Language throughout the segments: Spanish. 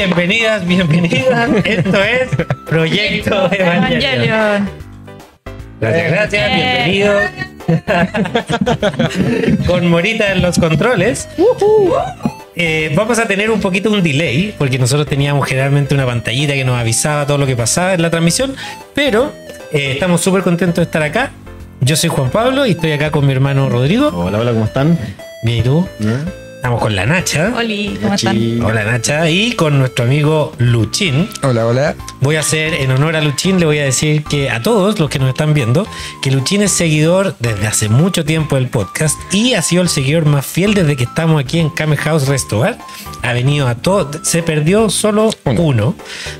Bienvenidas, bienvenidas. Esto es Proyecto Evangelion. Gracias, gracias, bienvenidos. Con Morita en los controles. Eh, vamos a tener un poquito un delay, porque nosotros teníamos generalmente una pantallita que nos avisaba todo lo que pasaba en la transmisión, pero eh, estamos súper contentos de estar acá. Yo soy Juan Pablo y estoy acá con mi hermano Rodrigo. Hola, hola, ¿cómo están? Bien, ¿y tú? Estamos con la Nacha. Oli, ¿cómo están? Hola Nacha. Y con nuestro amigo Luchín. Hola, hola. Voy a hacer, en honor a Luchín, le voy a decir que a todos los que nos están viendo, que Luchín es seguidor desde hace mucho tiempo del podcast y ha sido el seguidor más fiel desde que estamos aquí en Kame House Restobar. Ha venido a todo, se perdió solo uno. Uno.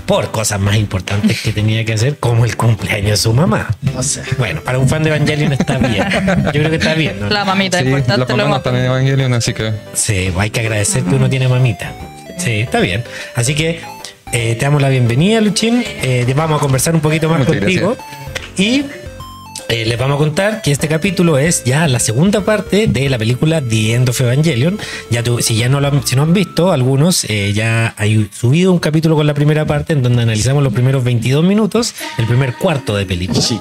por cosas más importantes que tenía que hacer, como el cumpleaños de su mamá. No sé. Bueno, para un fan de Evangelion está bien. Yo creo que está bien. ¿no? La mamita, Sí, importante no más. están en Evangelion, así que Sí, hay que agradecer que uno tiene mamita. Sí, está bien. Así que eh, te damos la bienvenida, Luchín. Eh, te vamos a conversar un poquito más Muchas contigo. Y eh, les vamos a contar que este capítulo es ya la segunda parte de la película The End of Evangelion. Ya tú- si ya no lo han, si no han visto, algunos eh, ya hay subido un capítulo con la primera parte en donde analizamos los primeros 22 minutos, el primer cuarto de película. Sí.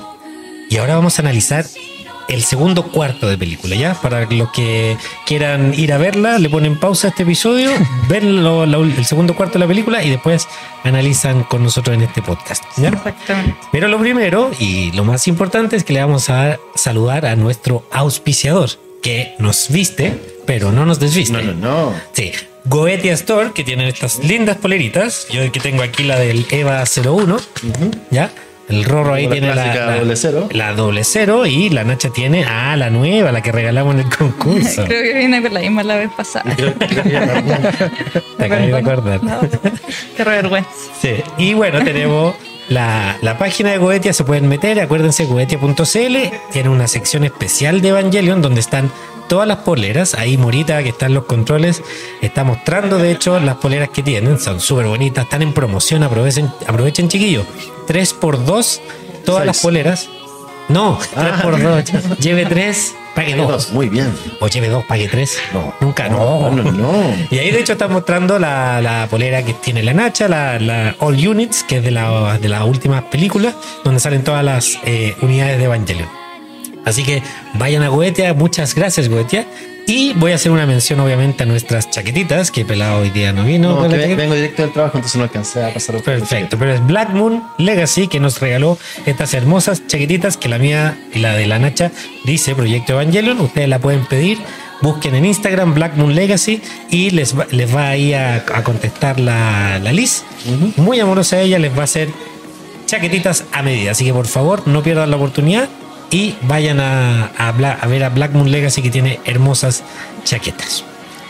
Y ahora vamos a analizar el segundo cuarto de película, ¿ya? Para los que quieran ir a verla, le ponen pausa a este episodio, ven lo- la- el segundo cuarto de la película y después analizan con nosotros en este podcast, ¿ya? Exactamente. Pero lo primero y lo más importante es que le vamos a saludar a nuestro auspiciador, que nos viste, pero no nos desviste. No, no, no. Sí. Goetia Store, que tienen estas lindas poleritas. Yo que tengo aquí la del EVA 01, ¿ya? El Rorro ahí La tiene la, doble cero. la doble cero y la Nacha tiene, ah, la nueva, la que regalamos en el concurso. Creo que vine con la misma la vez pasada. Creo, creo que ya la- Te de acordar. No, qué vergüenza. Sí. Y bueno, tenemos la, la página de Goetia, se pueden meter, acuérdense, goetia.cl, tiene una sección especial de Evangelion donde están todas las poleras. Ahí Morita, que está en los controles, está mostrando de hecho las poleras que tienen, son súper bonitas, están en promoción, aprovechen, aprovechen chiquillos. 3 por 2 todas Seis. las poleras. No, 3 por 2 lleve 3, pague 2. Dos, Muy bien. O lleve 2, pague 3. No. Nunca, no. No, no, no. Y ahí de hecho está mostrando la, la polera que tiene la Nacha, la, la All Units, que es de la, de la última película, donde salen todas las eh, unidades de Evangelion. Así que vayan a Goetia, muchas gracias Goetia. Y voy a hacer una mención obviamente a nuestras chaquetitas, que pelado hoy día no vino. No, vengo directo del trabajo, entonces no alcancé a pasar Perfecto, pero es Black Moon Legacy que nos regaló estas hermosas chaquetitas que la mía y la de la Nacha dice Proyecto Evangelion. Ustedes la pueden pedir, busquen en Instagram Black Moon Legacy y les va, les va ahí a, a contestar la, la Liz. Muy amorosa ella, les va a hacer chaquetitas a medida. Así que por favor no pierdan la oportunidad y vayan a, a Bla- a ver a Black Moon Legacy que tiene hermosas chaquetas.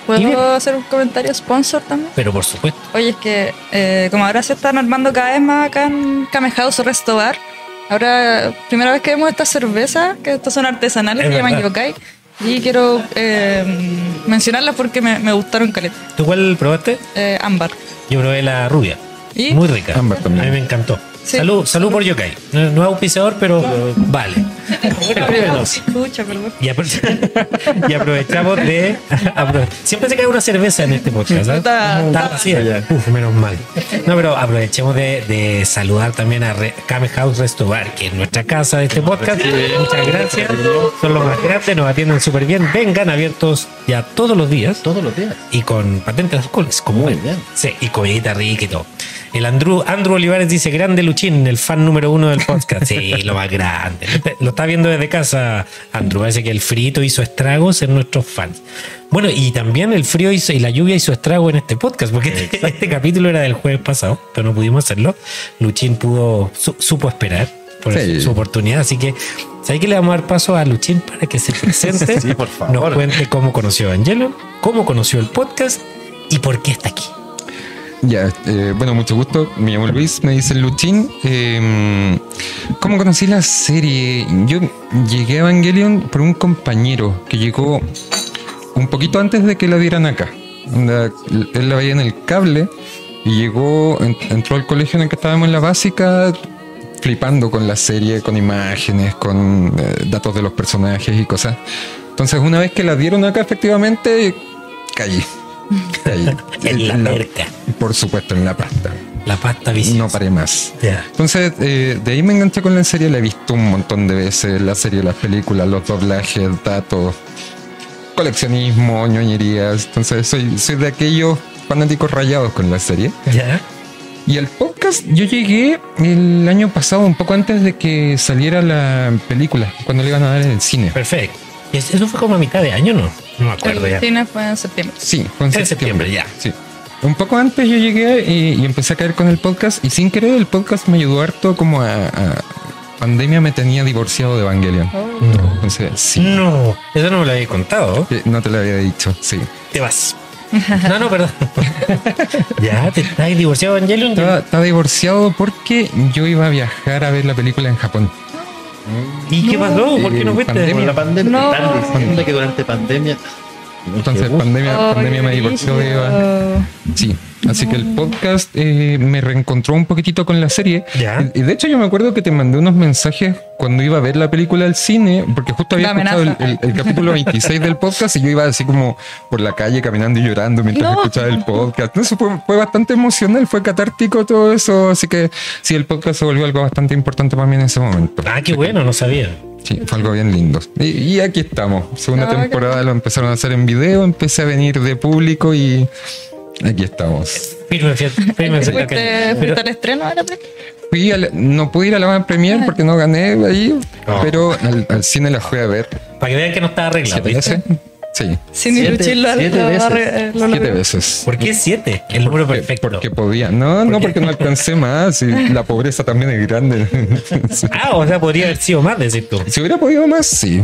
¿Puedo hacer un comentario sponsor también? Pero por supuesto. Oye, es que eh, como ahora se están armando cada vez más acá en Kame House o Resto Bar, ahora primera vez que vemos esta cerveza, que estas son artesanales, Es se llaman verdad. yokai, Y quiero eh, mencionarlas porque me, me gustaron caleta. ¿Tú cuál probaste? Eh, ámbar. Yo probé la rubia. ¿Y? Muy rica. Ámbar también. A mí me encantó. Sí. Salud, salud por Yokai. No, no es auspiciador, pero vale. Bueno, pruébenos. Escucha. Y, apro- y aprovechamos de. apro- Siempre se cae una cerveza en este podcast. ¿sabes? Está- Está está- vacía. Uf, menos mal. No, pero aprovechemos de, de saludar también a Re- Kame House Restobar, que es nuestra casa de este podcast. Muchas gracias. Son los más grandes, nos atienden súper bien. Vengan abiertos ya todos los días Todos los días. y con patentes alcohólicas, como Muy bien. Sí, y comidita rica y todo. El Andrew, Andrew Olivares dice, grande Luchín, el fan número uno del podcast. Sí, lo más grande. Lo está viendo desde casa, Andrew. Parece que el frito hizo estragos en nuestros fans. Bueno, y también el frío hizo, y la lluvia hizo estrago en este podcast, porque este, este capítulo era del jueves pasado, pero no pudimos hacerlo. Luchín pudo, su- supo esperar por Sí. su, su oportunidad, así que... ¿Sabes que le vamos a dar paso a Luchín para que se presente? Sí, por favor. Nos cuente cómo conoció a Angelo, cómo conoció el podcast y por qué está aquí. Ya, eh, bueno, mucho gusto. Me llamo Luis, me dice Luchín. Eh, ¿Cómo conocí la serie? Yo llegué a Evangelion por un compañero que llegó un poquito antes de que la dieran acá. Él la veía en el cable y llegó, en- entró al colegio en el que estábamos en la básica flipando con la serie, con imágenes, con eh, datos de los personajes y cosas. Entonces, una vez que la dieron acá, efectivamente, caí. En la merca. Por supuesto, en la pasta. La pasta viciosa. No paré más. Entonces, eh, de ahí me enganché con la serie, la he visto un montón de veces, la serie, las películas, los doblajes, datos, coleccionismo, ñoñerías. Entonces, soy, soy de aquellos fanáticos rayados con la serie. Ya. Y el podcast, yo llegué el año pasado, un poco antes de que saliera la película, cuando le iban a dar en el cine. Perfecto. ¿Y es- Eso fue como a mitad de año, ¿no? No me acuerdo El ya. cine fue en septiembre. Sí, fue en En septiembre. septiembre, ya. Sí. Un poco antes yo llegué y, y empecé a caer con el podcast y sin querer el podcast me ayudó harto como a, a- pandemia me tenía divorciado de Evangelion. No. Entonces, sí. No, eso no me lo había contado. No te lo había dicho, sí. Te vas. No, no, perdón. ya, te estás divorciado, Evangelion. Estaba, estaba divorciado porque yo iba a viajar a ver la película en Japón. ¿Y qué pasó? ¿Por qué no Eh, fuiste? pandemia. La pandemia. No. Que durante pandemia. Entonces, Uf, pandemia, Ay, pandemia me divorció de Eva. brígido. Sí, así que el podcast eh, me reencontró un poquitito con la serie. Ya. Y, de hecho yo me acuerdo que te mandé unos mensajes cuando iba a ver la película al cine, porque justo había escuchado el, el- el capítulo 26 del podcast y yo iba así como por la calle caminando y llorando mientras No. escuchaba el podcast. Entonces fue, fue bastante emocional, fue catártico todo eso, así que sí, el podcast se volvió algo bastante importante para mí en ese momento. Ah, qué bueno, no sabía. Sí, fue algo bien lindo. Y, y aquí estamos. Segunda Ah, temporada lo empezaron a hacer en video, empecé a venir de público y aquí estamos. Firme, firme, ¿Fuiste, al estreno película? Fui al- no pude ir a la Van Premier porque no gané ahí, No. pero al, al cine la fui a ver Para que vean que no está arreglado. ¿viste? Sí, Sí, ni Siete- lo, siete lo- veces. lo- siete veces. ¿Por qué siete? El número Porque- perfecto. Porque podía. No, no, porque no alcancé más. y la pobreza también es grande. Ah, o sea, podría haber sido más, decir tú. si hubiera podido más, sí.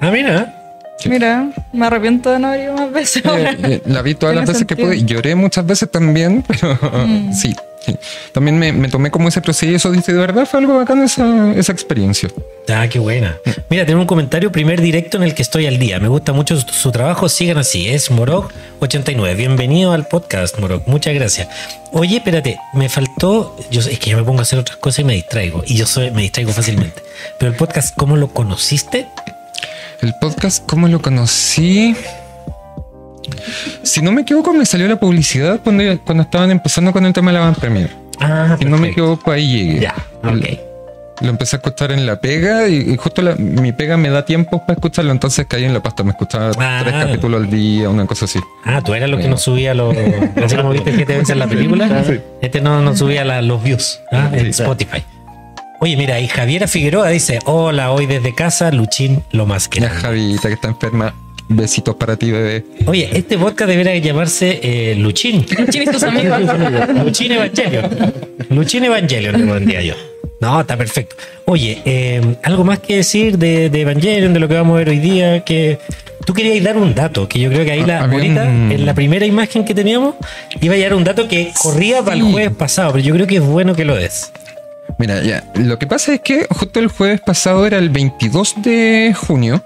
Ah, mira. Mira, me arrepiento de no haber ido más veces. ahora. Eh, eh, la vi todas las veces que sentido. pude. Lloré muchas veces también, pero sí, sí. También me, me tomé como ese proceso. Dice, de verdad fue algo bacán esa, esa experiencia. Ah, qué buena. Mira, tengo un comentario, primer directo en el que estoy al día. Me gusta mucho su, su trabajo, sigan así. Es Morok89. Bienvenido al podcast, Morok. Muchas gracias. Oye, espérate, me faltó. Yo, es que yo me pongo a hacer otras cosas y me distraigo. Y yo soy, me distraigo fácilmente. Pero el podcast, ¿cómo lo conociste? El podcast, ¿cómo lo conocí? Si no me equivoco, me salió la publicidad cuando, cuando estaban empezando con el tema de la Van Premier. Ah, Si no me equivoco, ahí llegué. Ya, ok. Lo empecé a escuchar en la pega y, y justo la- mi pega me da tiempo para escucharlo, entonces caí en la pasta. Me escuchaba Ah. tres capítulos al día, una cosa así. Ah, tú eras lo que nos subía los. Así como viste siete veces en la película. Sí. Este no nos subía la- los views ¿ah? en Sí. Spotify. Oye, mira, y Javiera Figueroa dice: Hola, hoy desde casa, Luchín, lo más que. Ya, Javita, que está enferma. Besitos para ti, bebé. Oye, este podcast debería llamarse eh, Luchín. Luchín y sus amigos. Luchín Evangelion. Luchín Evangelion, le pondría yo. No, está perfecto. Oye, eh, algo más que decir de, de Evangelion, de lo que vamos a ver hoy día, que tú querías dar un dato, que yo creo que ahí la, Ah, había ahorita, un- en la primera imagen que teníamos, iba a llegar un dato que corría para el jueves pasado, pero yo creo que es bueno que lo des. Mira, ya. Lo que pasa es que justo el jueves pasado era el 22 de junio.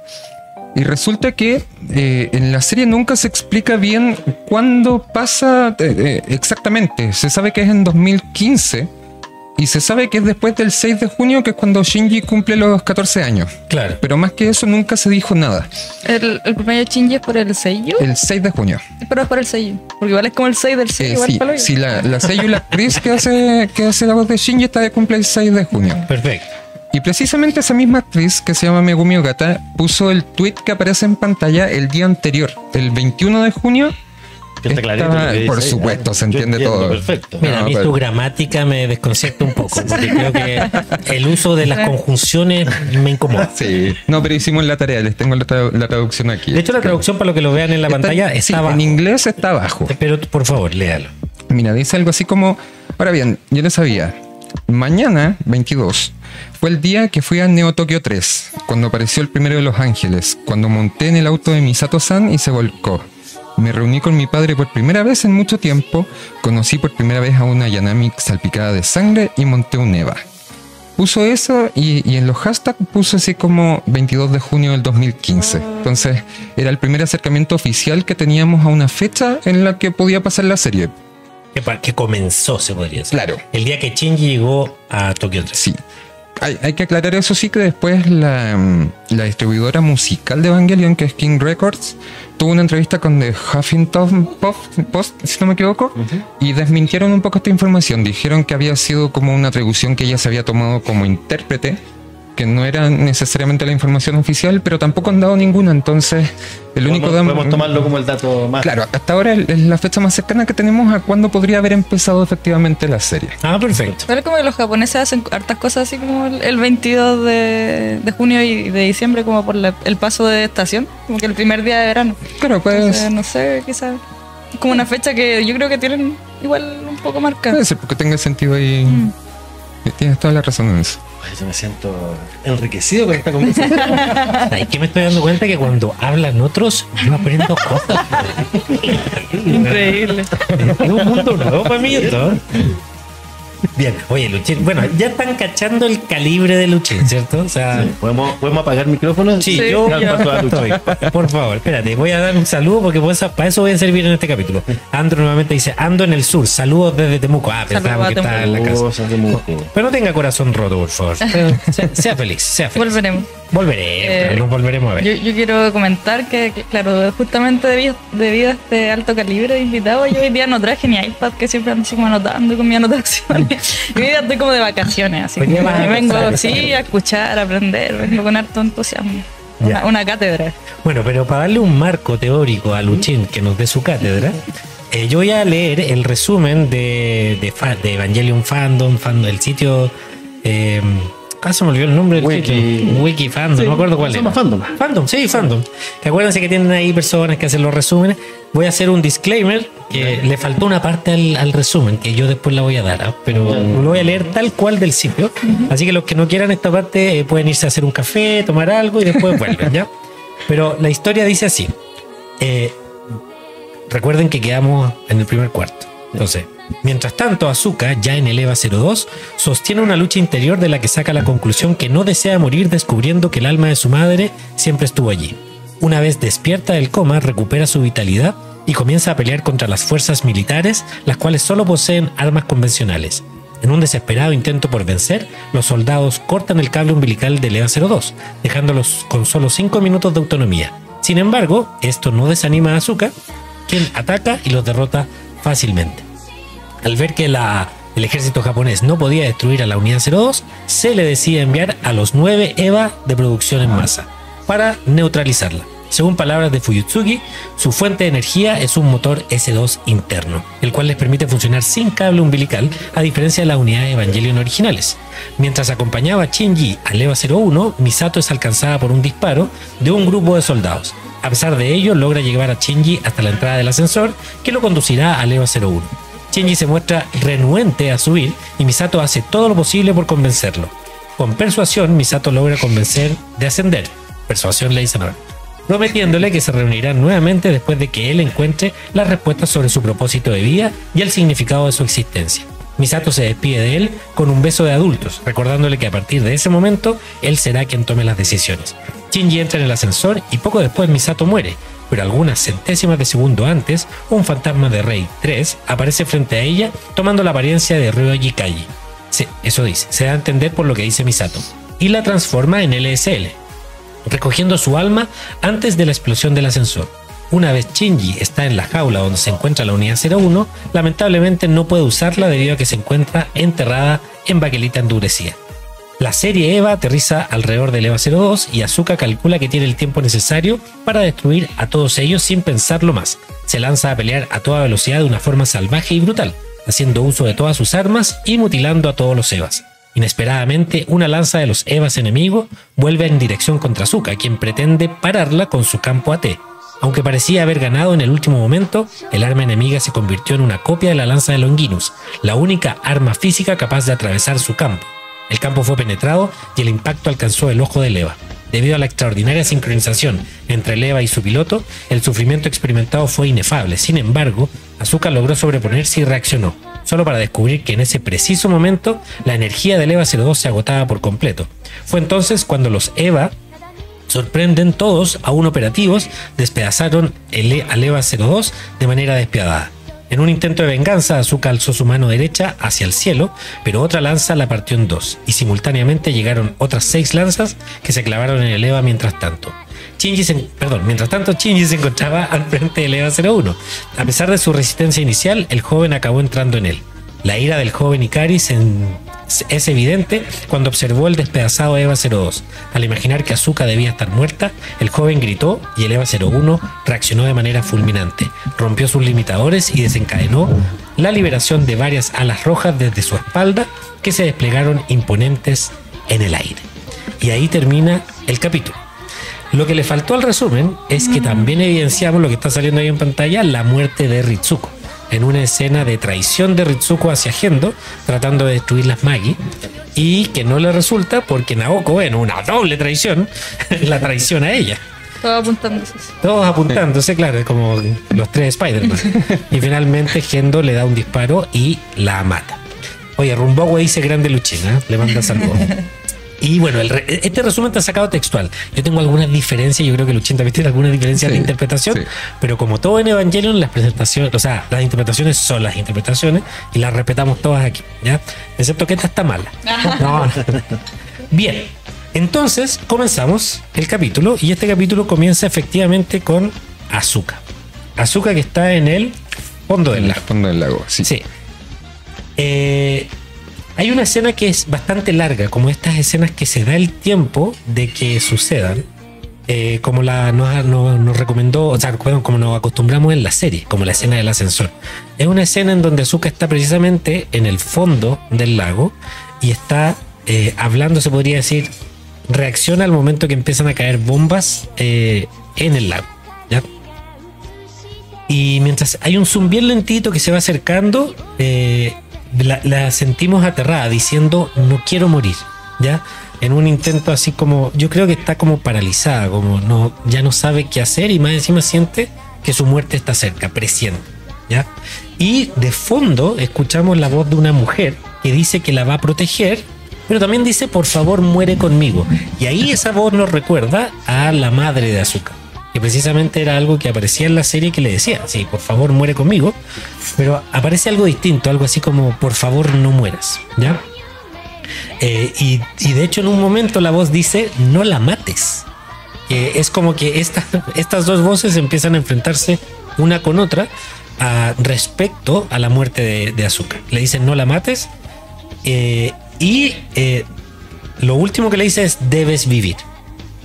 Y resulta que eh, en la serie nunca se explica bien cuándo pasa eh, eh, exactamente. Se sabe que es en 2015 y se sabe que es después del 6 de junio, que es cuando Shinji cumple los 14 años. Claro. Pero más que eso nunca se dijo nada. El, el de Shinji es por el sello, El 6 de junio. pero es por el sello. Porque igual es como el 6 del sello, Eh, igual sí, sí, la, la Seiyu, la actriz que hace, que hace la voz de Shinji está de cumple el 6 de junio. Perfecto. Y precisamente esa misma actriz que se llama Megumi Ogata puso el tweet que aparece en pantalla el día anterior, el 21 de junio. Que está clarito Estaba- lo que por supuesto, ¿eh? se entiende todo. Perfecto. Mira, No, a mí pero- su gramática me desconcierta un poco, porque creo que el uso de las conjunciones me incomoda. Sí. No, pero hicimos la tarea, les tengo la, tra- la traducción aquí. De hecho, la traducción, para lo que lo vean en la Está- pantalla, sí, está abajo. En inglés está abajo. Pero por favor, léalo. Mira, dice algo así como, ahora bien, yo no sabía, mañana 22 fue el día que fui a Neo Tokyo 3, cuando apareció el primero de los ángeles, cuando monté en el auto de Misato-san y se volcó. Me reuní con mi padre por primera vez en mucho tiempo, conocí por primera vez a una Yanami salpicada de sangre y monté un Eva. Puso eso y, y en los hashtags puso así como 22 de junio del 2015. Entonces era el primer acercamiento oficial que teníamos a una fecha en la que podía pasar la serie. Que, comenzó, se podría decir. Claro. El día que Shinji llegó a Tokio 3. Sí. Hay, hay que aclarar eso sí que después la, mm, la distribuidora musical de Evangelion, que es King Records, tuvo una entrevista con The Huffington Post, Post, si no me equivoco, y desmintieron un poco esta información. Dijeron que había sido como una atribución que ella se había tomado como intérprete, que no era necesariamente la información oficial, pero tampoco han dado ninguna. Entonces, el único Podemos, tomarlo como el dato más. Claro, hasta ahora es la fecha más cercana que tenemos a cuándo podría haber empezado efectivamente la serie. Ah, perfecto. Pero es como que los japoneses hacen hartas cosas así como el, el 22 de, de junio y de diciembre, como por la- el paso de estación, como que el primer día de verano. Claro, pues Entonces, no sé, quizás. Como una fecha que yo creo que tienen igual un poco marcada. Puede ser porque tenga sentido ahí. Mm. Tienes toda la razón en eso. Yo me siento enriquecido con esta conversación. Ay, que me estoy dando cuenta que cuando hablan otros, yo aprendo cosas. Increíble. Es un mundo nuevo para mí esto. Bien, oye, Luchín, bueno, ya están cachando el calibre de Luchín, ¿cierto? O sea, ¿Podemos, ¿Podemos apagar micrófonos? sí, Sí, yo ya. paso a. Por favor, espérate, voy a dar un saludo porque pues, para eso voy a servir en este capítulo. Andro nuevamente dice, ando en el sur, saludos desde Temuco. Ah, pensábamos que estaba en la casa. Pero no tenga corazón roto, por favor. Sea, sea feliz, sea feliz. Volveremos. Volveremos, Eh, nos volveremos a ver. Yo, yo quiero comentar que, claro, justamente debido, debido a este alto calibre de invitados, yo hoy día no traje ni iPad, que siempre ando así como anotando con mi anotación. Y hoy día estoy como de vacaciones, así Hoy que vengo sí, a escuchar, a aprender, vengo con harto entusiasmo. Ya. Una, una cátedra. Bueno, pero para darle un marco teórico a Luchín que nos dé su cátedra, eh, yo voy a leer el resumen de, de Evangelion Fandom, fandom, el sitio. Eh, ah, se me olvidó el nombre del Wiki. sitio. Wiki Fandom, Sí, no me acuerdo cuál se llama Fandom. Fandom, sí, Fandom. Que acuérdense que tienen ahí personas que hacen los resúmenes. Voy a hacer un disclaimer que le faltó una parte al, al resumen que yo después la voy a dar, ¿ah? pero lo voy a leer tal cual del sitio. Así que los que no quieran esta parte eh, pueden irse a hacer un café, tomar algo y después vuelven, ¿ya? Pero la historia dice así. Eh, recuerden que quedamos en el primer cuarto. Entonces, mientras tanto, Azuka, ya en el EVA 02, sostiene una lucha interior de la que saca la conclusión que no desea morir descubriendo que el alma de su madre siempre estuvo allí. Una vez despierta del coma, recupera su vitalidad y comienza a pelear contra las fuerzas militares, las cuales solo poseen armas convencionales. En un desesperado intento por vencer, los soldados cortan el cable umbilical del EVA 02, dejándolos con solo 5 minutos de autonomía. Sin embargo, esto no desanima a Azuka, quien ataca y los derrota fácilmente. Al ver que el ejército japonés no podía destruir a la unidad 02, se le decide enviar a los 9 EVA de producción en masa para neutralizarla. Según palabras de Fuyutsuki, su fuente de energía es un motor S2 interno, el cual les permite funcionar sin cable umbilical, a diferencia de las unidades Evangelion originales. Mientras acompañaba a Shinji al EVA 01, Misato es alcanzada por un disparo de un grupo de soldados. A pesar de ello, logra llevar a Shinji hasta la entrada del ascensor, que lo conducirá al EVA 01. Shinji se muestra renuente a subir y Misato hace todo lo posible por convencerlo. Con persuasión, Misato logra convencer de ascender. Persuasión le dice no. Prometiéndole que se reunirán nuevamente después de que él encuentre las respuestas sobre su propósito de vida y el significado de su existencia. Misato se despide de él con un beso de adultos, recordándole que a partir de ese momento él será quien tome las decisiones. Shinji entra en el ascensor y poco después Misato muere, pero algunas centésimas de segundo antes, un fantasma de Rey 3 aparece frente a ella tomando la apariencia de Ryoji Kaji. Sí, eso dice, se da a entender por lo que dice Misato. Y la transforma en LSL, recogiendo su alma antes de la explosión del ascensor. Una vez Shinji está en la jaula donde se encuentra la unidad 01, lamentablemente no puede usarla debido a que se encuentra enterrada en baquelita endurecida. La serie Eva aterriza alrededor del Eva 02 y Asuka calcula que tiene el tiempo necesario para destruir a todos ellos sin pensarlo más. Se lanza a pelear a toda velocidad de una forma salvaje y brutal, haciendo uso de todas sus armas y mutilando a todos los Evas. Inesperadamente, una lanza de los Evas enemigos vuelve en dirección contra Asuka, quien pretende pararla con su campo AT. Aunque parecía haber ganado en el último momento, el arma enemiga se convirtió en una copia de la lanza de Longinus, la única arma física capaz de atravesar su campo. El campo fue penetrado y el impacto alcanzó el ojo del Eva. Debido a la extraordinaria sincronización entre el Eva y su piloto, el sufrimiento experimentado fue inefable. Sin embargo, Azuka logró sobreponerse y reaccionó, solo para descubrir que en ese preciso momento la energía del Eva 02 se agotaba por completo. Fue entonces cuando los Eva sorprenden todos, aún operativos, despedazaron el, al EVA 02 de manera despiadada. En un intento de venganza, Azuka alzó su mano derecha hacia el cielo, pero otra lanza la partió en dos, y simultáneamente llegaron otras seis lanzas que se clavaron en el EVA mientras tanto. Se, perdón, mientras tanto, Shinji se encontraba al frente del EVA 01. A pesar de su resistencia inicial, el joven acabó entrando en él. La ira del joven Ikari se es evidente cuando observó el despedazado Eva 02. Al imaginar que Azuka debía estar muerta, el joven gritó y el Eva 01 reaccionó de manera fulminante. Rompió sus limitadores y desencadenó la liberación de varias alas rojas desde su espalda que se desplegaron imponentes en el aire. Y ahí termina el capítulo. Lo que le faltó al resumen es que también evidenciamos lo que está saliendo ahí en pantalla, la muerte de Ritsuko, en una escena de traición de Ritsuko hacia Gendo, tratando de destruir las Magi, y que no le resulta porque Naoko, en una doble traición, la traiciona a ella. Todo apuntándose. Todos apuntándose, claro, como los tres Spider-Man. Y finalmente Gendo le da un disparo y la mata. Oye, Rumbowe dice grande Luchina, le manda saludos. Y bueno, el re- este resumen está sacado textual. Yo tengo algunas diferencias, yo creo que Luchín también tiene algunas diferencias Sí, de interpretación, sí. pero como todo en Evangelion, las presentaciones, o sea, las interpretaciones son las interpretaciones y las respetamos todas aquí, ¿ya? Excepto que esta está mala. No, no. Bien, entonces comenzamos el capítulo y este capítulo comienza efectivamente con Azuka. Azuka que está en el fondo del En el lago. fondo del lago, sí. Sí. Eh, hay una escena que es bastante larga, como estas escenas que se da el tiempo de que sucedan, eh, como la nos, recomendó, o sea, como nos acostumbramos en la serie, como la escena del ascensor. Es una escena en donde Azuka está precisamente en el fondo del lago y está eh, hablando, se podría decir, reacciona al momento que empiezan a caer bombas eh, en el lago. Y mientras hay un zoom bien lentito que se va acercando, la, sentimos aterrada, diciendo no quiero morir, ¿ya? En un intento así como, yo creo que está como paralizada, como no, ya no sabe qué hacer y más encima siente que su muerte está cerca, presiente, ¿ya? Y de fondo escuchamos la voz de una mujer que dice que la va a proteger, pero también dice por favor muere conmigo. Y ahí esa voz nos recuerda a la madre de Azúcar precisamente era algo que aparecía en la serie que le decía, sí, por favor muere conmigo, pero aparece algo distinto, algo así como por favor no mueras, ¿ya? Eh, y, de hecho en un momento la voz dice no la mates. Eh, es como que esta- estas dos voces empiezan a enfrentarse una con otra respecto a la muerte de, Azúcar. Le dicen no la mates eh, y lo último que le dice es debes vivir.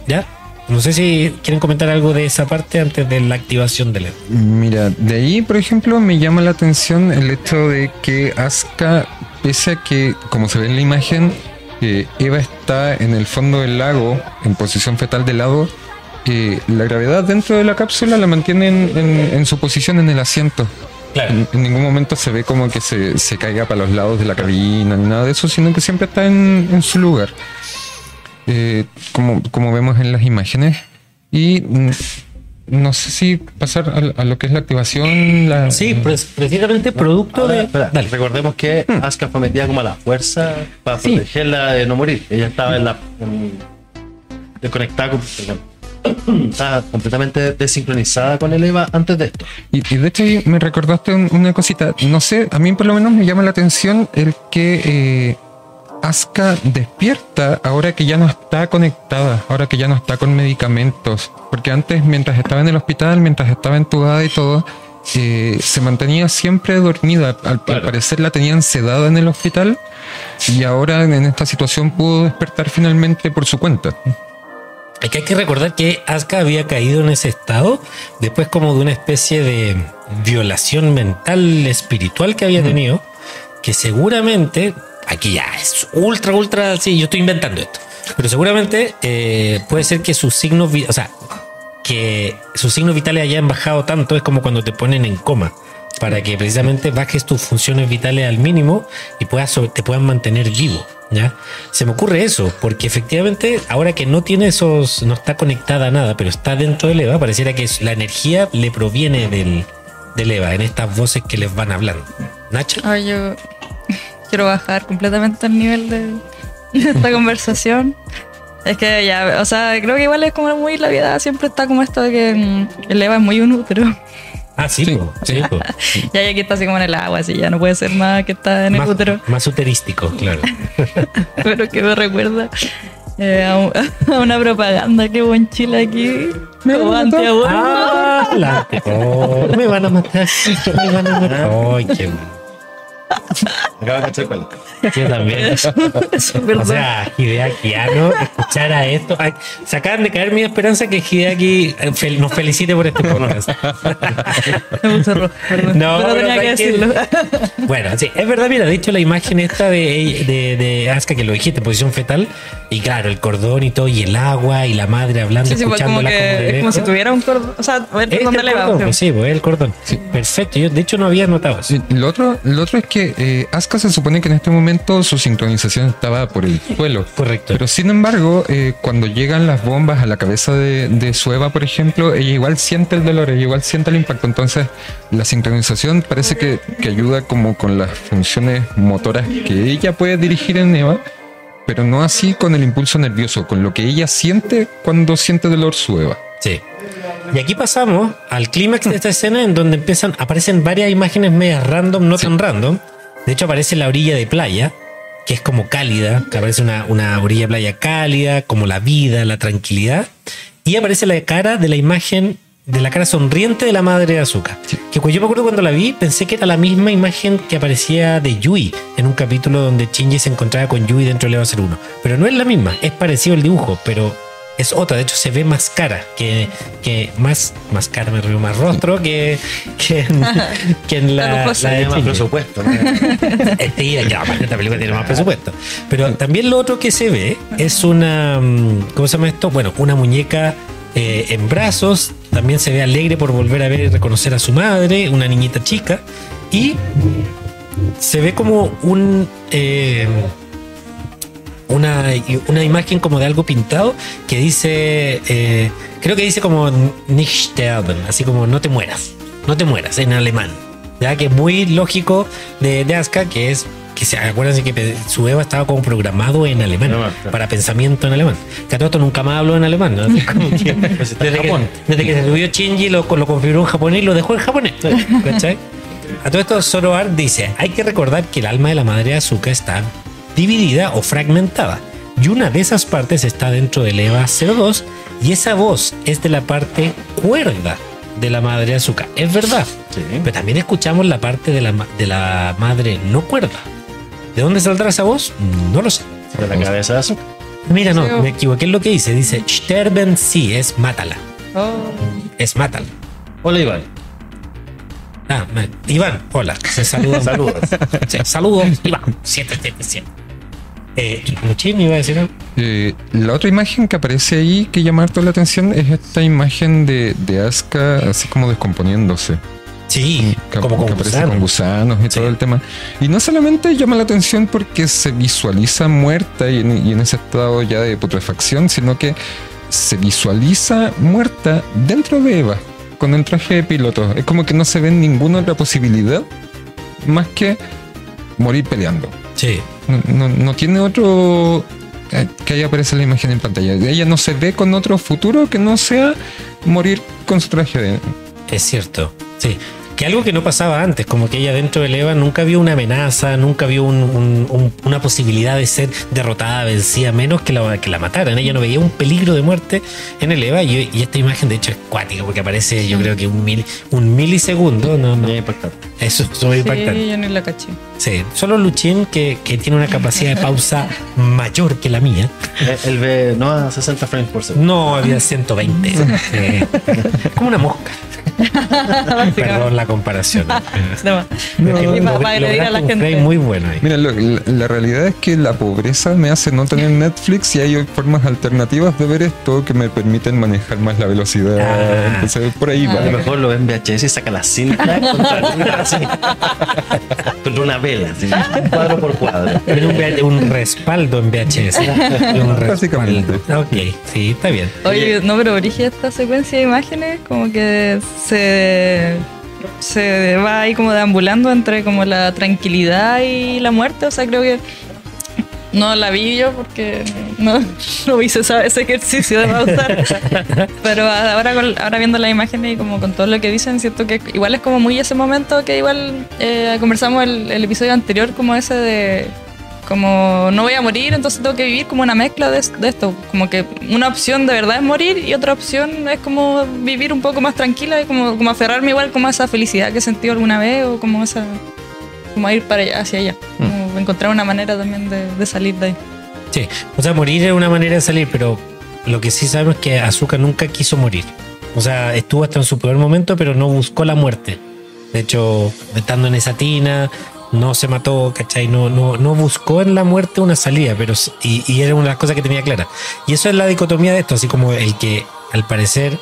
¿Ya? No sé si quieren comentar algo de esa parte antes de la activación del Eva. Mira, de ahí, por ejemplo, me llama la atención el hecho de que Asuka, pese a que, como se ve en la imagen, eh, Eva está en el fondo del lago, en posición fetal de lado, eh, la gravedad dentro de la cápsula la mantiene en, en- en su posición en el asiento. Claro. En, en ningún momento se ve como que se, se caiga para los lados de la cabina ni nada de eso, sino que siempre está en, en su lugar. Eh, como, como vemos en las imágenes. Y mm, no sé si pasar a, a lo que es la activación. La, Sí, pues, precisamente producto Ahora, de. espera, Dale. Recordemos que Asuka fue metida como a la fuerza para Sí. protegerla de no morir. Ella estaba en la. en- desconectada, con- estaba completamente desincronizada con el Eva antes de esto. Y, y de hecho me recordaste un- una cosita. No sé, a mí por lo menos me llama la atención el que eh, Asuka despierta ahora que ya no está conectada, ahora que ya no está con medicamentos. Porque antes, mientras estaba en el hospital, mientras estaba entubada y todo, eh, se mantenía siempre dormida. Al, parecer la tenían sedada en el hospital y ahora en esta situación pudo despertar finalmente por su cuenta. Es que hay que recordar que Asuka había caído en ese estado después como de una especie de violación mental espiritual que había tenido, que seguramente, aquí ya es ultra, ultra, sí, yo estoy inventando esto, pero seguramente eh, puede ser que sus signos, o sea, que sus signos vitales hayan bajado tanto, es como cuando te ponen en coma, para que precisamente bajes tus funciones vitales al mínimo y puedas, te puedan mantener vivo. ¿ya? Se me ocurre eso, porque efectivamente, ahora que no tiene esos, no está conectada a nada, pero está dentro del EVA, pareciera que la energía le proviene del, del EVA, en estas voces que les van hablando. Nacho. Ay, yo quiero bajar completamente el nivel de, de esta conversación. Es que ya, o sea, creo que igual es como muy la vida, siempre está como esto de que mm, el Eva es muy un útero. Ah, sí, Sí. Ya, ya que está así como en el agua, así ya no puede ser más que está en el Más, útero. más uterístico, claro. Pero que me recuerda eh, a, un- a una propaganda que hubo en Chile aquí. Antiaborto. Ah, la- oh, me van a matar. Me van a matar. Ay, qué Acaba de cachar cuál. Yo también. O sea, Hideakiano, escuchar a esto. Ay, se acaban de caer mi esperanza que Hideaki eh, fel- nos felicite por este podcast. No, pero pero tenía que decirlo. Bueno, sí, es verdad, mira, de hecho la imagen esta de, de, de Asuka que lo dijiste, en posición fetal, y claro, el cordón y todo, y el agua, y la madre hablando, Sí, sí, pues como escuchándola como, de que es como si tuviera un cordón. O sea, a ver Es dónde el le va. cordón, pues. pues sí, pues es el cordón. Perfecto, yo de hecho no había notado eso. Sí, lo, otro, lo otro es que eh, Asuka se supone que en este momento su sincronización estaba por el suelo. Correcto. Pero sin embargo, eh, cuando llegan las bombas a la cabeza de, de su Eva, por ejemplo, ella igual siente el dolor, ella igual siente el impacto. Entonces, la sincronización parece que, que ayuda como con las funciones motoras que ella puede dirigir en Eva, pero no así con el impulso nervioso, con lo que ella siente cuando siente dolor su Eva. Sí. Y aquí pasamos al clímax de esta escena en donde empiezan, aparecen varias imágenes medias random, no tan random. De hecho, aparece la orilla de playa, que es como cálida, que aparece una, una orilla de playa cálida, como la vida, la tranquilidad. Y aparece la cara de la imagen, de la cara sonriente de la madre de Azuka. Que pues yo me acuerdo cuando la vi, pensé que era la misma imagen que aparecía de Yui en un capítulo donde Shinji se encontraba con Yui dentro de Eva 01. Pero no es la misma, es parecido el dibujo, pero es otra, de hecho se ve más cara, que, que más, más cara, me río, más rostro que, que, en, que en la, de más presupuesto. ¿no? Este, ya, aparte esta película tiene más presupuesto. Pero también lo otro que se ve es una, mm, ¿cómo se llama esto? Bueno, una muñeca eh, en brazos, también se ve alegre por volver a ver y reconocer a su madre, una niñita chica, y se ve como un... eh, una, una imagen como de algo pintado que dice, eh, creo que dice como nicht sterben, así como no te mueras, no te mueras en alemán. Ya que es muy lógico de, de Asuka, que es que se acuérdense que su Eva estaba como programado en alemán, Alemán, claro. para pensamiento en alemán. Que a todo esto nunca más habló en alemán, ¿no? Que Pues desde, que, desde que se subió Shinji lo, lo configuró en japonés y lo dejó en japonés. ¿Cachai? A todo esto, Zoroar dice: hay que recordar que el alma de la madre de Azuka está dividida o fragmentada. Y una de esas partes está dentro del EVA 02 y esa voz es de la parte cuerda de la madre de Azuka. Es verdad. Sí. Pero también escuchamos la parte de la, ma- de la madre no cuerda. ¿De dónde saldrá esa voz? No lo sé. De la cabeza de azúcar. Mira, no, me equivoqué en lo que dice. Dice, sterben sí, es mátala. Oh. Es mátala. Hola, Iván. Ah, Iván, hola. Se saluda. Saludos. Sí, saludos, Iván. 777. Eh, Luchín iba a decir algo. Eh, la otra imagen que aparece ahí que llama harto la atención es esta imagen de, de Asuka así como descomponiéndose. Sí, que, como con aparece gusano. con gusanos y Sí. todo el tema. Y no solamente llama la atención porque se visualiza muerta y en, y en ese estado ya de putrefacción, sino que se visualiza muerta dentro de Eva, con el traje de piloto. Es como que no se ve ninguna otra posibilidad más que morir peleando. Sí, No, no- tiene otro eh, que ahí aparece la imagen en pantalla. Ella no se ve con otro futuro que no sea morir con su traje de... Es cierto, sí. Que algo que no pasaba antes, como que ella dentro de Eva nunca vio una amenaza, nunca vio un- un- un- una posibilidad de ser derrotada, vencida, menos que la, que la mataran. Ella no veía un peligro de muerte en el Eva y, y esta imagen de hecho es cuática porque aparece yo creo que un, mil, un milisegundo. No, no, Muy impactante. eso es muy impactante. Sí, yo ni la caché. Sí, solo Luchín que, que tiene una capacidad de pausa mayor que la mía. Eh, Él ve no a 60 frames por segundo. No, había 120. Sí. Como una mosca. Perdón la comparación. No, para, para agredir a la gente. muy bueno ahí. Mira, lo- la, la realidad es que la pobreza me hace no tener Netflix y hay formas alternativas de ver esto que me permiten manejar más la velocidad. Ah. Entonces, por ahí A lo mejor lo ve en VHS y saca la cinta contra, una vela, así, cuadro por cuadro. Un, respaldo en VHS. Un respaldo. Básicamente. Ok, sí, está bien. Oye, no, pero origen esta secuencia de imágenes como que se, se va ahí como deambulando entre como la tranquilidad y la muerte. O sea, creo que no la vi yo porque no, no hice ese ejercicio de pausar. pero ahora, ahora viendo las imágenes y como con todo lo que dicen, siento que igual es como muy ese momento que igual eh, conversamos el, el episodio anterior, como ese de como no voy a morir, entonces tengo que vivir como una mezcla de, de esto. Como que una opción de verdad es morir y otra opción es como vivir un poco más tranquila y como, como aferrarme igual como a esa felicidad que he sentido alguna vez o como esa como ir para allá, hacia allá. Como encontrar una manera también de, de salir de ahí. Sí, o sea, morir es una manera de salir, pero lo que sí sabemos es que Azuka nunca quiso morir. O sea, estuvo hasta en su peor momento, pero no buscó la muerte. De hecho, estando en esa tina, no se mató, ¿cachai? No, no, no buscó en la muerte una salida, pero y, y era una de las cosas que tenía clara. Y eso es la dicotomía de esto, así como el que, al parecer,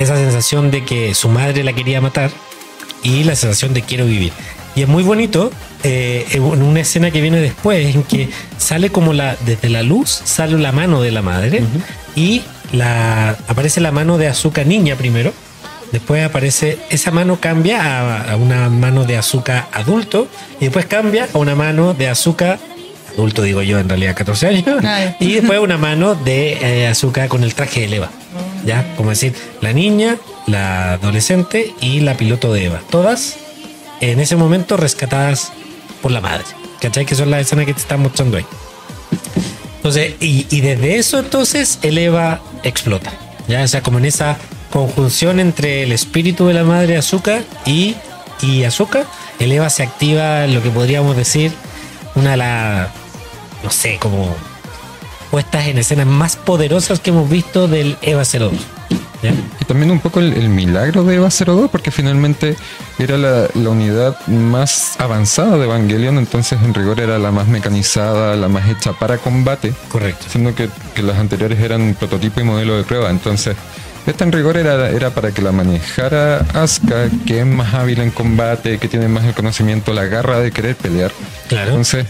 esa sensación de que su madre la quería matar y la sensación de quiero vivir. Y es muy bonito eh, en una escena que viene después, en que sale como la, desde la luz, sale la mano de la madre y la, aparece la mano de azúcar niña primero. Después aparece, esa mano cambia a, a una mano de azúcar adulto y después cambia a una mano de azúcar adulto, digo yo, en realidad 14 años. Y después una mano de eh, azúcar con el traje de Eva. ¿Ya? Como decir, la niña, la adolescente y la piloto de Eva. Todas en ese momento rescatadas por la madre. ¿Cachai? Que son las escenas que te están mostrando ahí. Entonces, y, y desde eso entonces el Eva explota. Ya, o sea, como en esa conjunción entre el espíritu de la madre Azúcar y, y Azúcar, el Eva se activa lo que podríamos decir una de las, no sé, como puestas en escenas más poderosas que hemos visto del Eva 02. ¿ya? Y también un poco el, el milagro de Eva 02, porque finalmente era la, la unidad más avanzada de Evangelion, entonces en rigor era la más mecanizada, la más hecha para combate, Correcto. siendo que, que las anteriores eran prototipo y modelo de prueba. Entonces, esta en rigor era, era para que la manejara Asuka, que es más hábil en combate, que tiene más el conocimiento, la garra de querer pelear. Claro. Entonces,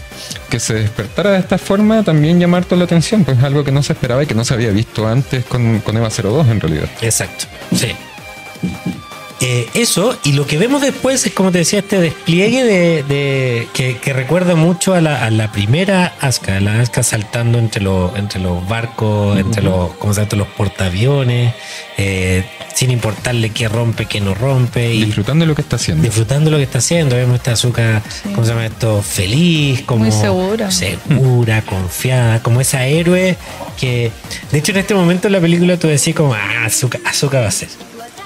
que se despertara de esta forma también llamar toda la atención, pues algo que no se esperaba y que no se había visto antes con, con Eva 02 en realidad. Exacto, sí. Eh, eso, y lo que vemos después es, como te decía, este despliegue de, de- que, que recuerda mucho a la, a la primera Aska, la Aska saltando entre, los entre los barcos, entre los, ¿cómo se llama? Entre los portaaviones, eh, sin importarle qué rompe, qué no rompe, y Disfrutando de lo que está haciendo. disfrutando lo que está haciendo. Vemos esta azúcar, ¿cómo se llama esto? Feliz, como Muy segura. segura, confiada, como esa héroe que, de hecho, en este momento en la película tú decís como, ah, azúcar, azúcar va a ser.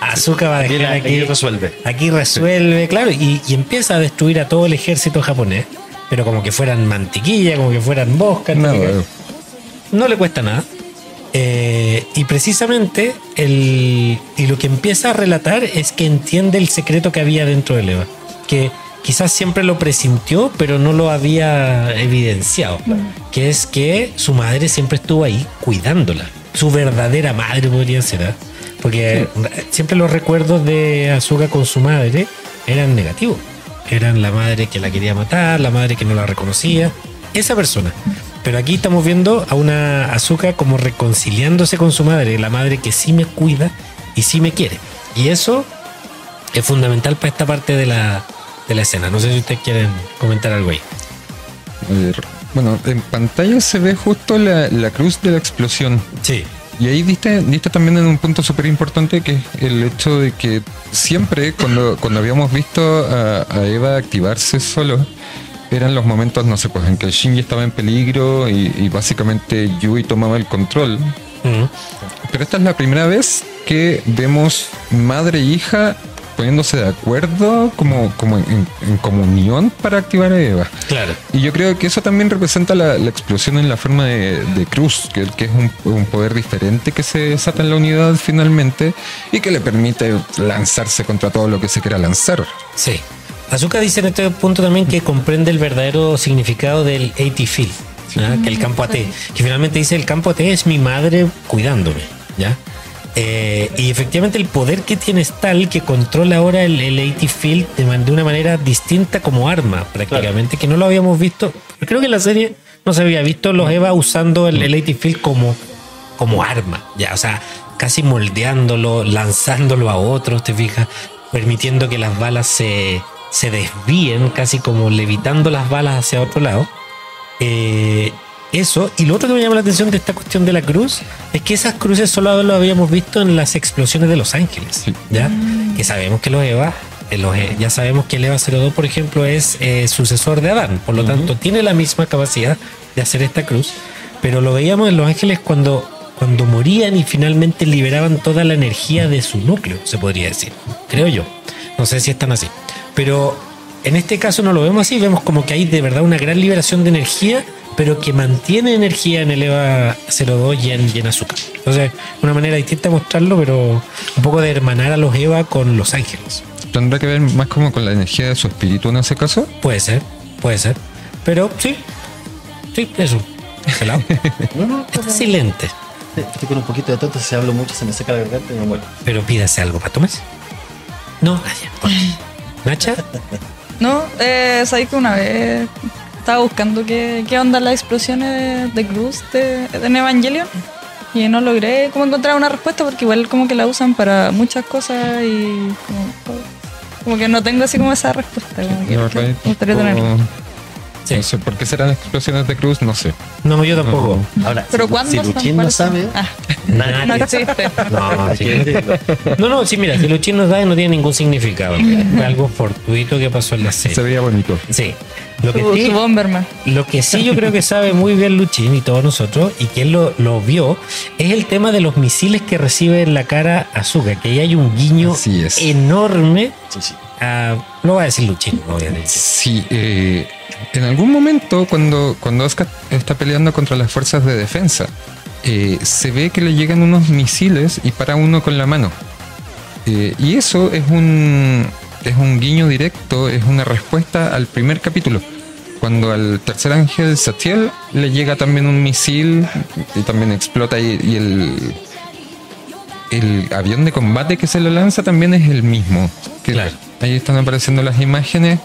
Azúcar va a dejar aquí aquí, resuelve. aquí resuelve, claro, y, y empieza a destruir a todo el ejército japonés, pero como que fueran mantequilla, como que fueran. Nada, ¿no? eh. no le cuesta nada. Eh, y precisamente el, y lo que empieza a relatar es que entiende el secreto que había dentro de Eva. Que quizás siempre lo presintió, pero no lo había evidenciado. Que es que su madre siempre estuvo ahí cuidándola. Su verdadera madre podría ser. ¿ah? Porque siempre los recuerdos de Azuka con su madre eran negativos. Eran la madre que la quería matar, la madre que no la reconocía. Esa persona. Pero aquí estamos viendo a una Azuka como reconciliándose con su madre, la madre que sí me cuida y sí me quiere. Y eso es fundamental para esta parte de la, de la escena. No sé si ustedes quieren comentar algo ahí. Bueno, en pantalla se ve justo la, la cruz de la explosión. Sí. Y ahí diste, diste también en un punto súper importante que es el hecho de que siempre cuando, cuando habíamos visto a, a Eva activarse solo, eran los momentos, no sé, pues en que Shinji estaba en peligro y, y básicamente Yui tomaba el control. Pero esta es la primera vez que vemos madre e hija poniéndose de acuerdo como, como en, en comunión para activar a Eva. Claro. Y yo creo que eso también representa la, la explosión en la forma de, de Cruz, que, que es un, un poder diferente que se desata en la unidad finalmente y que le permite lanzarse contra todo lo que se quiera lanzar. Sí. Azuka dice en este punto también que comprende el verdadero significado del AT Field, ¿ya? que el campo AT, que finalmente dice el campo AT es mi madre cuidándome, ¿ya? Eh, y efectivamente el poder que tiene es tal que controla ahora el, el AT Field de, una manera distinta como arma, prácticamente, que no lo habíamos visto. Creo que en la serie no se había visto los Eva usando el, el AT Field como, como arma, ya, o sea, casi moldeándolo, lanzándolo a otros, te fijas, permitiendo que las balas se, se desvíen, casi como levitando las balas hacia otro lado. Eh, eso, y lo otro que me llama la atención de esta cuestión de la cruz es que esas cruces solo lo habíamos visto en las explosiones de Los Ángeles. ¿ya? Que sabemos que los EVA, eh, los, E- ya sabemos que el EVA 02, por ejemplo, es eh, sucesor de Adán, por lo tanto tiene la misma capacidad de hacer esta cruz, pero lo veíamos en Los Ángeles cuando, cuando morían y finalmente liberaban toda la energía de su núcleo, se podría decir, creo yo. No sé si están así, pero en este caso no lo vemos así, vemos como que hay de verdad una gran liberación de energía, pero que mantiene energía en el EVA 02 y en, y en azúcar. Entonces, una manera distinta de mostrarlo, pero un poco de hermanar a los EVA con los ángeles. ¿Tendrá que ver más como con la energía de su espíritu en ese caso? Puede ser, puede ser. Pero sí, sí, eso. Pelado. No, no, Está silente, Estoy con un poquito de tonto, si hablo mucho se me seca la garganta y me muero. pero pídase algo para tomarse. No, Nacha. Nacha, No, eh, sabéis que una vez estaba buscando qué, qué onda las explosiones de, de Cruz de, de Evangelion y no logré como encontrar una respuesta porque igual como que la usan para muchas cosas y como, como que no tengo así como esa respuesta. Como que, No, que me gustaría tenerla. Sí. No sé por qué serán explosiones de cruz, no sé. no, yo tampoco. Ahora, Pero si, ¿cuándo si? Luchín no sabe, Ah, nadie. no existe. No, sí. No, no, sí, mira, si Luchín nos da no tiene ningún significado. Fue algo fortuito que pasó en la Se serie. veía bonito. Sí. Lo que Su, sí, su Bomberman. lo que sí yo creo que sabe muy bien Luchín y todos nosotros, y que él lo, lo vio, es el tema de los misiles que recibe en la cara Azuka, que ahí hay un guiño enorme. Sí, sí. A- lo va a decir Luchín, obviamente. Sí, eh, en algún momento cuando, cuando Asuka está peleando contra las fuerzas de defensa, eh, se ve que le llegan unos misiles y para uno con la mano. Eh, y eso es un, es un guiño directo, es una respuesta al primer capítulo. Cuando al tercer ángel Satiel le llega también un misil y también explota y, y el, el avión de combate que se lo lanza también es el mismo. Que Claro. Ahí están apareciendo las imágenes.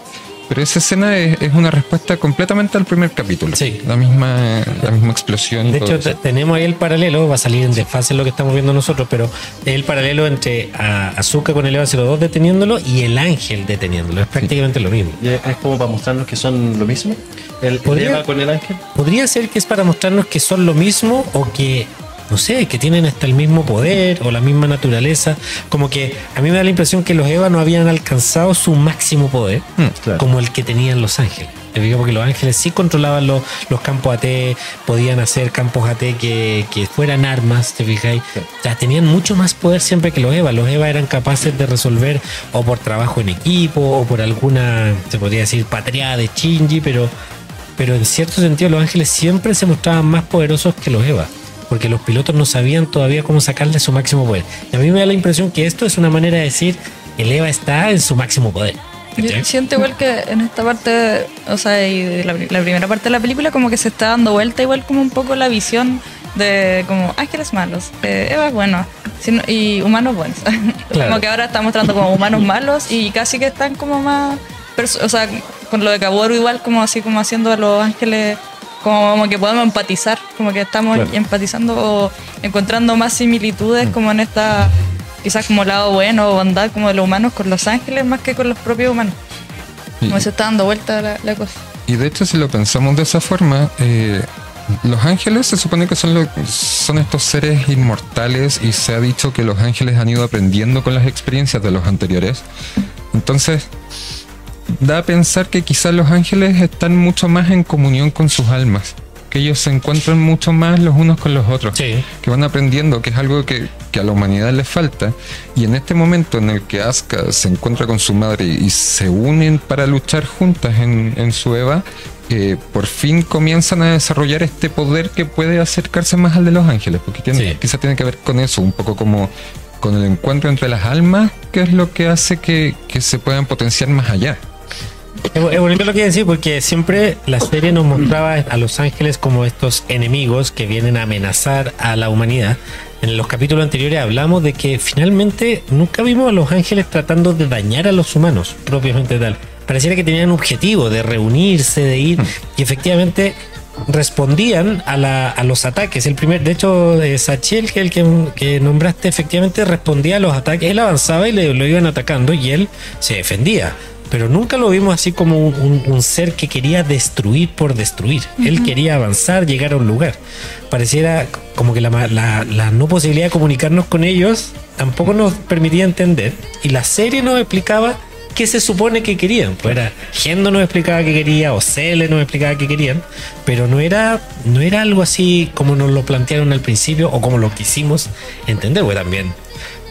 Pero esa escena es, es una respuesta completamente al primer capítulo. Sí. La misma, la misma explosión. De hecho, eso. tenemos ahí el paralelo, va a salir en desfase lo que estamos viendo nosotros, pero es el paralelo entre a Azuka con el EVA 02 deteniéndolo y el ángel deteniéndolo. Es prácticamente lo mismo. Y es como para mostrarnos que son lo mismo. El. Eva con el ángel. Podría ser que es para mostrarnos que son lo mismo o que, no sé, que tienen hasta el mismo poder o la misma naturaleza. Como que a mí me da la impresión que los Eva no habían alcanzado su máximo poder Mm, claro. como el que tenían los ángeles. Porque los ángeles sí controlaban los, los campos AT, podían hacer campos AT que, que fueran armas, ¿te fijáis? Sí. O sea, tenían mucho más poder siempre que los EVA. Los EVA eran capaces de resolver o por trabajo en equipo o por alguna, se podría decir, patria de Shinji, pero, pero en cierto sentido los ángeles siempre se mostraban más poderosos que los EVA. Porque los pilotos no sabían todavía cómo sacarle su máximo poder. Y a mí me da la impresión que esto es una manera de decir el EVA está en su máximo poder. Yo siento igual que en esta parte, o sea, y de la, la primera parte de la película, como que se está dando vuelta igual como un poco la visión de como ángeles malos, eh, Eva es bueno sino- y humanos buenos. Claro. como que ahora está mostrando como humanos malos y casi que están como más, o sea, con lo de Kaworu igual como así como haciendo a los ángeles como, que podemos empatizar, como que estamos Claro. empatizando o encontrando más similitudes como en esta quizás como lado bueno o bondad como de los humanos con los ángeles más que con los propios humanos. Y- Como se está dando vuelta la, la cosa. y de hecho si lo pensamos de esa forma, eh, los ángeles se supone que son, lo- son estos seres inmortales y se ha dicho que los ángeles han ido aprendiendo con las experiencias de los anteriores. Entonces, da a pensar que quizás los ángeles están mucho más en comunión con sus almas, que ellos se encuentran mucho más los unos con los otros, Sí. que van aprendiendo, que es algo que, que a la humanidad le falta. Y en este momento en el que Asuka se encuentra con su madre y se unen para luchar juntas en, en su Eva, eh, por fin comienzan a desarrollar este poder que puede acercarse más al de los ángeles, porque tiene, Sí. quizá tiene que ver con eso, un poco como con el encuentro entre las almas, que es lo que hace que, que se puedan potenciar más allá. Es, bonito lo que decir porque siempre la serie nos mostraba a los ángeles como estos enemigos que vienen a amenazar a la humanidad. En los capítulos anteriores hablamos de que finalmente nunca vimos a los ángeles tratando de dañar a los humanos propiamente tal. Pareciera que tenían un objetivo de reunirse, de ir y efectivamente respondían a, la- a los ataques. El primer, de hecho, eh, Sachiel, que el que, que nombraste, efectivamente respondía a los ataques. Él avanzaba y le, lo iban atacando y él se defendía. Pero nunca lo vimos así como un, un- un ser que quería destruir por destruir. Él quería avanzar, llegar a un lugar. Pareciera como que la, la- la no posibilidad de comunicarnos con ellos tampoco nos permitía entender. Y la serie nos explicaba qué se supone que querían. Pues era Gendo nos explicaba que quería, o Cele nos explicaba que querían, pero no era, no era algo así como nos lo plantearon al principio o como lo quisimos entender, pues también.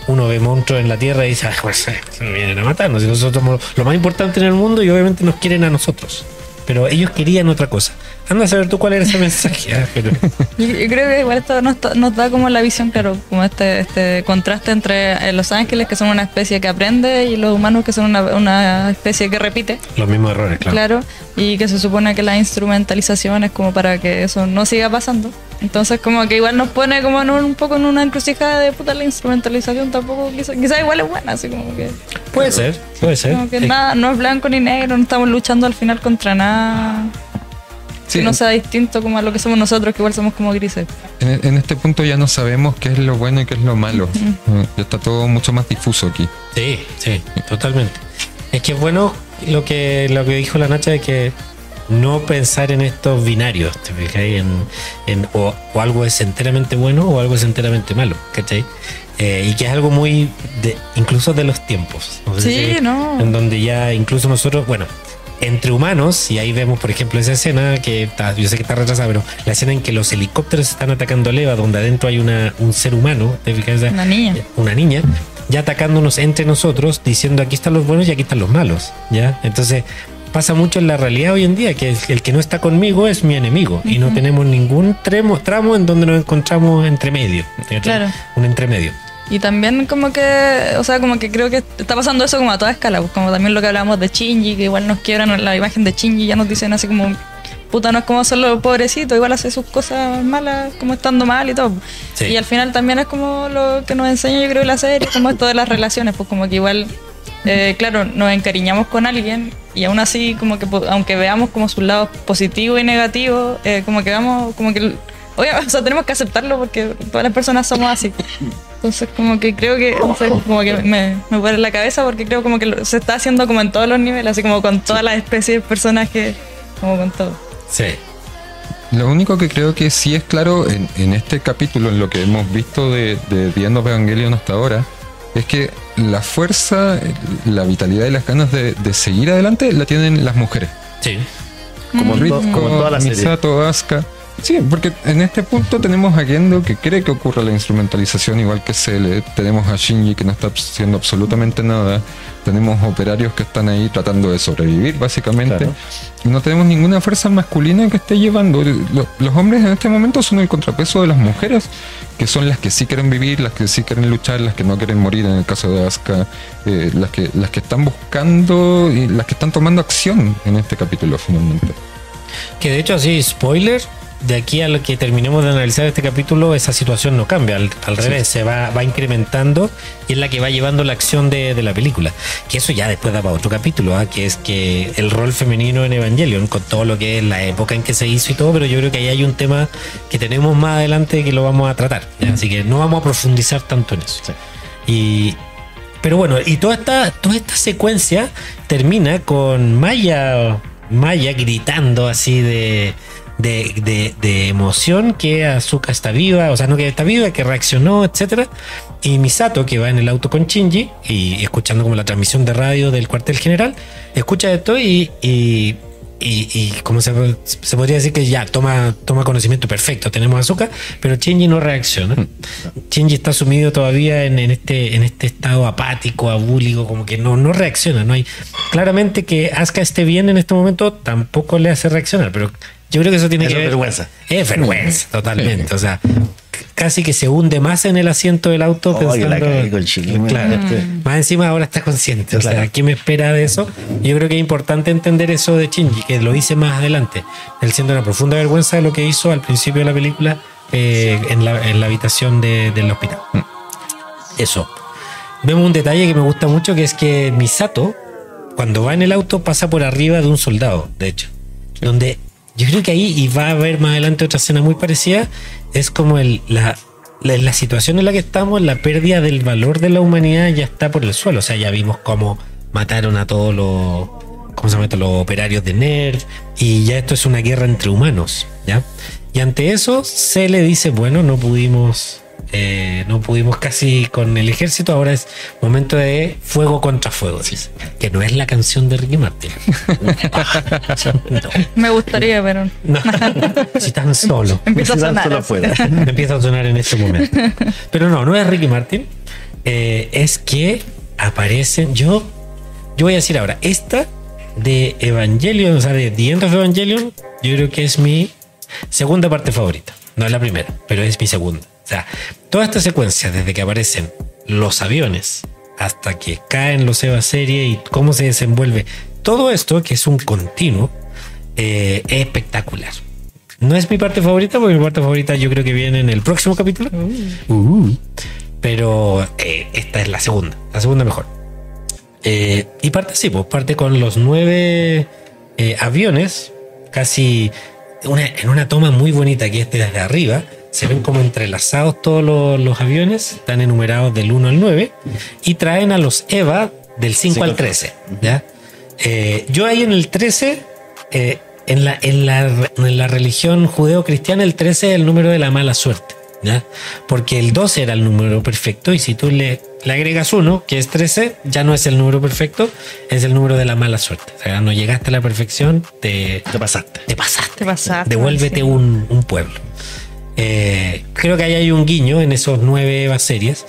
Uno ve monstruos en la tierra y dice, "Ah, pues eh, vienen a matarnos. Y nosotros somos lo más importante en el mundo y obviamente nos quieren a nosotros. Pero ellos querían otra cosa. Anda a saber tú cuál era ese mensaje. ah, pero- Yo, yo creo que igual esto nos, to- nos da como la visión, claro, como este, este contraste entre eh, los ángeles, que son una especie que aprende, y los humanos, que son una, una especie que repite, los mismos errores, claro. claro, y que se supone que la instrumentalización es como para que eso no siga pasando. Entonces como que igual nos pone como en un, un poco en una encrucijada de puta la instrumentalización tampoco, quizás quizá igual es buena, así como que, Puede ser, puede ser. como que nada, no es blanco ni negro, no estamos luchando al final contra nada Sí, que no sea distinto como a lo que somos nosotros, que igual somos como grises. en, en este punto ya no sabemos qué es lo bueno y qué es lo malo. Eh, Ya está todo mucho más difuso aquí. Sí, sí, totalmente. Es que es bueno lo que, lo que dijo la Nacha de que no pensar en estos binarios, ¿te fijáis? En, en- o, o algo es enteramente bueno o algo es enteramente malo, ¿cachai? Eh, y que es algo muy, de, incluso de los tiempos. No sé Sí, si- no. En donde ya incluso nosotros, bueno, entre humanos, y ahí vemos, por ejemplo, esa escena que está, yo sé que está retrasada, pero la escena en que los helicópteros están atacando a Leva, donde adentro hay una, un ser humano, ¿te fijas? Una niña. una niña, ya atacándonos entre nosotros, diciendo aquí están los buenos y aquí están los malos, ¿ya? Entonces pasa mucho en la realidad hoy en día, que el, que no está conmigo es mi enemigo y no tenemos ningún tramo, tramo en donde nos encontramos entre medio. Claro. Un entremedio. Y también como que, o sea, como que creo que está pasando eso como a toda escala, pues como también lo que hablábamos de Shinji, que igual nos quiebran la imagen de Shinji, ya nos dicen así como, puta, no es como solo pobrecito, igual hace sus cosas malas, como estando mal y todo. Sí. Y al final también es como lo que nos enseña yo creo la serie, como esto de las relaciones, pues como que igual, eh, claro, nos encariñamos con alguien y aún así como que aunque veamos como sus lados positivos y negativos, eh, como que vamos, como que... Oye, o sea, tenemos que aceptarlo porque todas las personas somos así. Entonces como que creo que, como que me, me pone la cabeza porque creo como que se está haciendo como en todos los niveles, así como con todas las especies de personajes, como con todo. Sí. Lo único que creo que sí es claro en, en este capítulo, en lo que hemos visto de, de The Evangelion hasta ahora, es que la fuerza, la vitalidad y las ganas de, de seguir adelante la tienen las mujeres. Sí. Como, en to- como en toda la serie. Misato, Asuka. Sí, porque en este punto tenemos a Gendo que cree que ocurre la instrumentalización igual que Cele. Tenemos a Shinji que no está haciendo absolutamente nada. Tenemos operarios que están ahí tratando de sobrevivir, básicamente. Claro. Y no tenemos ninguna fuerza masculina que esté llevando. Lo- Los hombres en este momento son el contrapeso de las mujeres, que son las que sí quieren vivir, las que sí quieren luchar, las que no quieren morir en el caso de Asuka, eh, las, que, las que están buscando y las que están tomando acción en este capítulo finalmente. Que de hecho, así, spoiler, de aquí a lo que terminemos de analizar este capítulo, esa situación no cambia, al, al revés, se va, va incrementando y es la que va llevando la acción de, de la película. Que eso ya después da para otro capítulo, ¿ah? que es que el rol femenino en Evangelion, con todo lo que es la época en que se hizo y todo, pero yo creo que ahí hay un tema que tenemos más adelante que lo vamos a tratar, ¿ya? así que no vamos a profundizar tanto en eso. Y, pero bueno, y toda esta, toda esta secuencia termina con Maya Maya gritando así de, de, de- de emoción que Azuka está viva, o sea, no que está viva, que reaccionó, etcétera. Y Misato, que va en el auto con Shinji y escuchando como la transmisión de radio del cuartel general, escucha esto y, y, y, y como se, se podría decir que ya toma, toma conocimiento perfecto, tenemos Azuka, pero Shinji no reacciona. Shinji está sumido todavía en, en este, en este estado apático, abúlico, como que no, no reacciona. No hay. Claramente que Asuka esté bien en este momento tampoco le hace reaccionar, pero yo creo que eso tiene Eso que es ver. vergüenza. Es vergüenza, totalmente. O sea, casi que se hunde más en el asiento del auto Oye, la pensando. con Chile, man. Claro. Este- Más encima ahora está consciente. O sea. ¿qué me espera de eso? Yo creo que es importante entender eso de Shinji, que lo hice más adelante. Él siente una profunda vergüenza de lo que hizo al principio de la película eh, en, la, en la habitación de- del hospital. Eso. Vemos un detalle que me gusta mucho, que es que Misato, cuando va en el auto, pasa por arriba de un soldado, de hecho. Donde yo creo que ahí, y va a haber más adelante otra escena muy parecida, es como el, la, la, situación en la que estamos, la pérdida del valor de la humanidad ya está por el suelo. O sea, ya vimos cómo mataron a todos los, ¿cómo se llama los operarios de NERD, y ya esto es una guerra entre humanos, ¿ya? Y ante eso se le dice, bueno, no pudimos eh, no pudimos casi con el ejército, ahora es momento de fuego contra fuego, dice. Que no es la canción de Ricky Martin. no, Me gustaría, pero no, si tan solo. empieza a sonar. solo. Empieza a sonar en este momento. Pero no, no es Ricky Martin. Eh, es que aparecen. Yo, yo voy a decir ahora, esta de Evangelion, o sea, de The End of Evangelion, yo creo que es mi segunda parte favorita. No es la primera, pero es mi segunda. O sea, toda esta secuencia, desde que aparecen los aviones hasta que caen los Eva serie y cómo se desenvuelve, todo esto, que es un continuo, eh, es espectacular. No es mi parte favorita, porque mi parte favorita yo creo que viene en el próximo capítulo. Uh. Pero eh, esta es la segunda, la segunda mejor. Eh, y parte sí, pues parte con los nueve aviones, casi una- en una toma muy bonita que es desde arriba. Se ven como entrelazados todos los, los aviones, están enumerados del 1 al 9 y traen a los EVA del 5 Cinco al al 13. ¿ya? Eh, yo ahí en el 13, eh, en, la, en, la, en la religión judeo-cristiana, el 13 es el número de la mala suerte. ¿ya? Porque el 12 era el número perfecto y si tú le, le agregas uno, que es 13, ya no es el número perfecto, es el número de la mala suerte. O sea, no llegaste a la perfección, te, Te pasaste. te pasaste. Te pasaste, Devuélvete sí. un, un pueblo. Eh, creo que ahí hay un guiño en esos nueve Eva series.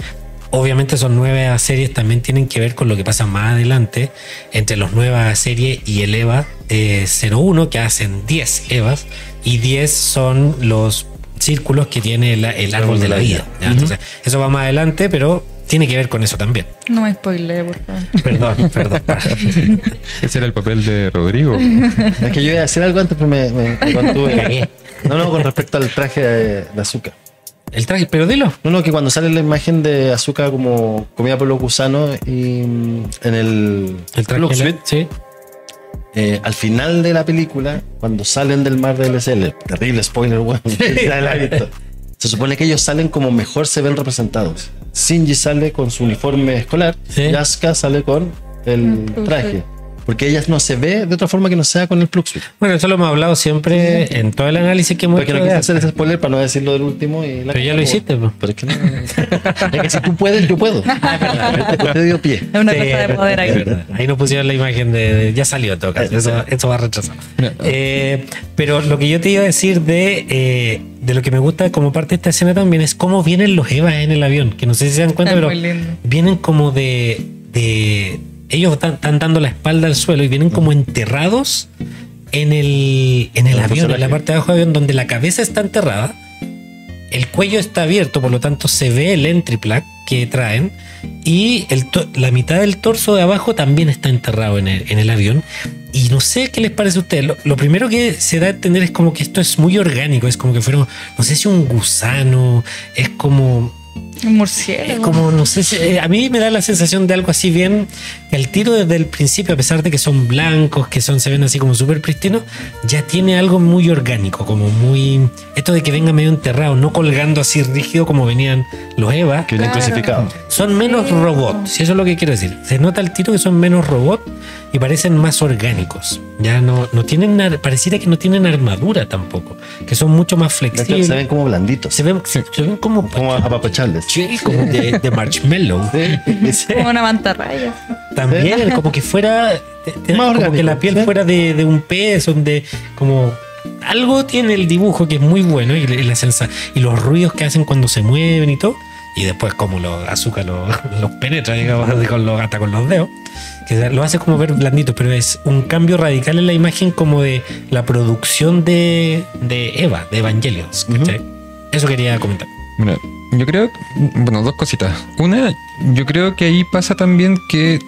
Obviamente esos nueve Eva series también tienen que ver con lo que pasa más adelante entre los nuevas series y el Eva eh, 01 que hacen 10 Evas y 10 son los círculos que tiene la- el árbol de la vida. ¿ya? Entonces, eso va más adelante, pero tiene que ver con eso también. No me spoileé, por favor. Perdón, perdón. Ese era el papel de Rodrigo. Es que yo iba a decir algo antes, pero me, me, me contuve. No, no, con respecto al traje de, de azúcar. El traje, pero dilo. No, no, que cuando sale la imagen de azúcar como comida por los gusanos y mm, en el, El traje, sí. eh, al final de la película, cuando salen del mar de LSL, terrible spoiler, bueno, visto. Se supone que ellos salen como mejor se ven representados. Shinji sale con su uniforme escolar Sí. y Asuka sale con el traje. Porque ella no se ve de otra forma que no sea con el plug. Bueno, eso lo hemos hablado siempre en todo el análisis que hemos Porque hecho. no de quise hacer ese spoiler para no decirlo del último. Y la Pero ya lo hiciste, pues. Pero es que no. es que si tú puedes, yo puedo. Te dio pie. Es una Sí, cosa de poder es ahí. Ahí nos pusieron la imagen de, de- ya salió en todo caso. Eso, eso va a retrasar. Eh, pero lo que yo te iba a decir de, eh, de lo que me gusta como parte de esta escena también es cómo vienen los Evas en el avión. Que no sé si se dan cuenta, Es pero muy lindo. vienen como de. de ellos están, están dando la espalda al suelo y vienen como enterrados en el, en el avión, en la parte de abajo del avión, donde la cabeza está enterrada el cuello está abierto, por lo tanto se ve el entry plug que traen y el la mitad del torso de abajo también está enterrado en el, en el avión. Y no sé qué les parece a ustedes. Lo, lo primero que se da a entender es como que esto es muy orgánico, es como que fueron, no sé si un gusano, es como Un es murciélago. como, no sé, si- eh, a mí me da la sensación de algo así bien, que el tiro desde el principio, a pesar de que son blancos, que son, se ven así como súper pristinos, ya tiene algo muy orgánico, como muy, esto de que venga medio enterrado, no colgando así rígido como venían los Eva, Que viene Claro. crucificado. son menos robots, si eso es lo que quiero decir. Se nota el tiro que son menos robots y parecen más orgánicos. Ya no, no tienen, ar- pareciera que no tienen armadura tampoco, que son mucho más flexibles. se ven como blanditos. Se ven, se ven como, Como apapachables. Sí, como de, de marshmallow. Sí. Como una mantarraya. También, como que fuera. como orgánico, que la piel ¿sí? fuera de, de un pez, donde como. Algo tiene el dibujo que es muy bueno y, y la sensa y los ruidos que hacen cuando se mueven y todo. Y después, como los azúcar los, los penetra, digamos, con los, hasta con los dedos. Que lo hace como ver blandito, pero es un cambio radical en la imagen, como de la producción de, de Eva, de Evangelions. ¿cachai? Eso quería comentar. Mira, yo creo, bueno, dos cositas. Una, yo creo que ahí pasa también que,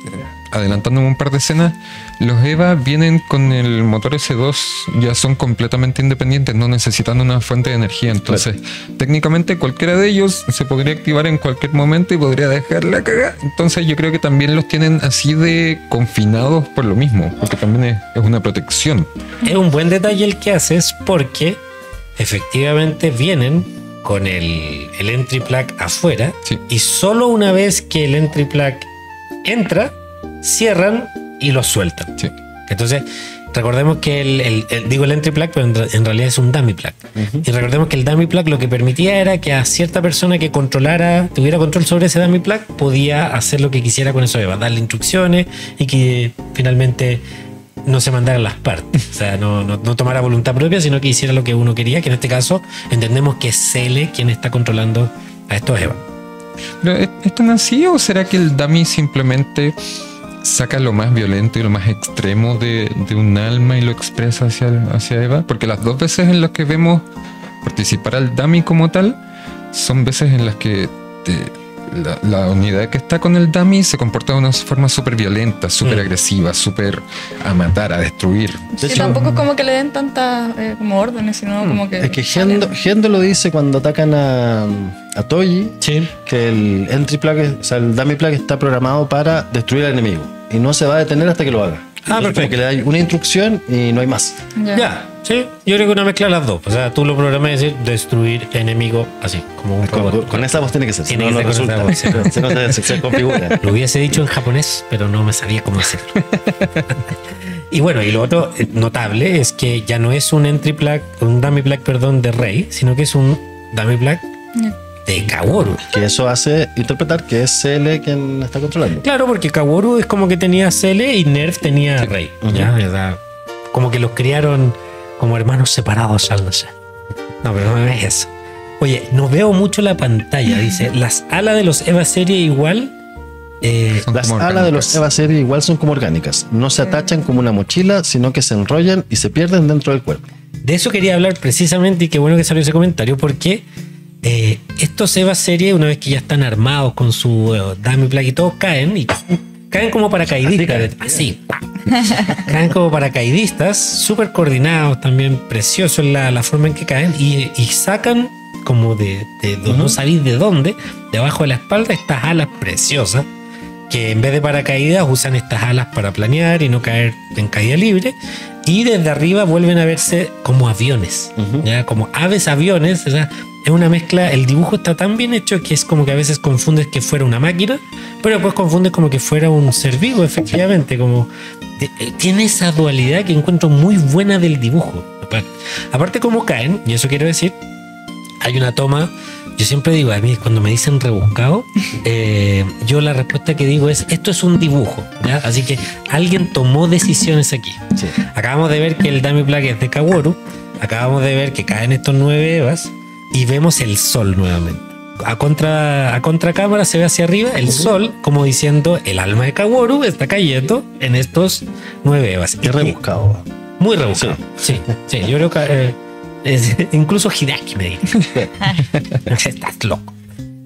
adelantándome un par de escenas, los EVA vienen con el motor S2, ya son completamente independientes, no necesitan una fuente de energía. Entonces, técnicamente cualquiera de ellos se podría activar en cualquier momento y podría dejar la cagada. Entonces, yo creo que también los tienen así de confinados por lo mismo, porque también es, es una protección. Es un buen detalle el que haces porque efectivamente vienen con el, el entry plug afuera Sí. y solo una vez que el entry plug entra, cierran y lo sueltan. Sí. Entonces, recordemos que el, el- el- digo el entry plug, pero en, re- en realidad es un dummy plug. Y recordemos que el dummy plug lo que permitía era que a cierta persona que controlara, tuviera control sobre ese dummy plug, podía hacer lo que quisiera con eso, darle instrucciones y que finalmente no se mandara las partes. O sea, no, no, no tomara voluntad propia, sino que hiciera lo que uno quería, que en este caso entendemos que es Cele quien está controlando a estos Eva. ¿es, es tan así o será que el dummy simplemente saca lo más violento y lo más extremo de, de un alma y lo expresa hacia, hacia Eva? Porque las dos veces en las que vemos participar al dummy como tal son veces en las que te- la, la unidad que está con el dummy se comporta de una forma súper violenta, súper Mm. agresiva, súper a matar, a destruir. De Sí, hecho, tampoco es como que le den tantas eh, como órdenes, sino como que. es que. Gendo, Gendo lo dice cuando atacan a, a Toji, Sí. que el entry plug, o sea, el dummy plug está programado para destruir al enemigo y no se va a detener hasta que lo haga. Ah, perfecto. que le da una instrucción y no hay más. Ya. Ya, sí. Yo creo que una mezcla de las dos. O sea, tú lo programas y decir destruir enemigo así, como un Con, robot. con esa voz tiene que ser. Tiene si no, que no ser resulta. esa voz, Si no, se, se configura. Lo hubiese dicho en japonés, pero no me sabía cómo hacerlo. y bueno, y lo otro eh, notable es que ya no es un entry plug, un dummy plug, perdón, de Rey, sino que es un dummy plug de Kaworu. Que eso hace interpretar que es CL quien está controlando. Claro, porque Kaworu es como que tenía Cele y Nerf tenía Rey. ¿ya? Sea, como que los criaron como hermanos separados al nacer. No, pero no es eso. Oye, no veo mucho la pantalla. Dice, las alas de los Eva serie igual. eh, Las alas de los. Eva serie igual son como orgánicas. No se atachan como una mochila, sino que se enrollan y se pierden dentro del cuerpo. de eso quería hablar precisamente y qué bueno que salió ese comentario porque eh, estos Eva serie, una vez que ya están armados con su eh, dummy plug y todo, caen y caen como paracaidistas. Así, caen como paracaidistas, súper coordinados también, precioso la, la forma en que caen y, y sacan como de, de, de no sabéis de dónde, debajo de la espalda, estas alas preciosas que en vez de paracaídas usan estas alas para planear y no caer en caída libre. Y desde arriba vuelven a verse como aviones, ya como aves aviones. Es una mezcla. El dibujo está tan bien hecho que es como que a veces confundes que fuera una máquina, pero después confundes como que fuera un ser vivo, efectivamente. Como eh, tiene esa dualidad que encuentro muy buena del dibujo. Aparte- como caen, y eso quiero decir, hay una toma. Yo siempre digo, a mí cuando me dicen rebuscado, eh, yo la respuesta que digo es, esto es un dibujo, ¿ya? Así que alguien tomó decisiones aquí. Sí. Acabamos de ver que el dummy plug es de Kaworu, acabamos de ver que caen estos nueve Evas y vemos el sol nuevamente. A contra, a contracámara se ve hacia arriba el sol, como diciendo, el alma de Kaworu está cayendo en estos nueve Evas. Qué rebuscado. muy rebuscado. Sí, sí, yo creo que eh, es- incluso Hidaki me dice. Estás loco.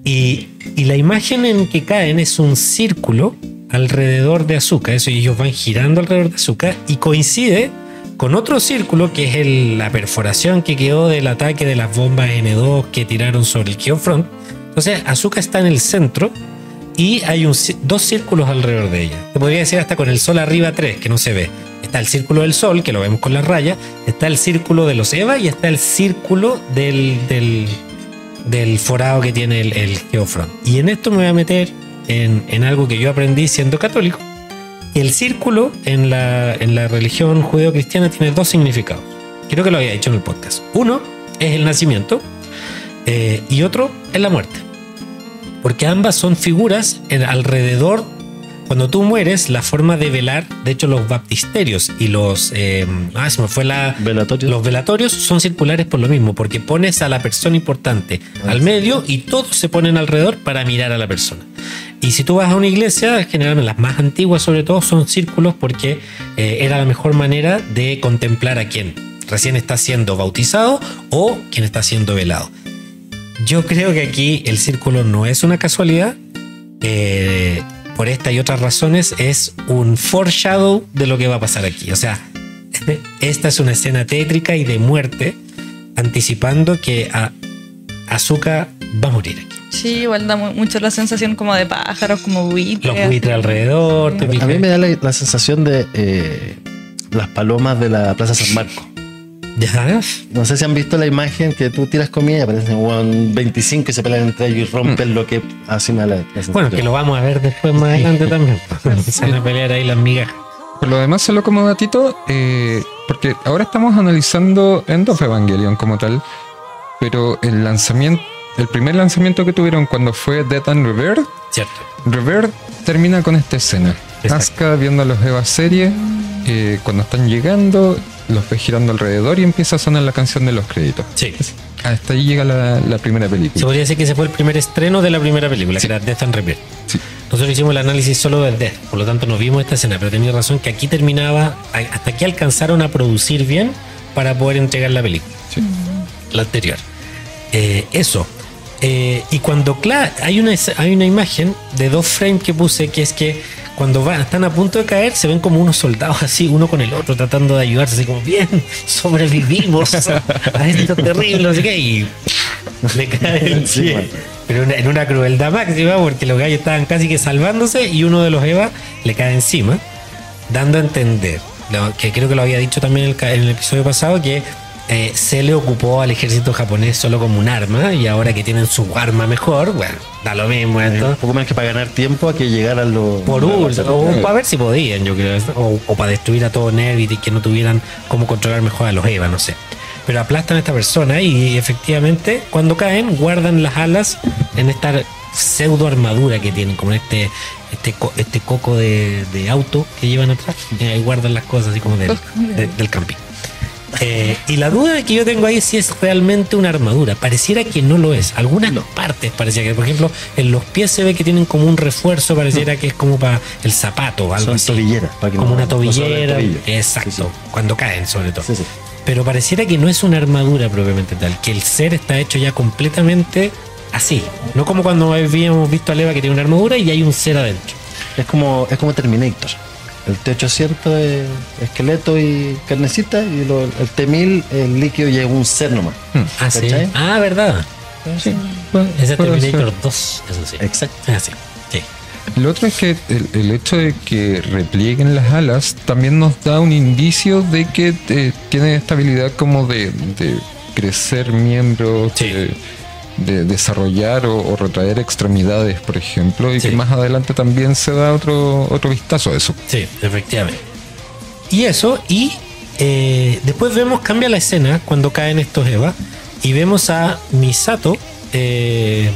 Y, y la imagen en que caen es un círculo alrededor de Azúcar. Eso y ellos van girando alrededor de Azúcar y coincide con otro círculo que es la perforación que quedó del ataque de las bombas N2 que tiraron sobre el Geofront. Entonces, Azúcar está en el centro y hay dos círculos alrededor de ella. Te podría decir hasta con el sol arriba tres, que no se ve. Está el círculo del sol, que lo vemos con la raya, está el círculo de los Eva y está el círculo del, del, forado que tiene el, Geofront. Y en esto me voy a meter en algo que yo aprendí siendo católico, El círculo en la, en la religión judeo-cristiana tiene dos significados. Creo que lo había dicho en el podcast. Uno es el nacimiento eh, y otro es la muerte. Porque ambas son figuras en, alrededor. Cuando tú mueres, la forma de velar, de hecho, los baptisterios y los. eh, ah, se me fue la. Velatorios. Los velatorios son circulares por lo mismo, porque pones a la persona importante al medio y todos se ponen alrededor para mirar a la persona. Y si tú vas a una iglesia, generalmente las más antiguas sobre todo son círculos porque eh, era la mejor manera de contemplar a quien recién está siendo bautizado o quien está siendo velado. Yo creo que aquí el círculo no es una casualidad. eh, por esta y otras razones es un foreshadow de lo que va a pasar aquí. O sea, esta es una escena tétrica y de muerte anticipando que a Azuka va a morir aquí. Sí, igual da mu- mucho la sensación como de pájaros, como buitres. Los buitres alrededor. te A mí me da la, la sensación de eh, las palomas de la Plaza San Marco. Ya. No sé si han visto la imagen que tú tiras comida y aparecen weón, 25 y se pelean entre ellos y rompen lo que así me la. Bueno, que lo vamos a ver después más adelante también. Se van a pelear ahí las migas. Por lo demás, solo como datito, eh, porque ahora estamos analizando End of Evangelion como tal, pero el lanzamiento, el primer lanzamiento que tuvieron cuando fue Death and Rebirth, Cierto. Rebirth termina con esta escena. Exacto. Asuka viendo a los Eva serie, eh, cuando están llegando, los ve girando alrededor y empieza a sonar la canción de los créditos. Sí. Hasta ahí llega la, la primera Se película. podría decir que ese fue el primer estreno de la primera película, Sí. que era Death and Rebirth. Sí. Nosotros hicimos el análisis solo del Death, por lo tanto no vimos esta escena, pero tenía razón que aquí terminaba, hasta aquí alcanzaron a producir bien para poder entregar la película. Sí. La anterior. Eh, eso. Eh, y cuando, claro, hay una, hay una imagen de dos frames que puse que es que cuando van, están a punto de caer, se ven como unos soldados así, uno con el otro, tratando de ayudarse, así como, bien, sobrevivimos a esto terrible, no sé qué, y le cae bueno. Pero una- en una crueldad máxima, porque los gallos estaban casi que salvándose y uno de los Eva le cae encima, dando a entender, que creo que lo había dicho también en el, ca- en el episodio pasado, que eh, se le ocupó al ejército japonés solo como un arma y ahora que tienen su arma mejor, bueno, da lo mismo esto. Un poco menos que para ganar tiempo a que llegaran los. Por último, o para ver si podían, yo creo, o, o para destruir a todo Nervit y que no tuvieran cómo controlar mejor a los Eva, no sé. Pero aplastan a esta persona y efectivamente cuando caen guardan las alas en esta pseudo armadura que tienen, como este este, co- este coco de, de auto que llevan atrás. Y ahí guardan las cosas así como del, de- del camping. Eh, y la duda que yo tengo ahí es si es realmente una armadura. Pareciera que no lo es. Algunas partes parecía que, por ejemplo, en los pies se ve que tienen como un refuerzo, pareciera que es como para el zapato o algo Son así. tobilleras. para que Como no- una tobillera. Exacto. Sí, sí. Cuando caen, sobre todo. Sí. Pero pareciera que no es una armadura propiamente tal, que el ser está hecho ya completamente así. No como cuando habíamos visto a Leva que tiene una armadura y hay un ser adentro. Es como, es como Terminator. El T800 es esqueleto y carnecita y lo- el T1000 el líquido y es un ser nomás. Ah, sí. Ah, verdad. Sí, Ese Terminator ser. 2, eso sí. Exacto. Ah, sí. Sí. Lo otro es que el, el hecho de que replieguen las alas también nos da un indicio de que eh, tiene esta habilidad como de, de crecer miembros, Sí. de, de desarrollar o, o retraer extremidades, por ejemplo, y Sí. que más adelante también se da otro, otro vistazo a eso. Sí, efectivamente. Y eso, y eh, después vemos, cambia la escena cuando caen estos Eva, y vemos a Misato, eh,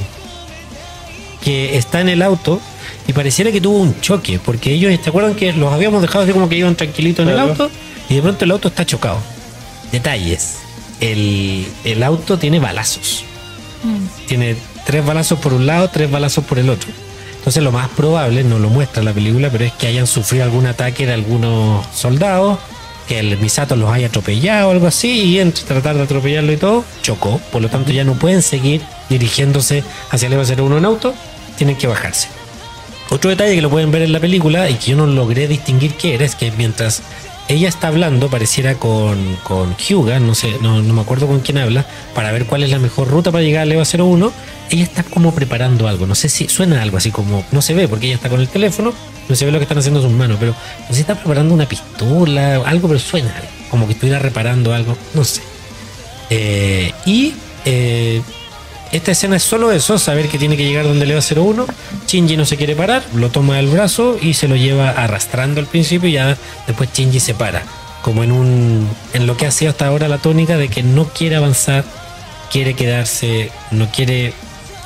que está en el auto, y pareciera que tuvo un choque, porque ellos, ¿te acuerdan que los habíamos dejado así como que iban tranquilitos en el auto? Y de pronto el auto está chocado. Detalles. El, el auto tiene balazos. Tiene tres balazos por un lado, tres balazos por el otro. Entonces lo más probable, no lo muestra la película, pero es que hayan sufrido algún ataque de algunos soldados, que el Misato los haya atropellado o algo así, y entre tratar de atropellarlo y todo, chocó. Por lo tanto ya no pueden seguir dirigiéndose hacia el EVA 01 en auto, tienen que bajarse. Otro detalle que lo pueden ver en la película y que yo no logré distinguir qué era es que mientras ella está hablando, pareciera con, con Hyuga, no sé, no, no me acuerdo con quién habla, para ver cuál es la mejor ruta para llegar al EVA 01, ella está como preparando algo. No sé si suena algo así como, no se ve porque ella está con el teléfono, no se ve lo que están haciendo sus manos, pero no sé si está preparando una pistola, algo, pero suena algo, como que estuviera reparando algo, no sé. Eh, y eh, esta escena es solo eso, saber que tiene que llegar donde le va 01. Shinji no se quiere parar, lo toma del brazo y se lo lleva arrastrando al principio y ya después Shinji se para. Como en un en lo que ha sido hasta ahora la tónica de que no quiere avanzar, quiere quedarse, no quiere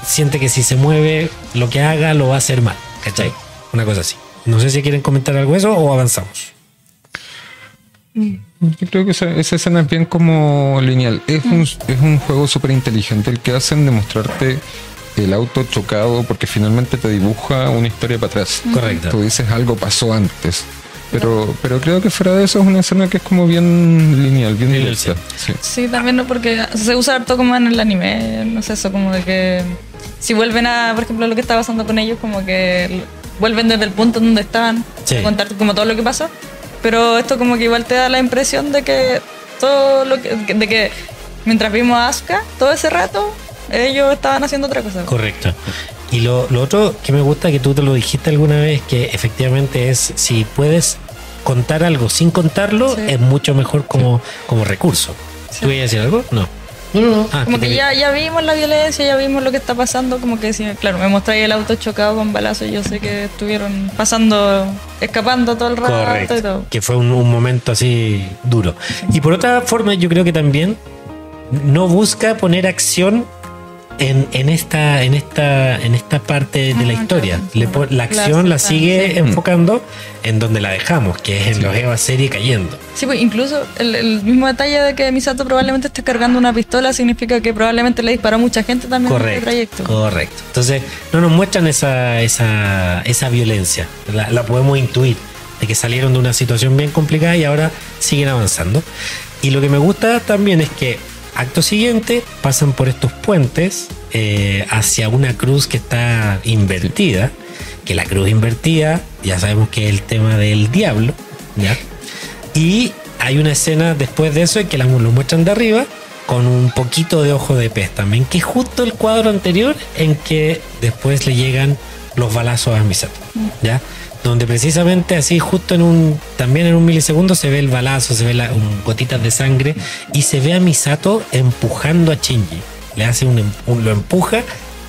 siente que si se mueve, lo que haga lo va a hacer mal, ¿cachai? Una cosa así. No sé si quieren comentar algo eso o avanzamos. Yo creo que esa, esa escena es bien como lineal. Es un, es un juego súper inteligente el que hacen de mostrarte el auto chocado porque finalmente te dibuja una historia para atrás. Correcto. Tú dices algo pasó antes. Pero, pero creo que fuera de eso es una escena que es como bien lineal, bien Lineal, directa. Sí. Sí, también no, porque se usa harto como en el anime, no sé, eso como de que si vuelven a, por ejemplo, lo que está pasando con ellos, como que vuelven desde el punto donde estaban, Sí. a contarte como todo lo que pasó, pero esto como que igual te da la impresión de que todo lo que, de que mientras vimos a Asuka, todo ese rato, ellos estaban haciendo otra cosa. Correcto. Y lo, lo otro que me gusta, que tú te lo dijiste alguna vez, que efectivamente es si puedes contar algo sin contarlo, Sí. es mucho mejor como, como recurso. Sí. ¿Tú ibas a decir algo? No. No, no, no. Ah, Como que ya, ya vimos la violencia, ya vimos lo que está pasando, como que si, claro, me mostráis el auto chocado con balazos, yo sé que estuvieron pasando, escapando todo el rato y Correcto. todo. Que fue un, un momento así duro. Y por otra forma, yo creo que también no busca poner acción en, en esta en esta en esta parte de la Ah, historia. Le la acción la sigue sí. enfocando en donde la dejamos, que es en los Eva serie cayendo. Sí, pues incluso el, el mismo detalle de que Misato probablemente esté cargando una pistola significa que probablemente le disparó a mucha gente también en este Correcto. trayecto. Correcto. Entonces, no nos muestran esa, esa, esa violencia. La, la podemos intuir de que salieron de una situación bien complicada y ahora siguen avanzando. Y lo que me gusta también es que acto siguiente pasan por estos puentes eh, hacia una cruz que está invertida. Que la cruz invertida, ya sabemos que es el tema del diablo. ¿ya? Y hay una escena después de eso en que la, lo muestran de arriba con un poquito de ojo de pez también, que es justo el cuadro anterior en que después le llegan los balazos a Misato, ¿ya? Donde precisamente así, justo en un, también en un milisegundo se ve el balazo, se ve la, un- gotitas de sangre y se ve a Misato empujando a Shinji. Le hace un, em- un- lo empuja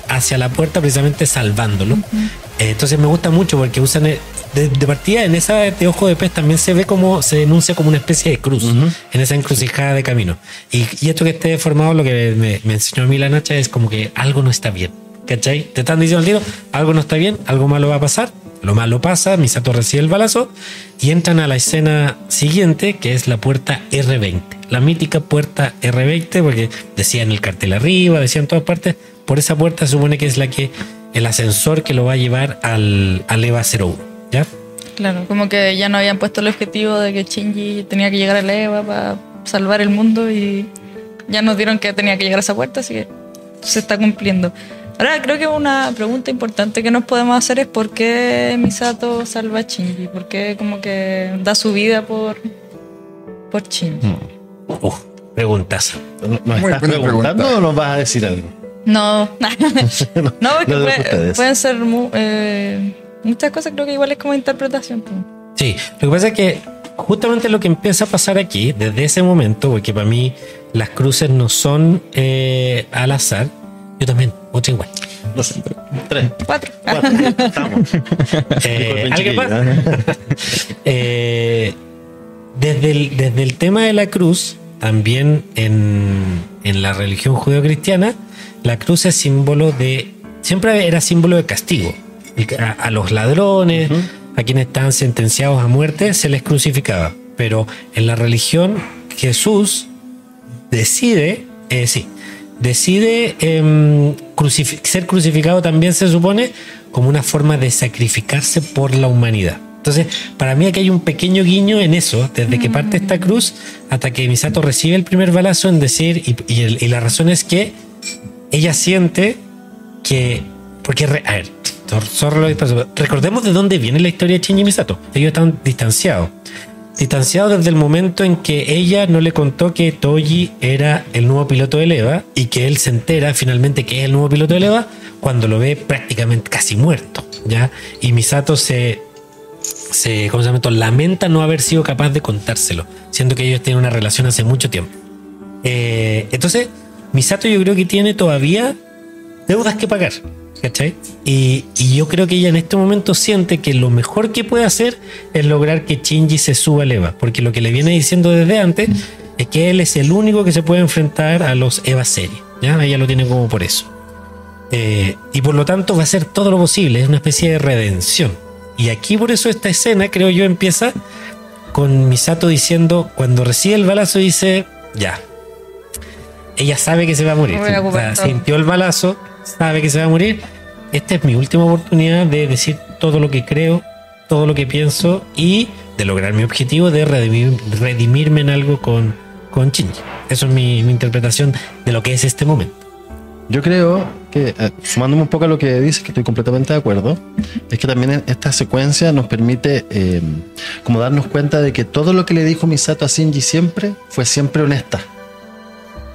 hacia la puerta precisamente salvándolo. Eh, Entonces me gusta mucho porque usan el- de, de partida en esa de ojo de pez también se ve como se denuncia como una especie de cruz en esa encrucijada de camino. Y, y esto que esté formado, lo que me, me enseñó a mí la Nacha es como que algo no está bien. ¿Cachai? Te están diciendo al tiro, algo no está bien, algo malo va a pasar. Lo malo pasa, Misato recibe el balazo y entran a la escena siguiente, que es la puerta R20. La mítica puerta R20, porque decían el cartel arriba, decían en todas partes. Por esa puerta se supone que es la que el ascensor que lo va a llevar al, al EVA 01. ¿Ya? Claro, como que ya no habían puesto el objetivo de que Shinji tenía que llegar a la EVA para salvar el mundo y ya nos dieron que tenía que llegar a esa puerta, así que se está cumpliendo. Ahora, creo que una pregunta importante que nos podemos hacer es por qué Misato salva a Shinji, por qué como que da su vida por, por Shinji. Uf, preguntas. ¿Nos Muy estás buena preguntando pregunta. o nos vas a decir algo? No, no, porque de puede- pueden ser mu- eh, muchas cosas, creo que igual es como interpretación. pues. Sí, lo que pasa es que justamente lo que empieza a pasar aquí, desde ese momento, porque para mí las cruces no son eh, al azar, yo también, otra igual. Dos, tres, Cuatro. cuatro. Estamos. Eh, ¿eh? Desde, el, desde el tema de la cruz, también en, en la religión judeocristiana, la cruz es símbolo de. Siempre era símbolo de castigo. A, a los ladrones, a quienes estaban sentenciados a muerte, se les crucificaba. Pero en la religión, Jesús decide, eh, sí, decide em, crucif- ser crucificado también se supone como una forma de sacrificarse por la humanidad. Entonces, para mí aquí hay un pequeño guiño en eso, desde que parte esta cruz hasta que Misato recibe el primer balazo en decir, y, y el- y la razón es que ella siente que, porque, re- a ver, recordemos de dónde viene la historia de Shinji Misato. Ellos están distanciados distanciado desde el momento en que ella no le contó que Toji era el nuevo piloto de Eva y que él se entera finalmente que es el nuevo piloto de Eva cuando lo ve prácticamente casi muerto, ¿ya? Y Misato se se ¿cómo se lamenta no haber sido capaz de contárselo, siendo que ellos tienen una relación hace mucho tiempo. Eh, entonces, Misato yo creo que tiene todavía deudas que pagar. ¿Cachai? Y, y yo creo que ella en este momento siente que lo mejor que puede hacer es lograr que Shinji se suba al Eva. Porque lo que le viene diciendo desde antes es que él es el único que se puede enfrentar a los Eva serie. ¿ya? Ella lo tiene como por eso. Eh, y por lo tanto va a hacer todo lo posible, es una especie de redención. Y aquí por eso esta escena, creo yo, empieza con Misato diciendo, cuando recibe el balazo, dice, ya. Ella sabe que se va a morir. Me voy a O sea, sintió el balazo, sabe que se va a morir. Esta es mi última oportunidad de decir todo lo que creo, todo lo que pienso y de lograr mi objetivo de redimir- redimirme en algo con, con Shinji. Eso es mi, interpretación de lo que es este momento. Yo creo que, eh, sumándome un poco a lo que dices, que estoy completamente de acuerdo, es que también esta secuencia nos permite eh, como darnos cuenta de que todo lo que le dijo Misato a Shinji siempre fue siempre honesta.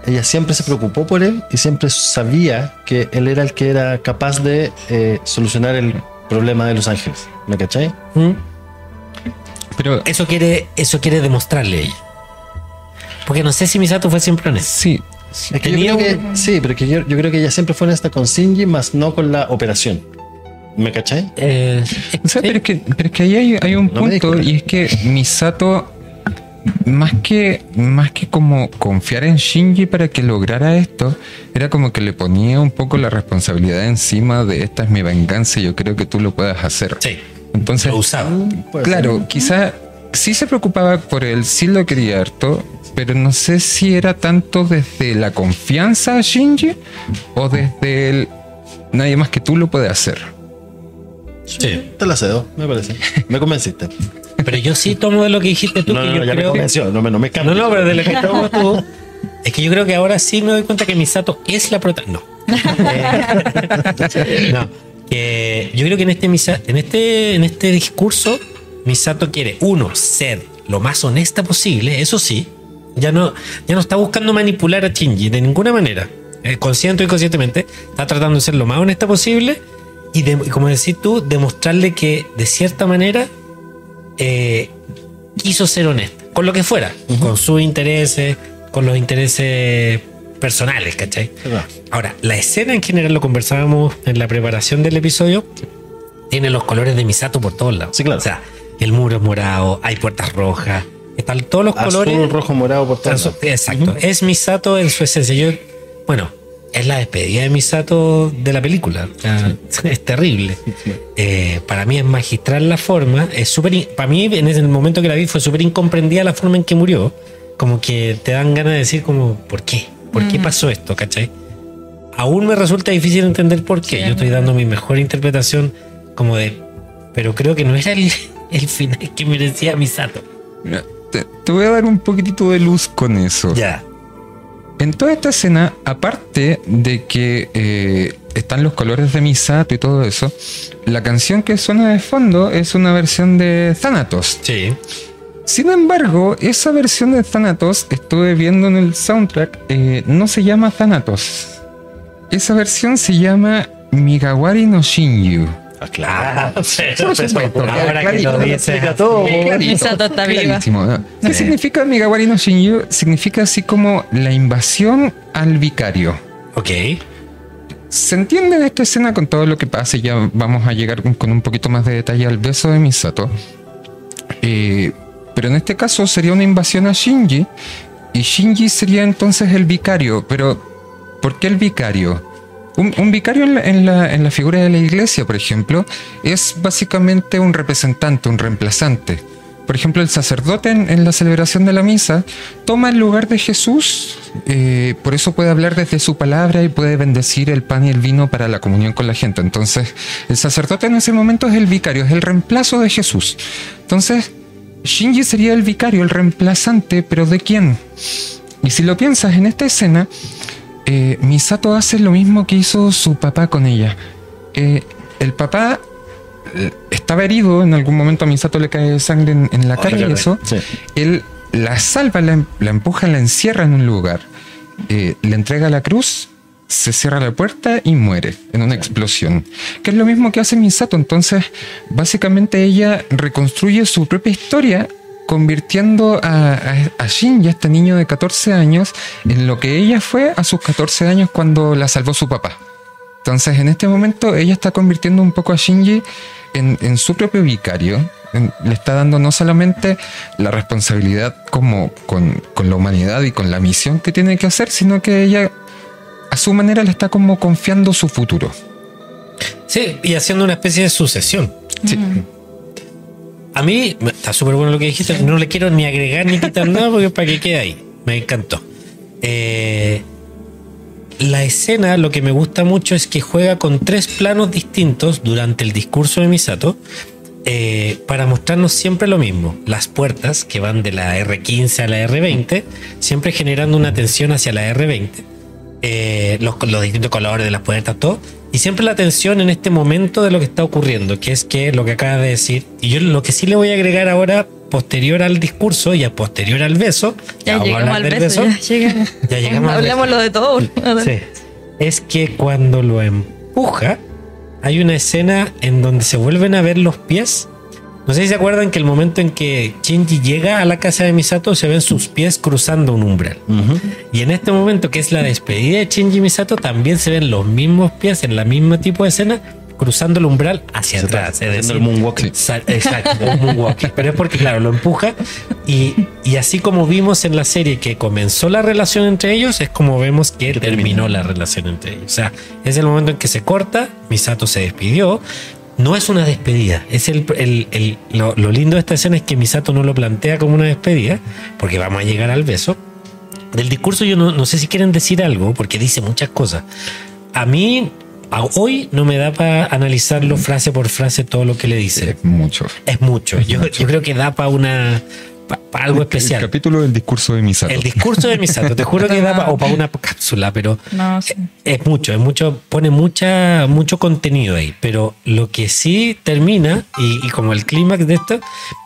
Ella siempre se preocupó por él y siempre sabía que él era el que era capaz de eh, solucionar el problema de Los Ángeles. ¿Me cachai? ¿Mm? Pero Eso quiere, eso quiere demostrarle a ella. Porque no sé si Misato fue siempre honesto. sí, Es que yo creo que, sí, pero que yo, yo creo que ella siempre fue honesta con Shinji, más no con la operación. ¿Me cachai? Eh, O sea, pero es que, pero es que ahí hay, hay un No punto y es que Misato, más que, más que como confiar en Shinji para que lograra esto, era como que le ponía un poco la responsabilidad encima de esta es mi venganza y yo creo que tú lo puedas hacer. sí, Entonces, lo usaba. Puede claro, ser. quizá sí se preocupaba por él, sí lo quería harto, pero no sé si era tanto desde la confianza a Shinji o desde el nadie más que tú lo puede hacer. Sí. Te la cedo, me parece. Me convenciste. Pero yo sí tomo de lo que dijiste tú, No, que no, yo no, me. No me, no me No, cambio. no, pero de lo que tomo tú. Es que yo creo que ahora sí me doy cuenta que Misato es la protagonista. No. Eh, no. Que yo creo que en este, Misa- en este, en este discurso, Misato quiere, uno, ser lo más honesta posible, eso sí. Ya no, ya no está buscando manipular a Shinji de ninguna manera. Eh, consciente o inconscientemente. Está tratando de ser lo más honesta posible. Y, de- y como decís tú, demostrarle que de cierta manera eh, quiso ser honesta, con lo que fuera, con sus intereses, con los intereses personales, ¿cachai? Ahora, la escena en general, lo conversábamos en la preparación del episodio, tiene los colores de Misato por todos lados. Sí, claro. O sea, el muro es morado, hay puertas rojas, están todos los Azul, colores. rojo, morado por todos lados. Exacto. Es Misato en su esencia. Yo, bueno, es la despedida de Misato de la película. O sea, es terrible. Eh, para mí es magistral la forma. Es súper. Para mí, en ese momento que la vi, fue súper incomprendida la forma en que murió. Como que te dan ganas de decir, como, ¿por qué? ¿Por qué pasó esto? ¿Cachai? Aún me resulta difícil entender por qué. Sí, Yo estoy es dando mi mejor interpretación, como de. Pero creo que no era el, el final que merecía Misato. Mira, Te, te voy a dar un poquitito de luz con eso. Ya. En toda esta escena, aparte de que eh, están los colores de Misato y todo eso, la canción que suena de fondo es una versión de Thanatos. Sí. Sin embargo, esa versión de Thanatos, estuve viendo en el soundtrack, eh, no se llama Thanatos. Esa versión se llama Migawari no Shinju. Ah, claro. Ahora que clarito. lo todo. Misato está viva. Clarísimo, ¿no? ¿Qué Sí. significa Migawari no Shinju? Significa así como la invasión al vicario. Ok. Se entiende en esta escena con todo lo que pasa y ya vamos a llegar con, con un poquito más de detalle al beso de Misato. Eh, pero en este caso sería una invasión a Shinji y Shinji sería entonces el vicario. Pero, ¿por qué el vicario? Un, vicario en la, figura de la iglesia, por ejemplo, es básicamente un representante, un reemplazante. Por ejemplo, el sacerdote en, en la celebración de la misa toma el lugar de Jesús, eh, por eso puede hablar desde su palabra y puede bendecir el pan y el vino para la comunión con la gente. Entonces, el sacerdote en ese momento es el vicario, es el reemplazo de Jesús. Entonces, Shinji sería el vicario, el reemplazante, pero ¿de quién? Y si lo piensas en esta escena, eh, Misato hace lo mismo que hizo su papá con ella. Eh, el papá eh, estaba herido, en algún momento a Misato le cae sangre en, en la cara y eso. Sí. Él la salva, la, la empuja, la encierra en un lugar, eh, le entrega la cruz, se cierra la puerta y muere en una explosión. Que es lo mismo que hace Misato. Entonces, básicamente ella reconstruye su propia historia convirtiendo a, a, a Shinji, este niño de 14 años, en lo que ella fue a sus 14 años cuando la salvó su papá. Entonces, en este momento, ella está convirtiendo un poco a Shinji en, en su propio vicario. En- le está dando no solamente la responsabilidad como con, con la humanidad y con la misión que tiene que hacer, sino que ella a su manera le está como confiando su futuro. Sí, y haciendo una especie de sucesión. Sí. A mí está súper bueno lo que dijiste. No le quiero ni agregar ni quitar nada porque para que quede ahí. Me encantó. Eh, la escena, lo que me gusta mucho es que juega con tres planos distintos durante el discurso de Misato eh, para mostrarnos siempre lo mismo. Las puertas que van de la R15 a la R20, siempre generando una tensión hacia la R20. Eh, los, los distintos colores de las puertas, todo. Y siempre la atención en este momento de lo que está ocurriendo, que es que lo que acaba de decir. Y yo lo que sí le voy a agregar ahora, posterior al discurso y a posterior al beso, Ya, vamos a llegamos hablar al del beso, ya llegamos. Ya llegamos al beso. Hablemoslo de todo. Sí. Es que cuando lo empuja, hay una escena en donde se vuelven a ver los pies. No sé si se acuerdan que el momento en que Shinji llega a la casa de Misato se ven sus pies cruzando un umbral. Ujú. Y en este momento que es la despedida de Shinji Misato, también se ven los mismos pies en la misma tipo de escena cruzando el umbral hacia Se atrás. Es decir, el moonwalk. Exacto, un moonwalking. Pero es porque, claro, lo empuja. Y, y así como vimos en la serie que comenzó la relación entre ellos, es como vemos que terminó la relación entre ellos. O sea, es el momento en que se corta, Misato se despidió. No es una despedida. Es el, el- el- lo, lo lindo de esta escena es que Misato no lo plantea como una despedida, porque vamos a llegar al beso. Del discurso yo no, no sé si quieren decir algo, porque dice muchas cosas. A mí, a- hoy no me da para analizarlo frase por frase todo lo que le dice. Es mucho. Es mucho. Yo, yo creo que da para una para algo El especial. capítulo del discurso de Misato. El discurso de Misato, te juro que da pa- o para una cápsula, pero No, sí. es mucho, es mucho, pone mucha, mucho contenido ahí. Pero lo que sí termina, y, y como el clímax de esto,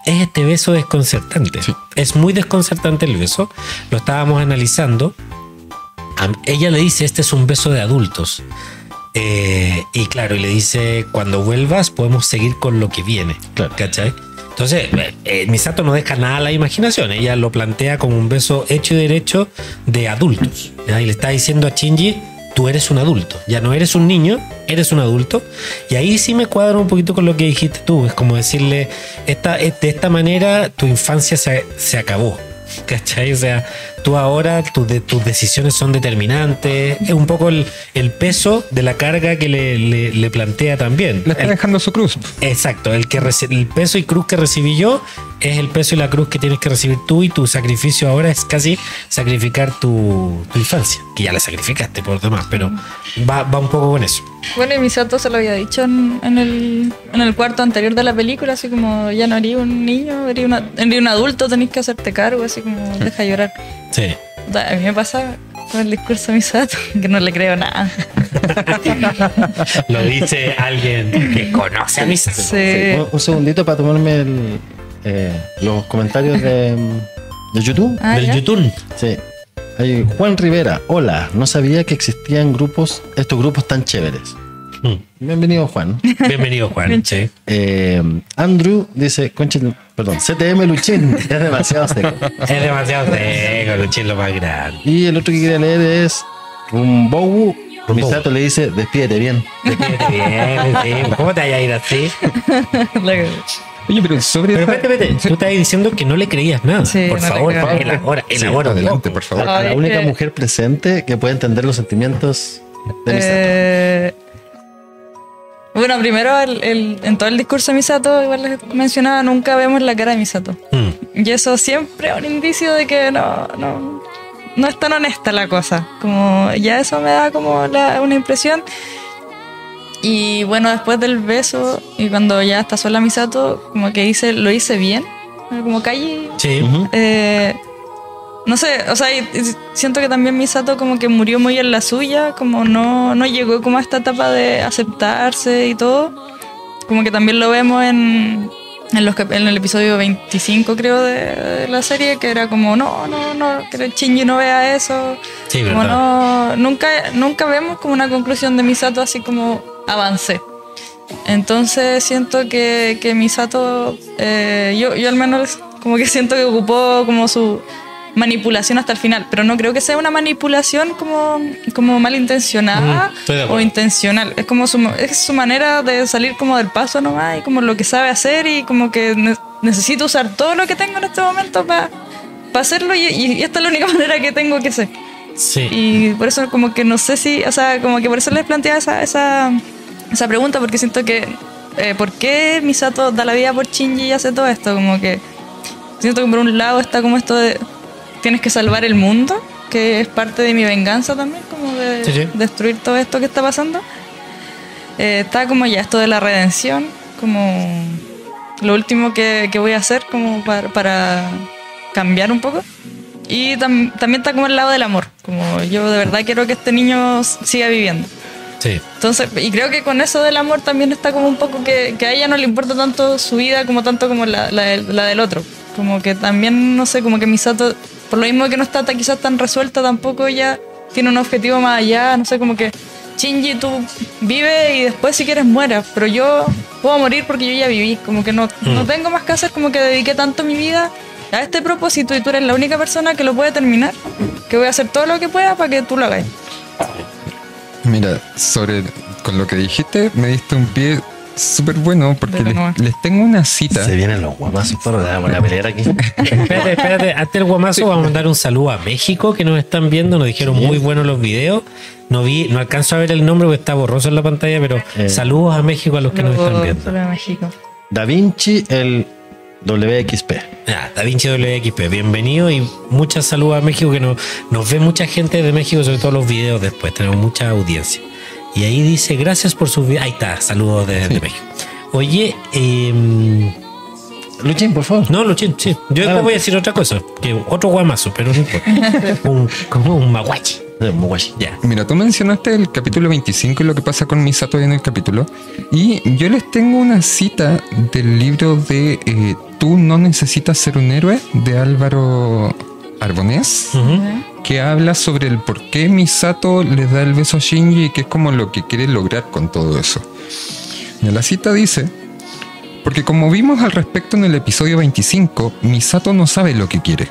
es este beso desconcertante. Sí. Es muy desconcertante el beso. Lo estábamos analizando. A- ella le dice, este es un beso de adultos. Eh, y claro, y le dice, cuando vuelvas podemos seguir con lo que viene. Claro. ¿Cachai? Entonces, eh, eh, Misato no deja nada a la imaginación. Ella lo plantea como un beso hecho y derecho de adultos. Y le está diciendo a Shinji, tú eres un adulto. Ya no eres un niño, eres un adulto. Y ahí sí me cuadra un poquito con lo que dijiste tú. Es como decirle, esta, de esta manera tu infancia se, se acabó. ¿Cachai? O sea, tú ahora, tus de- tus decisiones son determinantes. Es un poco el, el peso de la carga que le, le- le plantea también. Le está El- dejando su cruz. Exacto, el, que reci- el peso y cruz que recibí yo es el peso y la cruz que tienes que recibir tú y tu sacrificio ahora es casi sacrificar tu, tu infancia, que ya la sacrificaste por demás, pero va, va un poco con eso. Bueno, y Misato se lo había dicho en, en el, en el cuarto anterior de la película, así como ya no eres un niño, una, eres un adulto, tenés que hacerte cargo, así como deja llorar. Sí. A mí me pasa con el discurso de Misato, que no le creo nada. Lo dice alguien que conoce a mis Sí. Un, un segundito para tomarme el, eh, los comentarios de, de YouTube. Ah, del ¿ya? YouTube. Sí. Hay Juan Rivera, hola, no sabía que existían grupos, estos grupos tan chéveres. Mm. Bienvenido, Juan. Bienvenido, Juan. Sí. Eh, Andrew dice, concha, perdón, CTM Luchín, es demasiado seco. Es demasiado seco, Luchín lo más grande. Y el otro que quería leer es Rumbowu. Misato le dice, despídete bien. Despídete bien, sí. ¿Cómo te vayas a ir así? Oye, pero sobre Pero espérate, espérate. Tú estás diciendo que no le creías nada. Sí, por no favor, creo. elabora, Sí, elabora. un adelante, por favor. A Ay, la es única que- mujer presente que puede entender los sentimientos de Misato. Eh, bueno, primero el- el- en todo el discurso de Misato, igual les mencionaba, nunca vemos la cara de Misato. Mm. Y eso siempre es un indicio de que no, no, no es tan honesta la cosa. Como ya eso me da como la- una impresión. Y bueno, después del beso y cuando ya está sola Misato, como que dice, lo hice bien. Como calle. Sí. Eh, no sé, o sea, y- y siento que también Misato como que murió muy en la suya, como no, no llegó como a esta etapa de aceptarse y todo. Como que también lo vemos en, en, los, en el episodio 25 creo de, de la serie, que era como, no, no, no, que el Shinji no vea eso. Sí, Como no, nunca, nunca vemos como una conclusión de Misato así como avance. Entonces siento que, que Misato, eh, yo, yo al menos como que siento que ocupó como su manipulación hasta el final, pero no creo que sea una manipulación como, como malintencionada Mm, o intencional. Es como su, es su manera de salir como del paso nomás y como lo que sabe hacer y como que ne- necesito usar todo lo que tengo en este momento para hacerlo y, y esta es la única manera que tengo que hacer. Sí. Y por eso como que no sé si, o sea, como que por eso les planteaba esa, esa, esa pregunta, porque siento que, eh, ¿por qué Misato da la vida por Shinji y hace todo esto? Como que siento que por un lado está como esto de, tienes que salvar el mundo, que es parte de mi venganza también, como de Sí, sí. destruir todo esto que está pasando. Eh, está como ya esto de la redención, como lo último que, que voy a hacer como para, para cambiar un poco. Y tam- también está como el lado del amor, como yo de verdad quiero que este niño siga viviendo. Sí. Entonces, y creo que con eso del amor también está como un poco que, que a ella no le importa tanto su vida como tanto como la, la la del otro. Como que también, no sé, como que Misato, por lo mismo que no está quizás tan resuelta, tampoco ella tiene un objetivo más allá, no sé, como que Shinji, tú vive y después si quieres mueras, pero yo puedo morir porque yo ya viví, como que no, no tengo más que hacer, como que dediqué tanto mi vida a este propósito y tú eres la única persona que lo puede terminar, que voy a hacer todo lo que pueda para que tú lo hagas. Mira, sobre con lo que dijiste, me diste un pie súper bueno porque les, tengo una cita. Se vienen los guapazos, pero la van a pelear aquí. Espérate, espérate. Antes del guamazo, vamos a mandar un saludo a México que nos están viendo. Nos dijeron muy buenos los videos. No vi, no alcanzo a ver el nombre porque está borroso en la pantalla, pero Eh. saludos a México a los que nos están viendo. solo de México. Da Vinci, el WXP. Ah, Da Vinci WXP, bienvenido y muchas saludos a México que nos, nos ve mucha gente de México, sobre todo los videos después, tenemos mucha audiencia. Y ahí dice, gracias por sus videos. Ahí está, saludos de, de México. Oye, eh, Luchín, por favor. no, Luchín, sí. Yo después Adelante. voy a decir otra cosa, que otro guamazo, pero no importa. un, como un maguachi. Ya. Mira, tú mencionaste el capítulo 25 y lo que pasa con Misato en el capítulo. Y yo les tengo una cita del libro de eh, Tú no necesitas ser un héroe de Álvaro Arbonés. Que habla sobre el por qué Misato le da el beso a Shinji y que es como lo que quiere lograr con todo eso. Y la cita dice, porque como vimos al respecto en el episodio 25, Misato no sabe lo que quiere,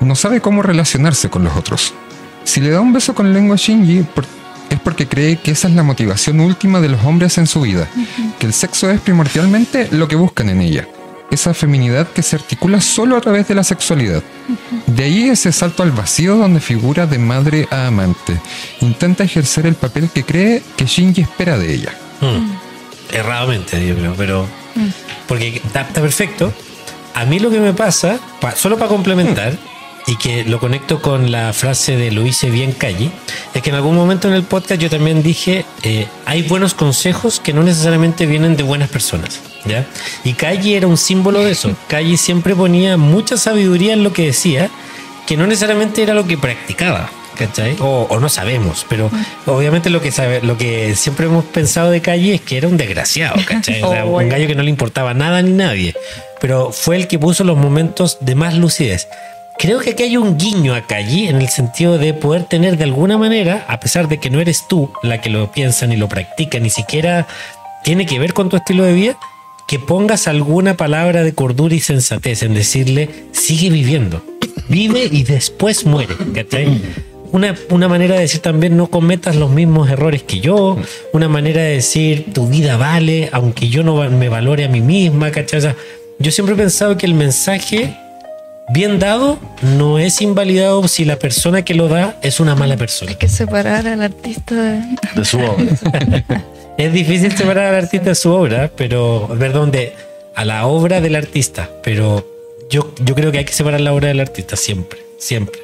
no sabe cómo relacionarse con los otros. Si le da un beso con lengua a Shinji por- es porque cree que esa es la motivación última de los hombres en su vida, que el sexo es primordialmente lo que buscan en ella, esa feminidad que se articula solo a través de la sexualidad. De ahí ese salto al vacío donde figura de madre a amante. Intenta ejercer el papel que cree que Shinji espera de ella. Mm. Erradamente, yo creo, pero. Porque está, está perfecto. A mí lo que me pasa, pa- solo para complementar, y que lo conecto con la frase de lo hice bien Calle, es que en algún momento en el podcast yo también dije: eh, hay buenos consejos que no necesariamente vienen de buenas personas. ¿ya? Y Calle era un símbolo de eso. Calle siempre ponía mucha sabiduría en lo que decía, que no necesariamente era lo que practicaba. ¿Cachai? O, o no sabemos, pero obviamente lo que sabe, lo que siempre hemos pensado de Calle es que era un desgraciado, ¿cachai? O sea, Oh, un bueno. gallo que no le importaba nada ni nadie, pero fue el que puso los momentos de más lucidez. Creo que aquí hay un guiño a Calle en el sentido de poder tener de alguna manera, a pesar de que no eres tú la que lo piensa ni lo practica, ni siquiera tiene que ver con tu estilo de vida, que pongas alguna palabra de cordura y sensatez en decirle, sigue viviendo, vive y después muere. Una, una manera de decir también no cometas los mismos errores que yo, una manera de decir tu vida vale, aunque yo no me valore a mí misma, ¿cachai? Yo siempre he pensado que el mensaje bien dado no es invalidado si la persona que lo da es una mala persona. Hay que separar al artista de... De su obra. Es difícil separar al artista de su obra, pero, perdón, de, a la obra del artista, pero yo, yo creo que hay que separar la obra del artista siempre, siempre,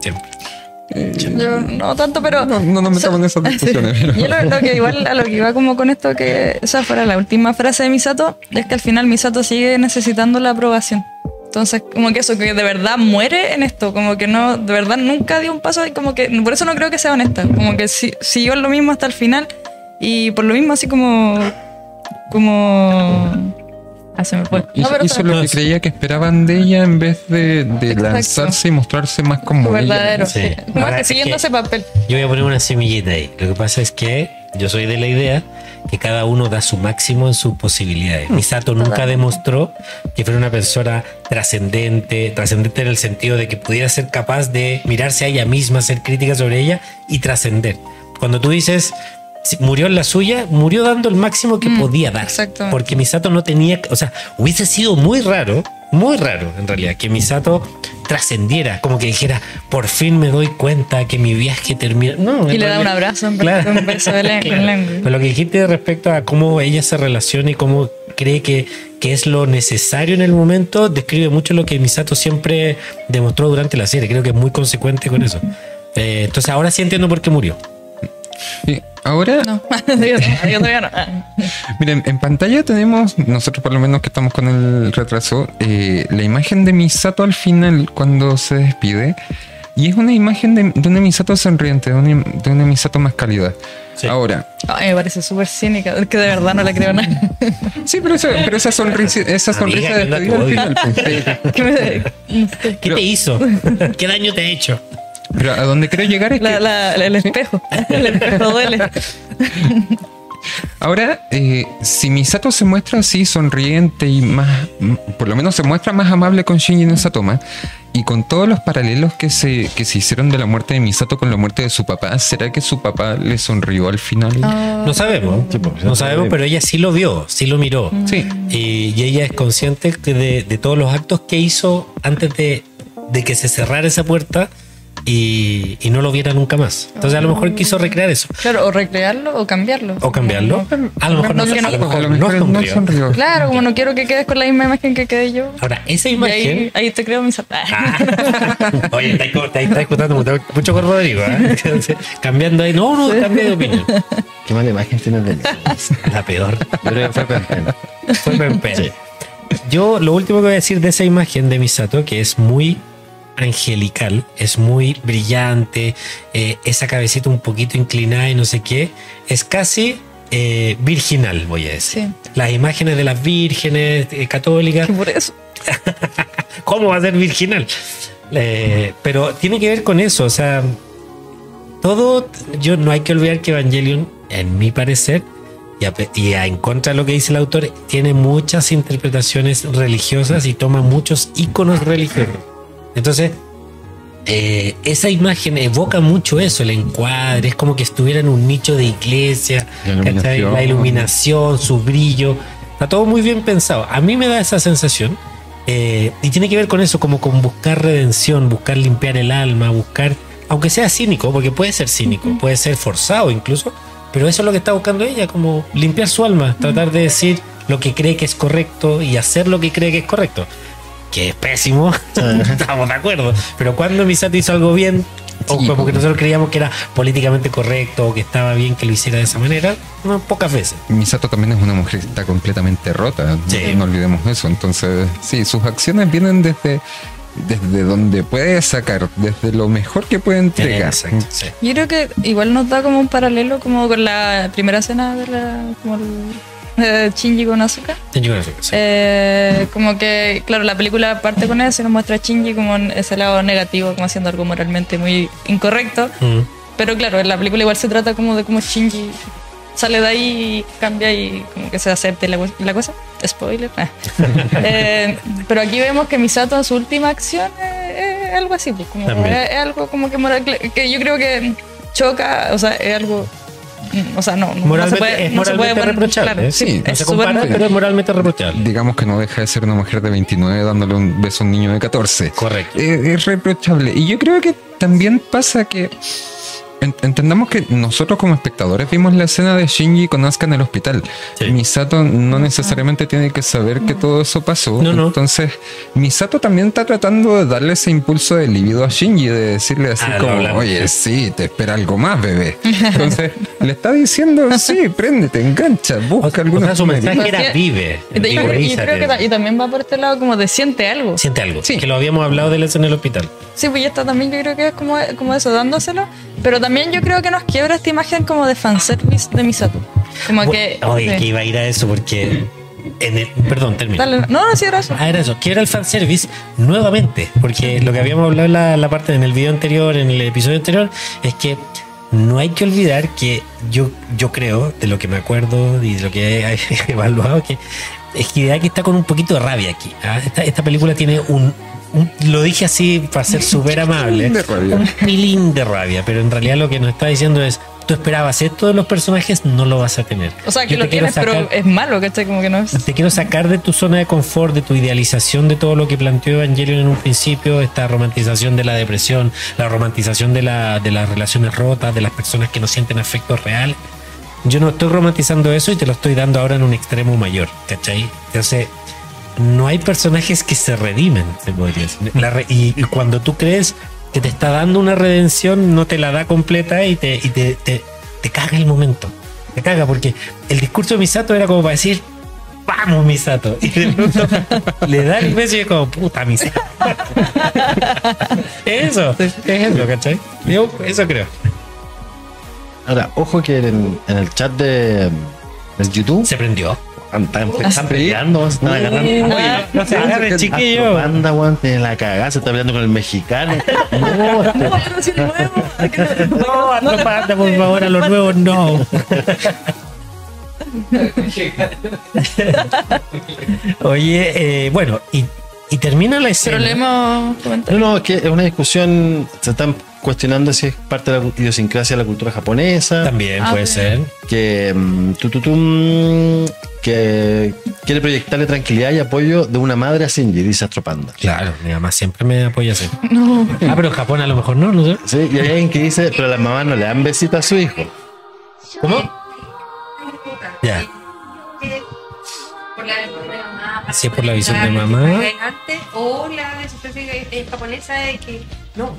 siempre. Yo no tanto, pero... No, no nos metamos en esas discusiones. pero- Yo lo, lo que igual a lo que iba como con esto, que esa fuera la última frase de Misato, es que al final Misato sigue necesitando la aprobación. Entonces, como que eso, que de verdad muere en esto, como que no, de verdad nunca dio un paso y como que, por eso no creo que sea honesta, como que si- siguió lo mismo hasta el final y por lo mismo así como, como... Ah, se me fue. Hizo, No, pero hizo lo que creía que esperaban de ella en vez de, de lanzarse y mostrarse más como ella. verdadero. Sí. Como Ahora, que es siguiendo que- ese papel. Yo voy a poner una semillita ahí. Lo que pasa es que yo soy de la idea que cada uno da su máximo en sus posibilidades. Misato nunca Totalmente. demostró que fuera una persona trascendente, trascendente en el sentido de que pudiera ser capaz de mirarse a ella misma, hacer críticas sobre ella y trascender. Cuando tú dices murió en la suya, murió dando el máximo que Mm, podía dar. exactamente. Porque Misato no tenía, o sea, hubiese sido muy raro, muy raro en realidad, que Misato trascendiera, como que dijera, por fin me doy cuenta que mi viaje termina. No, Y le da un abrazo en de un beso de lengua. en lengua. Pero lo que dijiste respecto a cómo ella se relaciona y cómo cree que, que es lo necesario en el momento, describe mucho lo que Misato siempre demostró durante la serie. Creo que es muy consecuente con eso. Eh, entonces ahora sí entiendo por qué murió. Sí, Ahora, No, yo, todavía no. Miren, en pantalla tenemos, nosotros por lo menos que estamos con el retraso, eh, la imagen de Misato al final cuando se despide. Y es una imagen de, de una Misato sonriente, de una, de una Misato más cálida. Sí. Ahora, Ay, me parece súper cínica, es que de verdad no le creo nada. sí, pero esa, pero esa sonrisa, esa sonrisa Amiga, de despedida la al final. pues, me- ¿Qué Pero- te hizo? ¿Qué daño te ha hecho? Pero a donde quiero llegar es que la- la- el espejo, el espejo duele. Ahora, eh, si Misato se muestra así sonriente y más, por lo menos se muestra más amable con Shinji en esa toma, y con todos los paralelos que se, que se hicieron de la muerte de Misato con la muerte de su papá, ¿será que su papá le sonrió al final? Ah. No sabemos. Sí, pues, No sabemos, sabemos. pero ella sí lo vio, sí lo miró. Sí. Y, y ella es consciente de, de todos los actos que hizo antes de, de que se cerrara esa puerta y, y no lo viera nunca más. Entonces a lo mejor quiso recrear eso. Claro, o recrearlo o cambiarlo. O cambiarlo. A lo mejor no, a lo mejor no no sonrió. sonrió. Claro, como no quiero que quedes con la misma imagen que quedé yo. Ahora, esa imagen. ahí, ahí te creo mis Ah. Oye, estáis estáis escuchando mucho, con Rodrigo, ¿eh? Cambiando ahí. No, no, cambia de opinión. Qué mala imagen tienes de mí. La peor. Yo creo que fue Pen Pen. Fue Pen Sí. Yo lo último que voy a decir de esa imagen de Misato, que es muy angelical, es muy brillante, eh, esa cabecita un poquito inclinada y no sé qué, es casi eh, virginal, voy a decir. Sí. Las imágenes de las vírgenes eh, católicas, por eso. ¿cómo va a ser virginal? Eh, pero tiene que ver con eso, o sea, todo, yo no hay que olvidar que Evangelion, en mi parecer, y, a, y a- en contra de lo que dice el autor, tiene muchas interpretaciones religiosas y toma muchos iconos religiosos. Entonces, eh, esa imagen evoca mucho eso, el encuadre, es como que estuviera en un nicho de iglesia, La ¿cachai? iluminación. la iluminación, su brillo, está todo muy bien pensado. A mí me da esa sensación eh, y tiene que ver con eso, como con buscar redención, buscar limpiar el alma, buscar, aunque sea cínico, porque puede ser cínico, puede ser forzado incluso, pero eso es lo que está buscando ella, como limpiar su alma, tratar de decir lo que cree que es correcto y hacer lo que cree que es correcto. Que es pésimo, estamos de acuerdo, pero cuando Misato hizo algo bien, o Sí, como que nosotros creíamos que era políticamente correcto o que estaba bien que lo hiciera de esa manera, no, pocas veces. Misato también es una mujer que está completamente rota, no- Sí. no olvidemos eso. Entonces, sí, sus acciones vienen desde, desde donde puede sacar, desde lo mejor que puede entregar. Exacto, sí. Yo creo que igual nos da como un paralelo como con la primera escena de la como el, de Shinji decir que sí. Eh, como que, claro, la película parte con eso y nos muestra a Shinji como en ese lado negativo, como haciendo algo moralmente muy incorrecto. Mm. Pero claro, en la película igual se trata como de cómo Shinji sale de ahí y cambia y como que se acepte la, la cosa. Spoiler. Ah. Eh, pero aquí vemos que Misato en su última acción es, es algo así, pues, como es, es algo como que moral, que yo creo que choca, o sea, es algo. Mm, O sea, no, no, Moralmente, no se puede, es no se puede reprochable. claro, ¿eh? sí, no es se súper- compara, pero es moralmente reprochable. Digamos que no deja de ser una mujer de 29 dándole un beso a un niño de 14. Correcto. Eh, es reprochable. Y yo creo que también pasa que entendamos que nosotros como espectadores vimos la escena de Shinji con Asuka en el hospital. Sí. Misato no necesariamente tiene que saber que todo eso pasó. No, no. Entonces, Misato también está tratando de darle ese impulso de libido a Shinji, de decirle así Ah, como, oye, sí, te espera algo más, bebé. Entonces, le está diciendo, sí, préndete, engancha, busca o alguna sea, su mensaje era vive. Y, y- y vigorízate. creo que y también va por este lado como de siente algo. Siente algo. Sí. Que lo habíamos hablado de él en el hospital. Sí, pues ya está también yo creo que es como, como eso, dándoselo. Pero también yo creo que nos quiebra esta imagen como de fanservice de Misato. Como que... Oye, sí. que iba a ir a eso porque. En el, perdón, termino. Dale, no, no, sí, era eso. Ah, era eso. Quiero el fanservice nuevamente. Porque lo que habíamos hablado en la, la parte en el video anterior, en el episodio anterior, es que no hay que olvidar que yo, yo creo, de lo que me acuerdo y de lo que he evaluado, que es que Hideaki está con un poquito de rabia aquí. ¿ah? Esta, esta película tiene un, un- Lo dije así para ser súper amable. de rabia. Un pilín de rabia, pero en realidad lo que nos está diciendo es: tú esperabas esto de los personajes, no lo vas a tener. O sea, que Yo lo te quiero tienes, pero sacar- es malo, ¿cachai? Como que no es. te quiero sacar de tu zona de confort, de tu idealización de todo lo que planteó Evangelion en un principio, esta romantización de la depresión, la romantización de, la, de las relaciones rotas, de las personas que no sienten afectos reales. Yo no estoy romantizando eso y te lo estoy dando ahora en un extremo mayor, ¿cachai? Entonces, no hay personajes que se redimen, se podría decir. Re- y, y cuando tú crees que te está dando una redención, no te la da completa y te, y te, te, te caga el momento. Te caga porque el discurso de Misato era como para decir, vamos Misato. Y de pronto le da el beso y es como, puta Misato. eso, es eso, ¿cachai? Yo eso creo. Ahora, ojo que en, en el chat de, YouTube Se prendió. Están, están peleando, están agarrando. Oye, Oye, no se agarre, chiquillo. Panda, weón, tiene la cagada, se está peleando con el mexicano. No, este- No, Atropanda, por favor, a los nuevos no. Oye, eh, bueno, y, y termina la escena. comentarios. No, no, es que es una discusión, se están cuestionando si es parte de la idiosincrasia de la cultura japonesa. También Ah, puede ser. que mm, tu, tu, tu, mm, que quiere proyectarle tranquilidad y apoyo de una madre a Shinji, dice Astropanda. Claro, mi mamá siempre me apoya así. No. Ah, pero en Japón a lo mejor no, no sé. Sí, y hay alguien que dice, pero las mamás no le dan besito a su hijo. ¿Cómo? Ya. Por la visión de mamá. Sí, por la visión de mamá. o la visión japonesa de que no,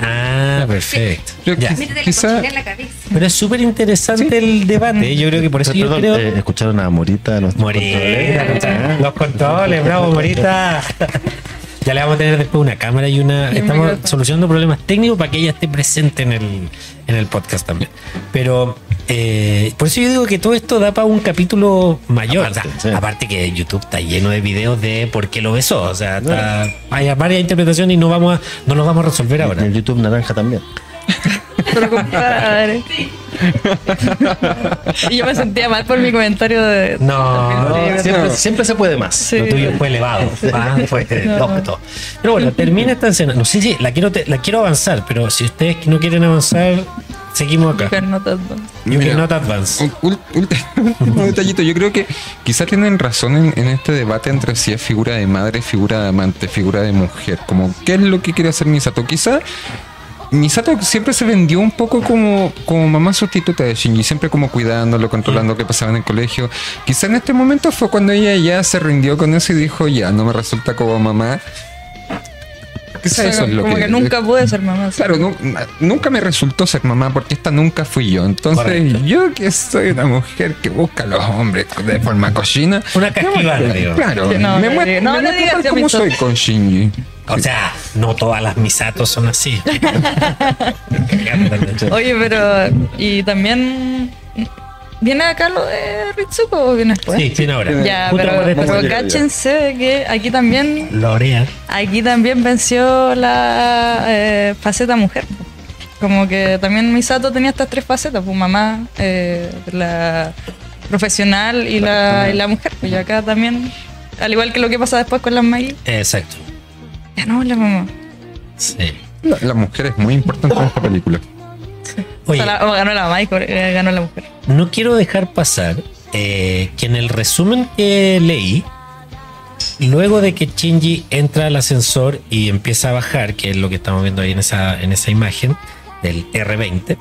Ah, perfecto. Ya. quizá- Métete la Quizá- cochina en la cabeza. Pero es súper interesante el debate. Yo creo que por eso yo Perdón, creo. eh, escucharon a Morita, nuestro Morita, los controles, bravo, Morita. Ya le vamos a tener después una cámara y una. Y Estamos solucionando problemas técnicos para que ella esté presente en el, en el podcast también. Pero eh, por eso yo digo que todo esto da para un capítulo mayor. Aparte, O sea, sí. aparte que YouTube está lleno de videos de por qué lo besó. O sea, está- hay varias interpretaciones y no vamos a, no los vamos a resolver ahora. En YouTube naranja también. Pero compadre. y yo me sentía mal por mi comentario de. No, video. Siempre, siempre se puede más. Sí. Lo tuyo fue elevado. Ah, fue no, todo. Pero bueno, termina esta escena. No sé si la quiero, te- la quiero avanzar, pero si ustedes no quieren avanzar, seguimos acá. You Mira, cannot advance. Un, detallito, yo creo que quizá tienen razón en, en este debate entre si es figura de madre, figura de amante, figura de mujer, como qué es lo que quiere hacer Misato. Quizá Misato siempre se vendió un poco como, como mamá sustituta de Shinji, siempre como cuidándolo, controlando qué pasaba en el colegio. Quizá en este momento fue cuando ella ya se rindió con eso y dijo, ya, no me resulta como mamá. Quizá O sea, eso es lo como que, nunca pude ser mamá. Claro, nu- nunca me resultó ser mamá porque esta nunca fui yo. Entonces, Correcto. yo que soy una mujer que busca a los hombres de forma cochina. Una casquivana, digo. Claro, Que no, me no no, me no digas que como mis soy con Shinji. O sea, no todas las misatos son así. Oye, pero. Y también. ¿Viene acá lo de Ritsuko o viene después? Sí, tiene ahora. Ya, Justo pero, pero cáchense que aquí también Lorea. aquí también venció la eh, faceta mujer. Como que también Misato tenía estas tres facetas, pues mamá, eh, la profesional y la, y la mujer. Pues y acá también, al igual que lo que pasa después con las Maggie, Exacto. Ya no la mamá. Sí. La, la mujer es muy importante en esta película. Oye, O sea, la- o ganó la mamá y eh, ganó la mujer. no quiero dejar pasar eh, que en el resumen que leí, luego de que Shinji entra al ascensor y empieza a bajar, que es lo que estamos viendo ahí en esa, en esa imagen del R20,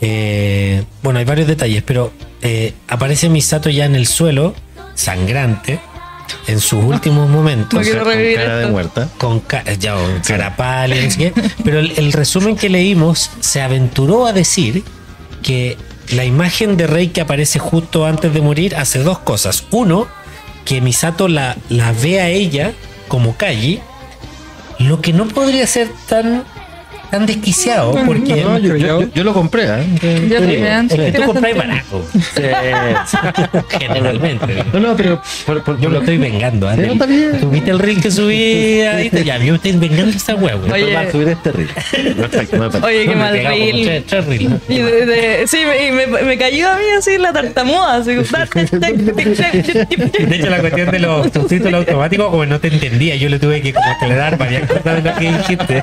eh, bueno, hay varios detalles, pero eh, aparece Misato ya en el suelo, sangrante, en sus últimos momentos. No Con cara de muerta. con ca- ya, cara pálida, no sé qué. pero el, el resumen que leímos se aventuró a decir que la imagen de Rey que aparece justo antes de morir hace dos cosas. Uno, que Misato la, la ve a ella como Kaji, lo que no podría ser tan tan desquiciado porque No, yo, yo- yo lo compré, ¿eh? Yo Sí. también. es que tú compras barato. Generalmente. No, no, pero por, por- Yo lo estoy vengando. ¿eh? Sí, no, está bien. ¿Tú viste el reel que subí ahí? Ya, yo estoy vengando hueá, güey. Oye. A subir este reel. Oye, qué mal reel. sí, me, y me, me cayó a mí así la tartamuda. Así, De hecho, la cuestión de los subtítulos automáticos, como no te entendía, yo le tuve que como aclarar varias cosas de lo que dijiste.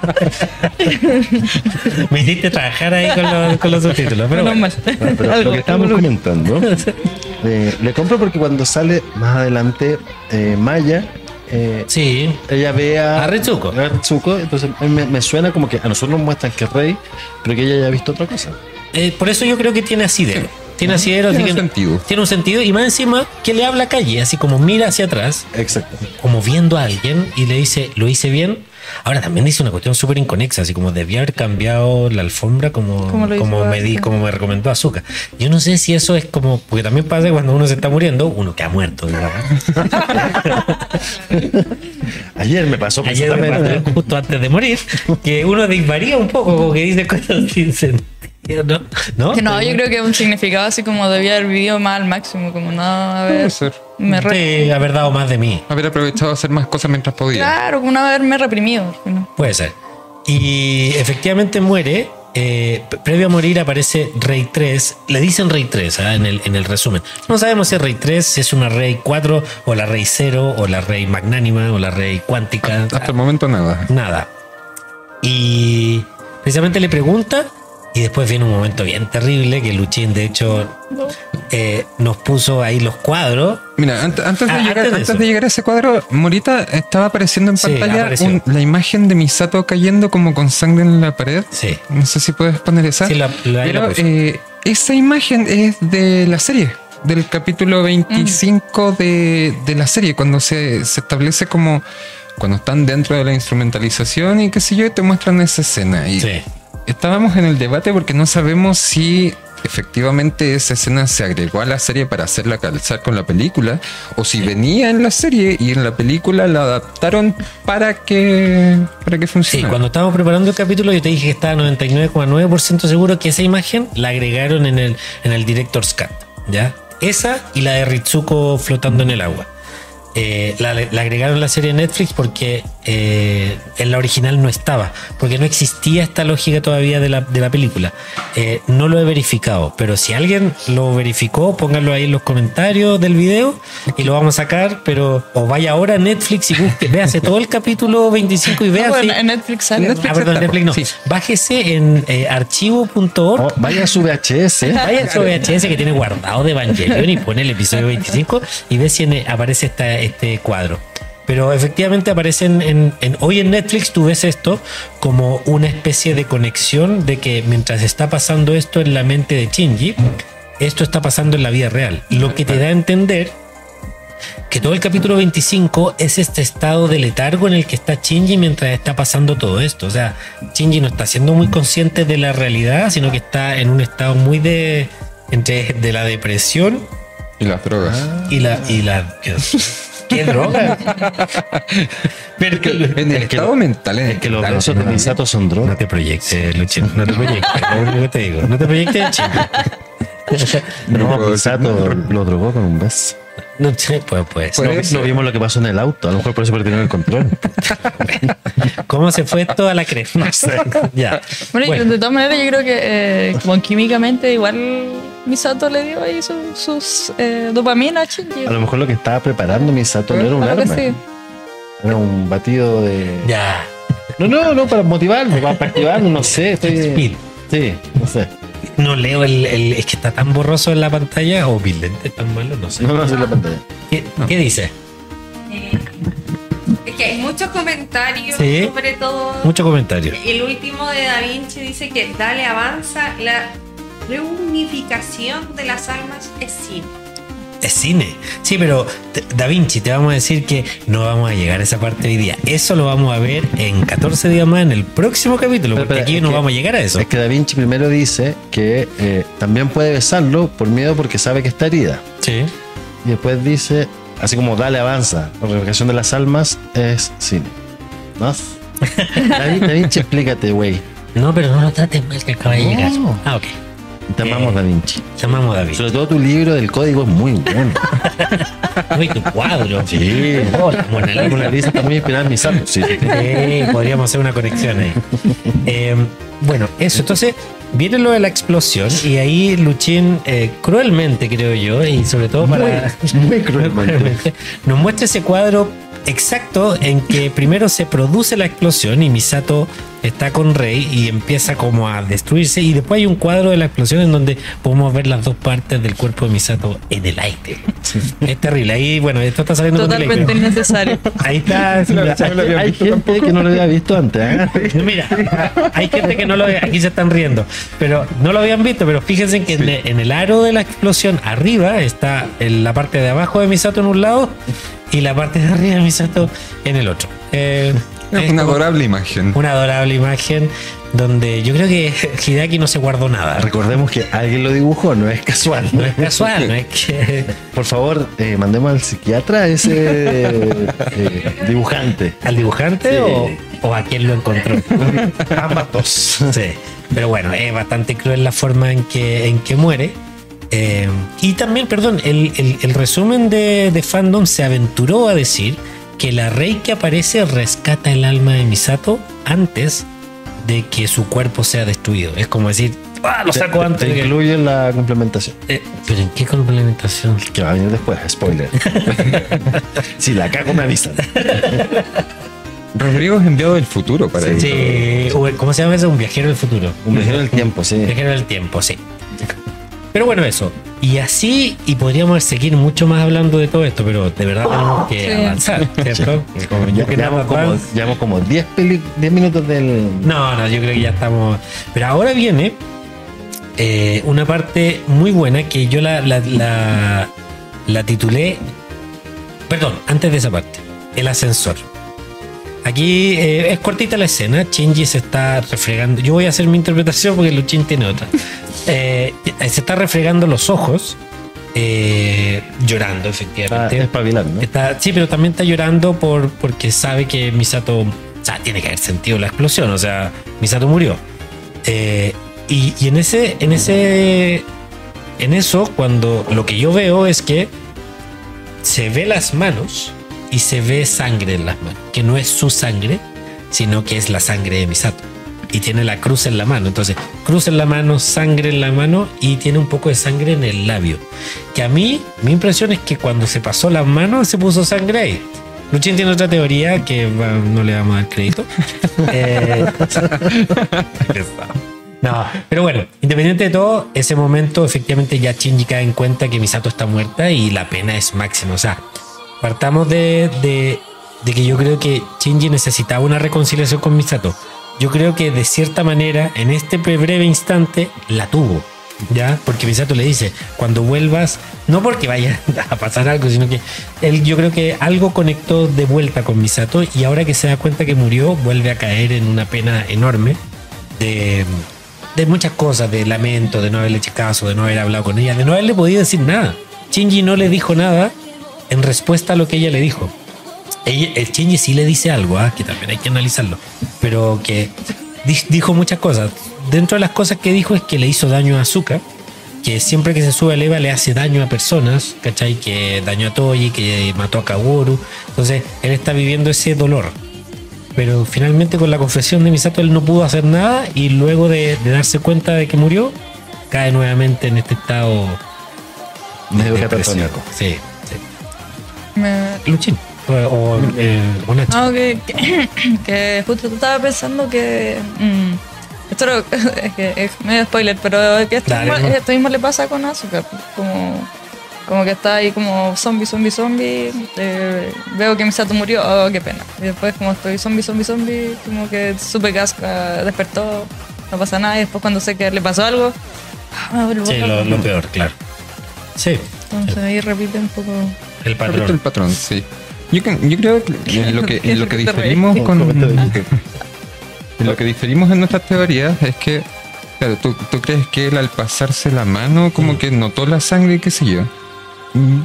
Me hiciste trabajar ahí con los, con los subtítulos. Pero bueno. Bueno, pero lo que estábamos comentando, eh, le compro porque cuando sale más adelante eh, Maya, eh, Sí, ella ve a, A Ritsuko, entonces me, me suena como que a nosotros nos muestran que es rey, pero que ella ya ha visto otra cosa. eh, por eso yo creo que tiene asidero. Tiene asidero, así Tiene que sentido. tiene un sentido. Y más encima, que le habla a calle, así como mira hacia atrás, Exacto. como viendo a alguien y le dice, lo hice bien. Ahora también dice una cuestión súper inconexa, así como debía haber cambiado la alfombra como, Como me di, como me recomendó Azúcar. Yo no sé si eso es como, porque también pasa cuando uno se está muriendo, uno que ha muerto. digamos. Ayer me pasó Ayer me pasó justo antes de morir, que uno disvaría un poco, como que dice cosas sin sentido, ¿no? ¿No? Que no, yo creo que es un significado así como debía haber vivido más al máximo, como no haber. Puede ser. Me re- Sí, haber dado más de mí. Haber aprovechado hacer más cosas mientras podía. Claro, como no haberme reprimido. ¿no? Puede ser. Y efectivamente muere. eh, previo a morir aparece Rey 3. Le dicen Rey 3 ¿ah? en, el, en el resumen. No sabemos si es Rey 3, si es una Rey 4, o la Rey 0, o la Rey Magnánima, o la Rey Cuántica. Hasta el momento nada. Nada. Y precisamente le pregunta. Y después viene un momento bien terrible que Luchín, de hecho, eh, nos puso ahí los cuadros. Mira, antes, antes de, Ah, llegar, antes de antes eso. de llegar a ese cuadro, Morita estaba apareciendo en Sí, pantalla un- la imagen de Misato cayendo como con sangre en la pared. Sí. No sé si puedes poner esa. Sí, la- la- Pero eh, esa imagen es de la serie, del capítulo 25 de, de la serie, cuando se, se establece como cuando están dentro de la instrumentalización y qué sé yo, y te muestran esa escena. Y Sí. Estábamos en el debate porque no sabemos si efectivamente esa escena se agregó a la serie para hacerla calzar con la película o si venía en la serie y en la película la adaptaron para que para que Sí, funcione. cuando estábamos preparando el capítulo yo te dije que estaba 99,9% seguro que esa imagen la agregaron en el, en el Director's Cut, ¿ya? Esa y la de Ritsuko flotando en el agua. Eh, la, la agregaron la serie Netflix porque eh, en la original no estaba, porque no existía esta lógica todavía de la, de la película. Eh, no lo he verificado, pero si alguien lo verificó, pónganlo ahí en los comentarios del video y lo vamos a sacar, pero o vaya ahora a Netflix y busque, véase todo el capítulo 25 y No, véase. bueno, en Netflix sale. Netflix Ah, perdón, está, Netflix no. sí. Bájese en eh, archivo.org. Oh, vaya a su VHS. Vaya a su VHS que tiene guardado de Evangelion y pone el episodio 25 y ve si en- aparece esta, este cuadro. Pero efectivamente aparecen en, en- hoy en Netflix tú ves esto como una especie de conexión de que mientras está pasando esto en la mente de Shinji, esto está pasando en la vida real. Lo que te da a entender que todo el capítulo 25 es este estado de letargo en el que está Shinji mientras está pasando todo esto. O sea, Shinji no está siendo muy consciente de la realidad, sino que está en un estado muy de entre de la depresión Y las drogas. y la y la ¿qué, droga? Pero que- en el es que estado lo- mental, en Es que los besos de no, Misato son no drogas. te proyectes, Luchín, no te proyectes, lo único que te digo, no te proyectes, chico. No, puedo Misato lo drogó con un beso. No sé, pues, pues. Puede no, ser. No vimos lo que pasó en el auto. A lo mejor por eso perdieron el control. ¿Cómo se fue esto a la cresta? No sé. Ya. Bueno, y Bueno. de todas maneras, yo creo que eh, como químicamente, igual Misato le dio ahí su- sus eh, dopamina a lo mejor lo que estaba preparando Misato no era un arma. Era un batido de. Ya. No, no, no, para motivarme, para activarme, no sé. Estoy... Speed. Sí, no sé. No leo el, el- Es que está tan borroso en la pantalla o lentes tan malos, no sé. No, no sé la pantalla. ¿Qué, qué dice? Eh, es que hay muchos comentarios Sí. sobre todo. Mucho comentario. El último de Da Vinci dice que dale avanza, la reunificación de las almas es cine. Es cine. Sí, pero Da Vinci, te vamos a decir que no vamos a llegar a esa parte hoy día. Eso lo vamos a ver en 14 días más en el próximo capítulo, Pero, porque pero, aquí no que- vamos a llegar a eso. Es que Da Vinci primero dice que eh, también puede besarlo por miedo porque sabe que está herida. Sí. Y después dice, así como dale avanza, la reunificación de las almas es cine. ¿No? Da, Vin- Da Vinci, explícate, güey. No, pero no lo trates mal que acaba de No. llegar. Ah, ok. Te amamos, Eh, Da Vinci. Llamamos a David. Sobre todo tu libro del código es muy bueno. Uy, tu cuadro. Sí. Oh, la Mona La Lisa. Mona en mis santos. Sí, sí, sí. Sí, podríamos hacer una conexión ahí. Eh, bueno, eso. Entonces, viene lo de la explosión y ahí Luchín, eh, cruelmente creo yo, y sobre todo para... Muy cruelmente. nos muestra ese cuadro exacto en que primero se produce la explosión y Misato está con Rey y empieza como a destruirse y después hay un cuadro de la explosión en donde podemos ver las dos partes del cuerpo de Misato en el aire. Es terrible. Ahí, bueno, esto está saliendo con Totalmente delay, innecesario. Ahí está. Hay gente que no lo había visto antes. ¿eh? Mira, hay gente que no lo ve, aquí se están riendo, pero no lo habían visto, pero fíjense que en, el, en el aro de la explosión arriba está en la parte de abajo de Misato en un lado y la parte de arriba de Misato en el otro. Eh, Es una adorable imagen. una adorable imagen donde yo creo que Hideaki no se guardó nada. Recordemos que alguien lo dibujó, no es casual. No es casual, no es que Por favor, eh, mandemos al psiquiatra a ese eh, dibujante. al dibujante Sí. o, o a quien lo encontró. Ambas dos. Sí, pero bueno, es bastante cruel la forma en que, en que muere. Eh, y también, perdón, el, el- el resumen de, de fandom se aventuró a decir que la rey que aparece rescata el alma de Misato antes de que su cuerpo sea destruido. Es como decir, ¡ah, lo saco Te- antes! Te de que-". incluye la complementación. Eh, ¿Pero en qué complementación? Que va a venir después, spoiler. si la cago me avisan. Rodrigo es enviado del futuro para Sí. eso. Sí, ¿cómo se llama eso? Un viajero del futuro. Un viajero del tiempo, sí. Viajero del tiempo, sí. Pero bueno, eso. Y así, y podríamos seguir mucho más hablando de todo esto, pero de verdad tenemos que Sí. avanzar, ¿cierto? Como yo que Llevamos como, más- llevamos como 10, peli- 10 minutos del. No, no, yo creo que ya estamos. Pero ahora viene eh, una parte muy buena que yo la, la, la, la titulé. Perdón, antes de esa parte. El ascensor. Aquí eh, es cortita la escena. Shinji se está refregando. Yo voy a hacer mi interpretación porque Luchin tiene otra. Eh, se está refregando los ojos. eh, llorando, Está efectivamente. espabilando. Está, sí, pero también está llorando por, porque sabe que Misato. O sea, tiene que haber sentido la explosión. O sea, Misato murió. Y, y en ese. En ese. En eso, cuando lo que yo veo es que se ve las manos y se ve sangre en las manos. Que no es su sangre, sino que es la sangre de Misato. Y tiene la cruz en la mano. Entonces, cruz en la mano, sangre en la mano y tiene un poco de sangre en el labio. Que a mí, mi impresión es que cuando se pasó las manos se puso sangre ahí. Luchín tiene otra teoría que va, no le vamos a dar crédito. Eh, no, pero bueno, independiente de todo, ese momento efectivamente ya Shinji cae en cuenta que Misato está muerta y la pena es máxima. O sea, partamos de, de, de que yo creo que Shinji necesitaba una reconciliación con Misato. Yo creo que de cierta manera, en este breve instante, la tuvo. ¿Ya? Porque Misato le dice, cuando vuelvas, no porque vaya a pasar algo, sino que él yo creo que algo conectó de vuelta con Misato y ahora que se da cuenta que murió, vuelve a caer en una pena enorme de, de muchas cosas, de lamento, de no haberle hecho caso, de no haber hablado con ella, de no haberle podido decir nada. Shinji no le dijo nada en respuesta a lo que ella le dijo. Ella- el Shinji sí le dice algo, ah, que también hay que analizarlo, pero que di- dijo muchas cosas. Dentro de las cosas que dijo es que le hizo daño a Azuka, que siempre que se sube al Eva le hace daño a personas, ¿cachai? Que dañó a Toji, que mató a Kaworu. Entonces él está viviendo ese dolor. Pero finalmente con la confesión de Misato él no pudo hacer nada y luego de, de darse cuenta de que murió, cae nuevamente en este estado Medio catatónico. Sí, Luchín. O, o, eh, o Nacho. No, que, que, que justo estaba pensando que. mm, esto lo- es que es medio spoiler, pero que esto, Dale, mismo, no. esto mismo le pasa con pues, Como, como que está ahí como zombie, zombie, zombie. eh, veo que Misato murió, oh, qué pena. Y después, como estoy zombie, zombie, zombie, como que supe que Asuka despertó, no pasa nada. Y después, cuando sé que le pasó algo, ah, me Sí, lo peor, claro. Sí, Entonces ahí repite un poco. El patrón. el patrón, sí. Yo, yo creo que en lo que, en lo que diferimos con. En lo que diferimos en nuestras teorías es que, claro, tú, tú crees que él al pasarse la mano como que notó la sangre y qué sé yo.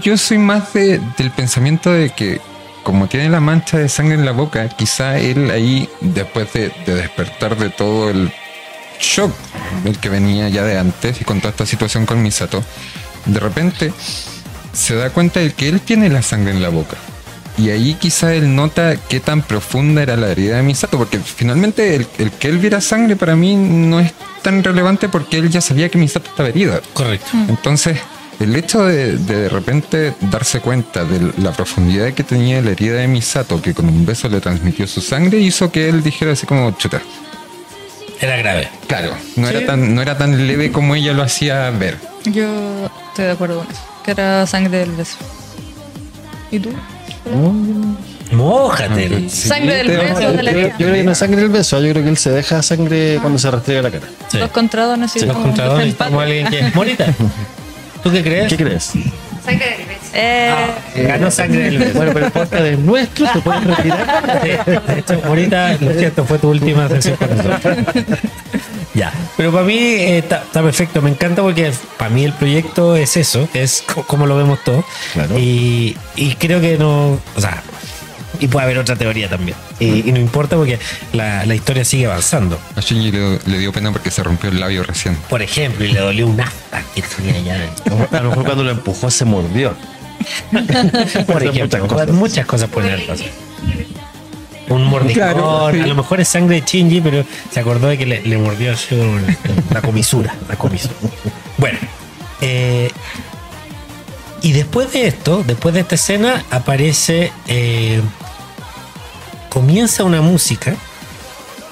Yo soy más de- del pensamiento de que como tiene la mancha de sangre en la boca, quizá él ahí, después de, de despertar de todo el shock del que venía ya de antes y con toda esta situación con Misato, de repente se da cuenta de que él tiene la sangre en la boca. Y ahí quizá él nota qué tan profunda era la herida de Misato, porque finalmente el, el que él viera sangre para mí no es tan relevante porque él ya sabía que Misato estaba herida. Correcto. Entonces, el hecho de, de de repente darse cuenta de la profundidad que tenía la herida de Misato, que con un beso le transmitió su sangre, hizo que él dijera así como, chuta, Era grave. claro, no, Sí. era tan, no era tan leve como ella lo hacía ver. Yo estoy de acuerdo con eso. Que era sangre del beso. ¿Y tú? Mójate. Sí, Sangre del beso Yo, de la yo herida. creo que no es sangre el beso, yo creo que él se deja sangre cuando se restriega la cara. Sí. Los contradones y Los contradones, como alguien que. Morita, ¿tú qué crees? ¿Qué crees? Sangre del beso. Eh, Ganó sangre del beso. Bueno, pero el podcast es nuestro, se pueden retirar. De hecho, Morita, lo siento, fue tu última sesión con nosotros. Ya, pero para mí eh, está perfecto, me encanta porque para mí el proyecto es eso, es co- como lo vemos todos. Claro. Y, y creo que no, o sea, y puede haber otra teoría también. Y, y no importa porque la, la historia sigue avanzando. A Shinji le, le dio pena porque se rompió el labio recién. Por ejemplo, y le dolió un asta que tenía allá dentro. A lo mejor cuando lo empujó se mordió. Por ejemplo, muchas cosas. muchas cosas pueden haber pasado. Un mordiscón, Claro, sí. a lo mejor es sangre de Shinji, pero se acordó de que le, le mordió la comisura, la comisura. Bueno, eh, y después de esto, después de esta escena, aparece, eh, comienza una música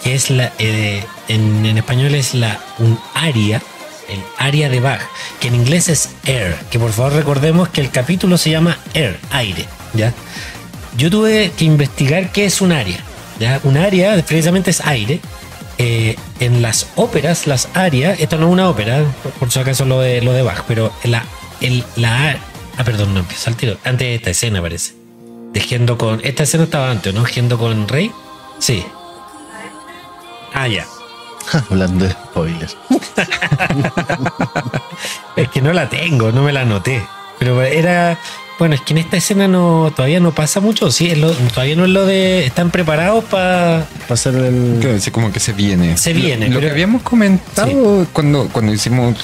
que es la, eh, en, en español es la un aria, el aria de Bach, que en inglés es air, que por favor recordemos que el capítulo se llama air, aire, ¿ya? Yo tuve que investigar qué es un ¿ya? Un aria precisamente es aire. Eh, en las óperas, las arias, esto no es una ópera, por, si acaso lo de, lo de Bach, pero la, el, la, ah, perdón, no empieza al tiro, antes de esta escena parece. De Gendo con, esta escena estaba antes, ¿no? Gendo con Rey, sí. Ah, ya. Hablando de spoilers. Es que no la tengo, no me la anoté. Pero era. Bueno, es que en esta escena no todavía no pasa mucho. Sí, es lo- todavía no es lo de. Están preparados para. Pasar el. Claro, así como que se viene. Se viene, Lo, lo pero- que habíamos comentado cuando, cuando hicimos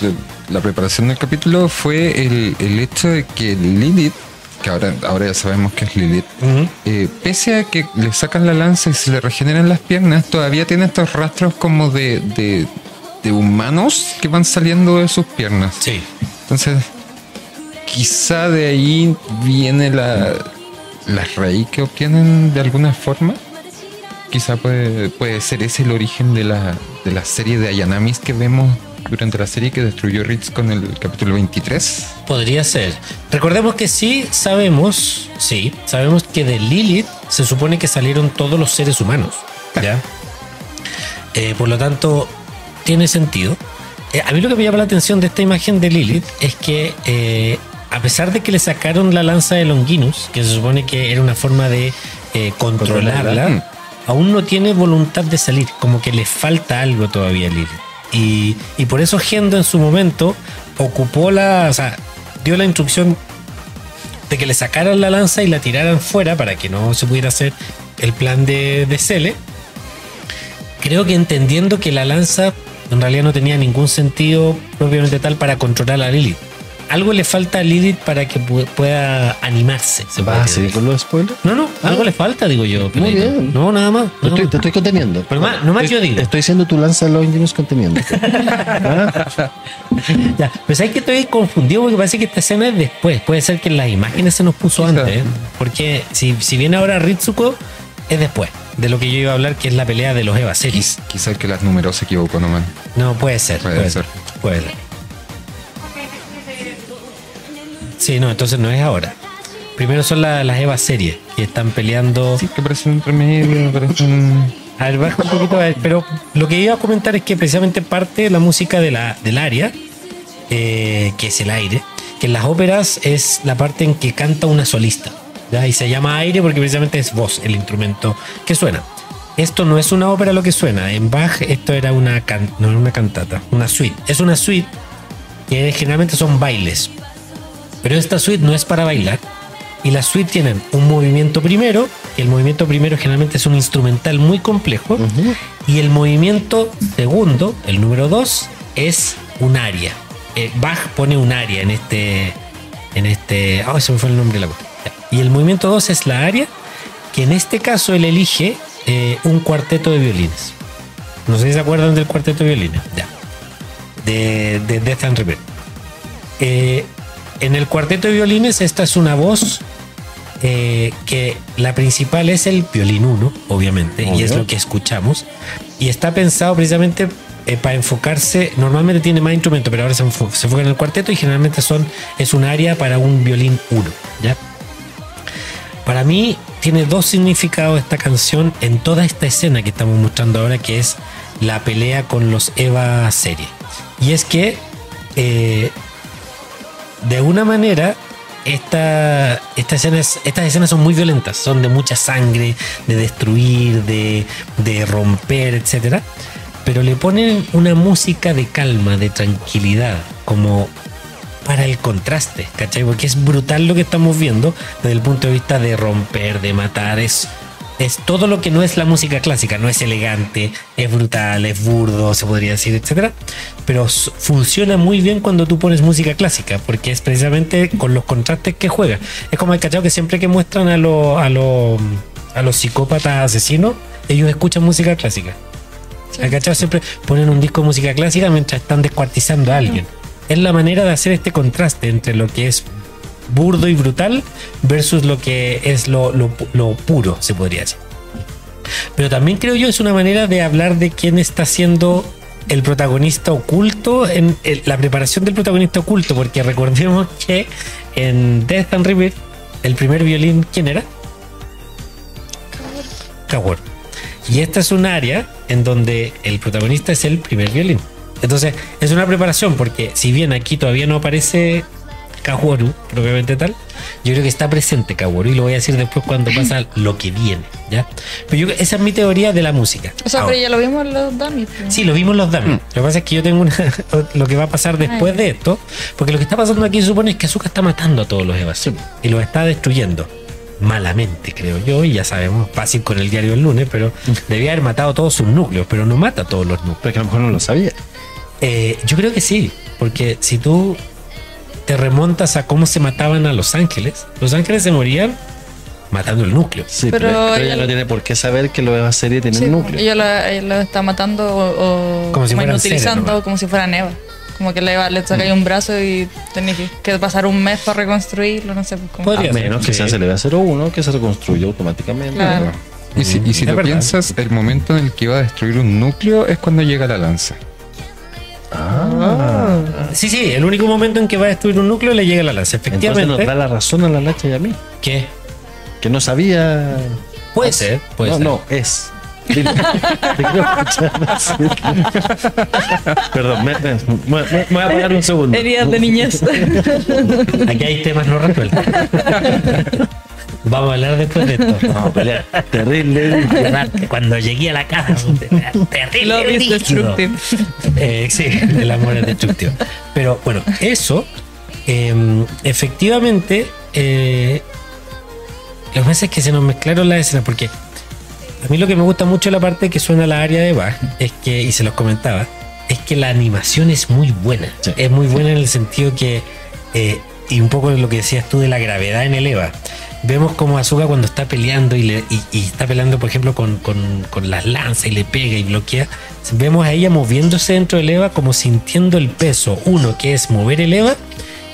la preparación del capítulo fue el, el hecho de que Lilith, que ahora, ahora ya sabemos que es Lilith, eh, pese a que le sacan la lanza y se le regeneran las piernas, todavía tiene estos rastros como de, de, de humanos que van saliendo de sus piernas. Sí. Entonces, quizá de ahí viene la, la raíz que obtienen de alguna forma. Quizá puede, puede ser ese el origen de la, de la serie de Ayanamis que vemos durante la serie que destruyó Ritz con el capítulo 23. Podría ser. Recordemos que sí sabemos, sí, sabemos que de Lilith se supone que salieron todos los seres humanos. ¿Ya? Eh, por lo tanto, tiene sentido. Eh, a mí lo que me llama la atención de esta imagen de Lilith es que, eh, a pesar de que le sacaron la lanza de Longinus, que se supone que era una forma de eh, controlarla, Controlarla. aún no tiene voluntad de salir, como que le falta algo todavía a Lilith. Y, y por eso Gendo en su momento ocupó la, o sea, dio la instrucción de que le sacaran la lanza y la tiraran fuera para que no se pudiera hacer el plan de, de Cele. Creo que entendiendo que la lanza en realidad no tenía ningún sentido propiamente tal para controlar a Lilith. Algo le falta a Lilith para que pu- pueda animarse. Se ¿Vas puede a seguir con los spoilers? No, no, algo le falta, digo yo. Muy bien. No, nada más. Te estoy, más. te estoy conteniendo. Pero más- no más Estoy- yo digo. Estoy siendo tu lanza de Longinus conteniendo. ¿Ah? Ya, pero sabes que estoy confundido porque parece que esta escena es después. Puede ser que en las imágenes se nos puso antes. ¿eh? Porque si, si viene ahora Ritsuko, es después de lo que yo iba a hablar, que es la pelea de los Eva Series. Quiz- Quizá el que las números se equivocó nomás. No, puede ser. Puede Puede, ser. ser. Puede ser. Sí, no, entonces no es ahora. Primero son la- las Eva Series que están peleando. Sí, que parecen entre medio, parecen... A ver, baja un poquito, a ver, pero lo que iba a comentar es que precisamente parte de la música de la, del área, eh, que es el aire, que en las óperas es la parte en que canta una solista, ¿ya? y se llama aire porque precisamente es voz, el instrumento que suena. Esto no es una ópera lo que suena, en Bach esto era una, can- no una cantata, una suite. Es una suite que generalmente son bailes, pero esta suite no es para bailar, Y las suites tienen un movimiento primero, que el movimiento primero generalmente es un instrumental muy complejo, y el movimiento segundo, el número 2, es un aria. Eh, Bach pone un aria en este. En este. Ah, se me fue el nombre de la. Y el movimiento 2 es la aria, que en este caso él elige eh, un cuarteto de violines. No sé si se acuerdan del cuarteto de violines. Ya. De, de Death and Rebirth. Eh, en el cuarteto de violines, esta es una voz eh, que la principal es el violín 1, obviamente, y es Obvio. lo que escuchamos. Y está pensado precisamente eh, para enfocarse, normalmente tiene más instrumentos, pero ahora se, enfo- se enfoca en el cuarteto y generalmente son, es un área para un violín 1, ¿ya? Para mí tiene dos significados esta canción en toda esta escena que estamos mostrando ahora, que es la pelea con los Eva serie. Y es que eh, de una manera estas escenas son muy violentas, son de mucha sangre, de destruir, de, de romper, etcétera. Pero le ponen una música de calma, de tranquilidad, como para el contraste, ¿cachai? Porque es brutal lo que estamos viendo desde el punto de vista de romper, de matar, es, es todo lo que no es la música clásica, no es elegante, es brutal, es burdo, se podría decir, etcétera, pero funciona muy bien cuando tú pones música clásica, porque es precisamente con los contrastes que juega. Es como el cachao que siempre que muestran a, los a, los a los psicópatas asesinos, ellos escuchan música clásica. ¿Hay cachado? Siempre ponen un disco de música clásica mientras están descuartizando a alguien. Es la manera de hacer este contraste entre lo que es burdo y brutal versus lo que es lo, lo pu- lo puro, se podría decir. Pero también creo yo es una manera de hablar de quién está siendo el protagonista oculto en la preparación del protagonista oculto, porque recordemos que en Death and Rebirth el primer violín, ¿quién era? Coward. Y esta es un área en donde el protagonista es el primer violín. Entonces, es una preparación porque si bien aquí todavía no aparece Kaworu, propiamente tal, yo creo que está presente Kaworu y lo voy a decir después cuando pasa lo que viene, ¿ya? Pero yo, esa es mi teoría de la música. O sea, Ahora, pero ya lo vimos en los dummies. pues. Sí, lo vimos los dummies. Lo que pasa es que yo tengo una, lo que va a pasar después Ay. de esto, porque lo que está pasando aquí se supone es que Azuka está matando a todos los Evas y los está destruyendo. Malamente, creo yo, y ya sabemos, fácil con el diario del lunes, pero debía haber matado todos sus núcleos, pero no mata a todos los núcleos. Pero que a lo mejor no lo sabía. Eh, yo creo que sí, porque si tú te remontas a cómo se mataban a Los Ángeles, Los Ángeles se morían matando el núcleo. Sí, Pero ella ella- no tiene por qué saber que lo de la serie tiene Sí, un núcleo. Ella lo, ella lo está matando o, o Como si fueran inutilizando seres nomás. como si fuera Neva. Como que le, va- le saca ahí un brazo y tenés que, que pasar un mes para reconstruirlo, no sé. pues, Podría a ser, menos que sí. sea se le va a 01 que se reconstruye automáticamente. Claro. Y si, y si lo verdad. piensas, el momento en el que va a destruir un núcleo es cuando llega la lanza. Ah. Sí, sí, el único momento en que va a destruir un núcleo le llega la lanza. Entonces nos Efectivamente. da la razón a la Lacha y a mí. ¿Qué? Que no sabía. Puede ser, puede no, ser. no, es. Dile. Te quiero. Perdón, me, me- me- me voy a apagar un segundo. Heridas de niñez. Aquí hay temas no resueltos. Vamos a hablar después de esto. Vamos a pelear. Terrible. Cuando llegué a la casa, terrible. Love is destructive. Eh, sí, el amor es destructivo. Pero bueno, eso, eh, efectivamente, eh, lo que pasa es que se nos mezclaron las escenas, porque a mí lo que me gusta mucho de la parte que suena la área de Bach es que, y se los comentaba, es que la animación es muy buena. Sí. Es muy buena en el sentido que, eh, y un poco lo que decías tú de la gravedad en el Eva. Vemos como Azuka cuando está peleando y, le- y- y está peleando, por ejemplo, con, con- con las lanzas y le pega y bloquea. Vemos a ella moviéndose dentro del Eva como sintiendo el peso. Uno, que es mover el Eva,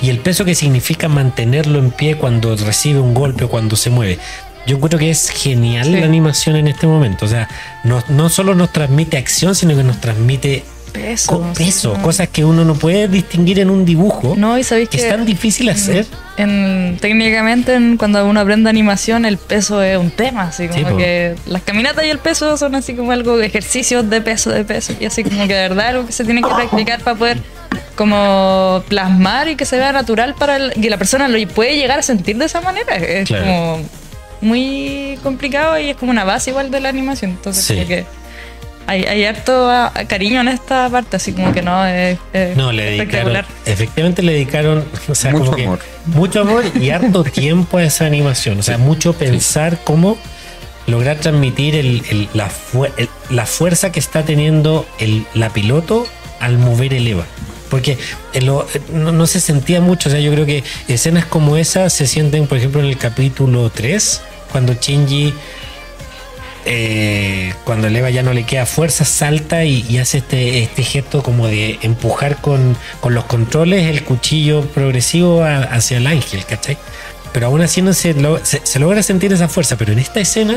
y el peso que significa mantenerlo en pie cuando recibe un golpe o cuando se mueve. Yo encuentro que es genial Sí. la animación en este momento. O sea, no, no solo nos transmite acción, sino que nos transmite Peso. co- peso, sí. cosas que uno no puede distinguir en un dibujo. No, y sabéis que que es tan difícil hacer. en, técnicamente en- cuando uno aprende animación el peso es un tema, así como Sí, po. que las caminatas y el peso son así como algo de ejercicios de peso, de peso, y así como que de verdad algo que se tiene que practicar para poder como plasmar y que se vea natural para el- que la persona lo puede llegar a sentir de esa manera. Es Claro. como muy complicado y es como una base igual de la animación. Entonces Sí. como que hay, hay harto ah, cariño en esta parte, así como que no es, es No, le dedicaron. espectacular. Efectivamente le dedicaron. O sea, Mucho como que amor. mucho amor y harto tiempo a esa animación. O sea, mucho pensar cómo lograr transmitir el- el- la, fu- el- la fuerza que está teniendo el, la piloto al mover el EVA. Porque en lo- no, no se sentía mucho. O sea, yo creo que escenas como esa se sienten, por ejemplo, en el capítulo 3, cuando Shinji eh, cuando el Eva ya no le queda fuerza, salta y, y hace este, este gesto como de empujar con, con los controles el cuchillo progresivo a- hacia el ángel, ¿cachai? Pero aún así no se, lo- se, se logra sentir esa fuerza. Pero en esta escena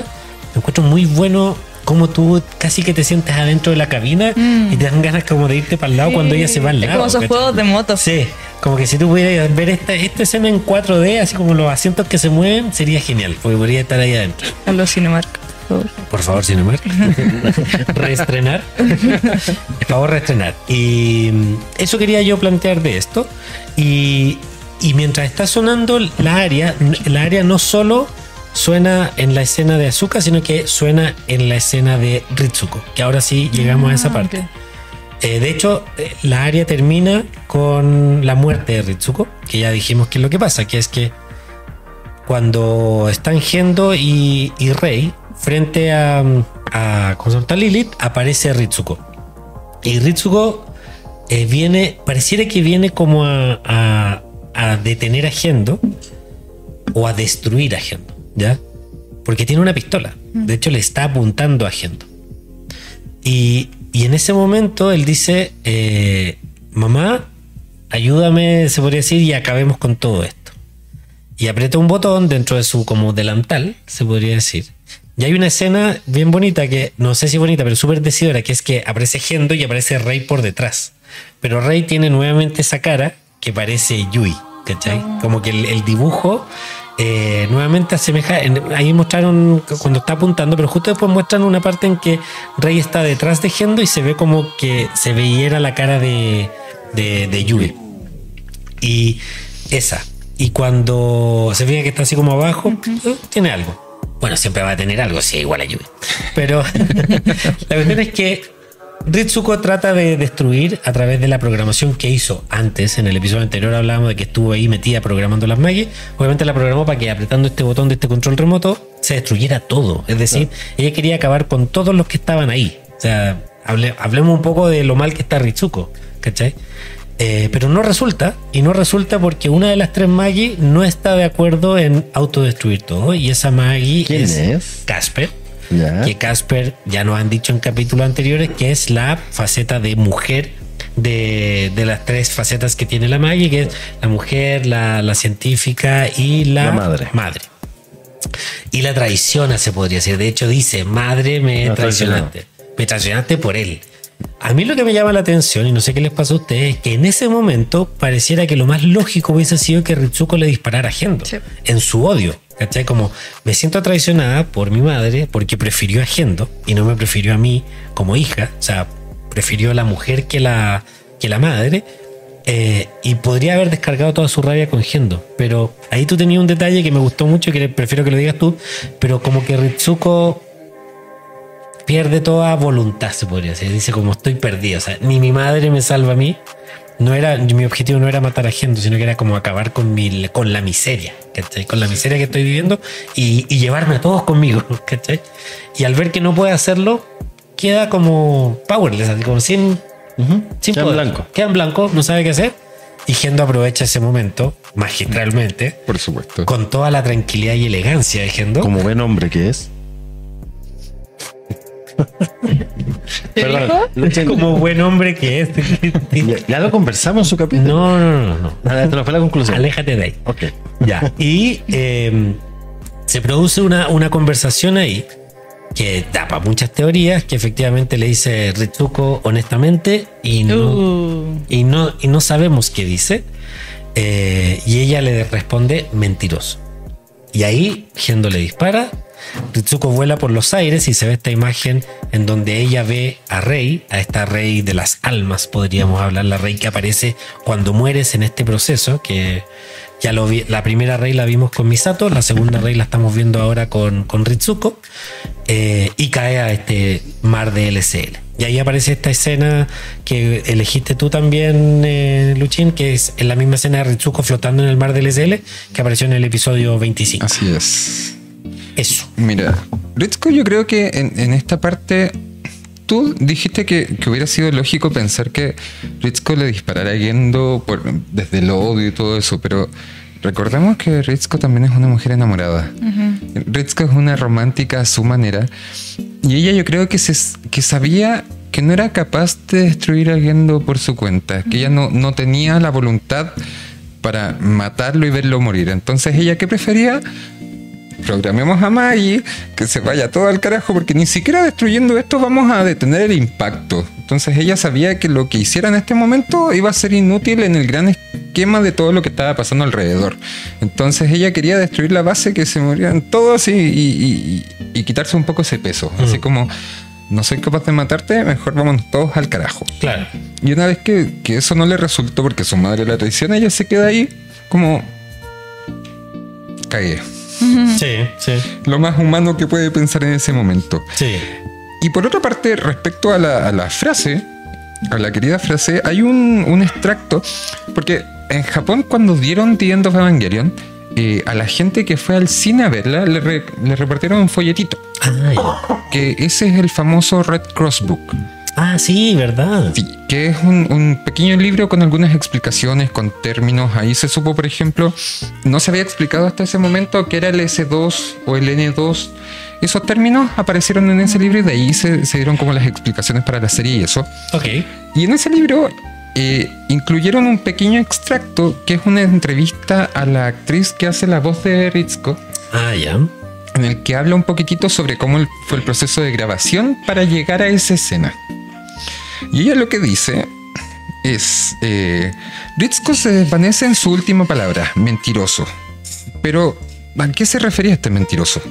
me encuentro muy bueno como tú casi que te sientes adentro de la cabina y te dan ganas como de irte para el lado cuando ella se va al Mm. Es lado. como esos ¿cachai? juegos de moto. Sí, como que si tú pudieras ver esta, esta escena en 4D, así como los asientos que se mueven, sería genial, porque podría estar ahí adentro. A los Cinemark. Por favor. Por favor, Cinemark. reestrenar. Por favor, reestrenar. Y mm, eso quería yo plantear de esto. Y, y mientras está sonando la área, la área no solo suena en la escena de Azuka, sino que suena en la escena de Ritsuko. Que ahora sí llegamos a esa Ah, parte. Eh, de hecho, eh, la área termina con la muerte de Ritsuko, que ya dijimos que es lo que pasa, que es que cuando están Gendo y, y Rey frente a, a. Lilith, aparece Ritsuko. Y Ritsuko eh, viene, pareciera que viene como a, a- a detener a Gendo o a destruir a Gendo, ¿ya? Porque tiene una pistola. De hecho, le está apuntando a Gendo. Y, y en ese momento él dice, eh, mamá, ayúdame, se podría decir, y acabemos con todo esto. Y aprieta un botón dentro de su como delantal, se podría decir. Y hay una escena bien bonita que, no sé si bonita, pero súper decidora, que es que aparece Gendo y aparece Rey por detrás. Pero Rey tiene nuevamente esa cara que parece Yui, ¿cachai? Como que el, el dibujo eh, nuevamente asemeja. ahí mostraron cuando está apuntando, pero justo después muestran una parte en que Rey está detrás de Gendo y se ve como que se veía la cara de, de, de Yui. Y esa. Y cuando se ve que está así como abajo, eh, tiene algo. Bueno, siempre va a tener algo, sí, igual a Yui. Pero la cuestión es que Ritsuko trata de destruir a través de la programación que hizo antes. En el episodio anterior hablábamos de que estuvo ahí metida programando las Maggie. Obviamente la programó para que apretando este botón de este control remoto se destruyera todo. Es decir, ella quería acabar con todos los que estaban ahí. O sea, hable- hablemos un poco de lo mal que está Ritsuko, ¿cachai? Eh, pero no resulta, y no resulta porque una de las tres Maggie no está de acuerdo en autodestruir todo. Y esa Maggie ¿Quién es? Casper que Casper ya nos han dicho en capítulos anteriores que es la faceta de mujer de, de las tres facetas que tiene la Maggie, que es la mujer, la, la científica y la, La madre. madre. Y la traiciona, se podría decir. De hecho, dice, madre, me La traicionaste. Me traicionaste por él. A mí lo que me llama la atención, y no sé qué les pasó a ustedes, es que en ese momento pareciera que lo más lógico hubiese sido que Ritsuko le disparara a Gendo Sí. en su odio. ¿Cachai? Como me siento traicionada por mi madre porque prefirió a Gendo y no me prefirió a mí como hija. O sea, prefirió a la mujer que la, que la madre. eh, y podría haber descargado toda su rabia con Gendo. Pero ahí tú tenías un detalle que me gustó mucho y que prefiero que lo digas tú. Pero como que Ritsuko pierde toda voluntad, se podría decir. Dice como estoy perdido. O sea, ni mi madre me salva a mí. No era, mi objetivo no era matar a Gendo, sino que era como acabar con mi, con la miseria, ¿cachai? Con la miseria que estoy viviendo y, y llevarme a todos conmigo, ¿cachai? Y al ver que no puede hacerlo, queda como powerless, así como sin, Ujú. sin Queda en poder. blanco. Queda en blanco, no sabe qué hacer. Y Gendo aprovecha ese momento magistralmente, Por supuesto. con toda la tranquilidad y elegancia de Gendo. Como buen hombre que es. ¿Qué Perdón, como buen hombre que es. Ya, ya lo conversamos en su capítulo. No, no, no, no. Ah, Esta no fue la conclusión. Aléjate de ahí. Ok. Ya. Y eh, se produce una, una conversación ahí que da para muchas teorías, que efectivamente le dice Ritsuko honestamente y no, Uh, y no, y no sabemos qué dice. Eh, y ella le responde mentiroso. Y ahí Gendo le dispara. Ritsuko vuela por los aires y se ve esta imagen en donde ella ve a Rey, a esta Rey de las almas, podríamos hablar, la Rey que aparece cuando mueres en este proceso, que ya lo vi, la primera Rey la vimos con Misato, la segunda Rey la estamos viendo ahora con, con Ritsuko. eh, y cae a este mar de LCL. Y ahí aparece esta escena que elegiste tú también, eh, Luchín, que es en la misma escena de Ritsuko flotando en el mar de LSL que apareció en el episodio 25. Así es. Eso. Mira, Ritsuko yo creo que en, en esta parte tú dijiste que, que hubiera sido lógico pensar que Ritsuko le disparara por, desde el odio y todo eso, pero recordemos que Ritsuko también es una mujer enamorada. Ritsuko es una romántica a su manera y ella yo creo que, se, que sabía que no era capaz de destruir a Gendo por su cuenta, que ella no, no tenía la voluntad para matarlo y verlo morir. Entonces ella que prefería programemos a Maggie que se vaya todo al carajo porque ni siquiera destruyendo esto vamos a detener el impacto. Entonces ella sabía que lo que hiciera en este momento iba a ser inútil en el gran esquema de todo lo que estaba pasando alrededor. Entonces ella quería destruir la base, que se murieran todos y, y- y- y quitarse un poco ese peso. Así como, no soy capaz de matarte, mejor vámonos todos al carajo. Claro. Y una vez que, que eso no le resultó porque su madre la traiciona, ella se queda ahí como... Cagué. Sí, sí, Lo más humano que puede pensar en ese momento. sí. Y por otra parte, respecto a la, a la frase, a la querida frase, hay un, un extracto, porque en Japón cuando dieron The End of Evangelion, eh, a la gente que fue al cine a verla le, re- le repartieron un folletito, que ese es el famoso Red Cross Book. Ah, sí, ¿verdad? Sí, que es un, un pequeño libro con algunas explicaciones, con términos. Ahí se supo, por ejemplo, no se había explicado hasta ese momento que era el S2 o el N2. Esos términos aparecieron en ese libro y de ahí se, se dieron como las explicaciones para la serie y eso. Ok. Y en ese libro eh, incluyeron un pequeño extracto que es una entrevista a la actriz que hace la voz de Ritsuko Ah, ya. en el que habla un poquitito sobre cómo fue el proceso de grabación para llegar a esa escena. Y ella lo que dice es, eh, se desvanece en su última palabra, mentiroso. Pero, ¿a qué se refería este mentiroso?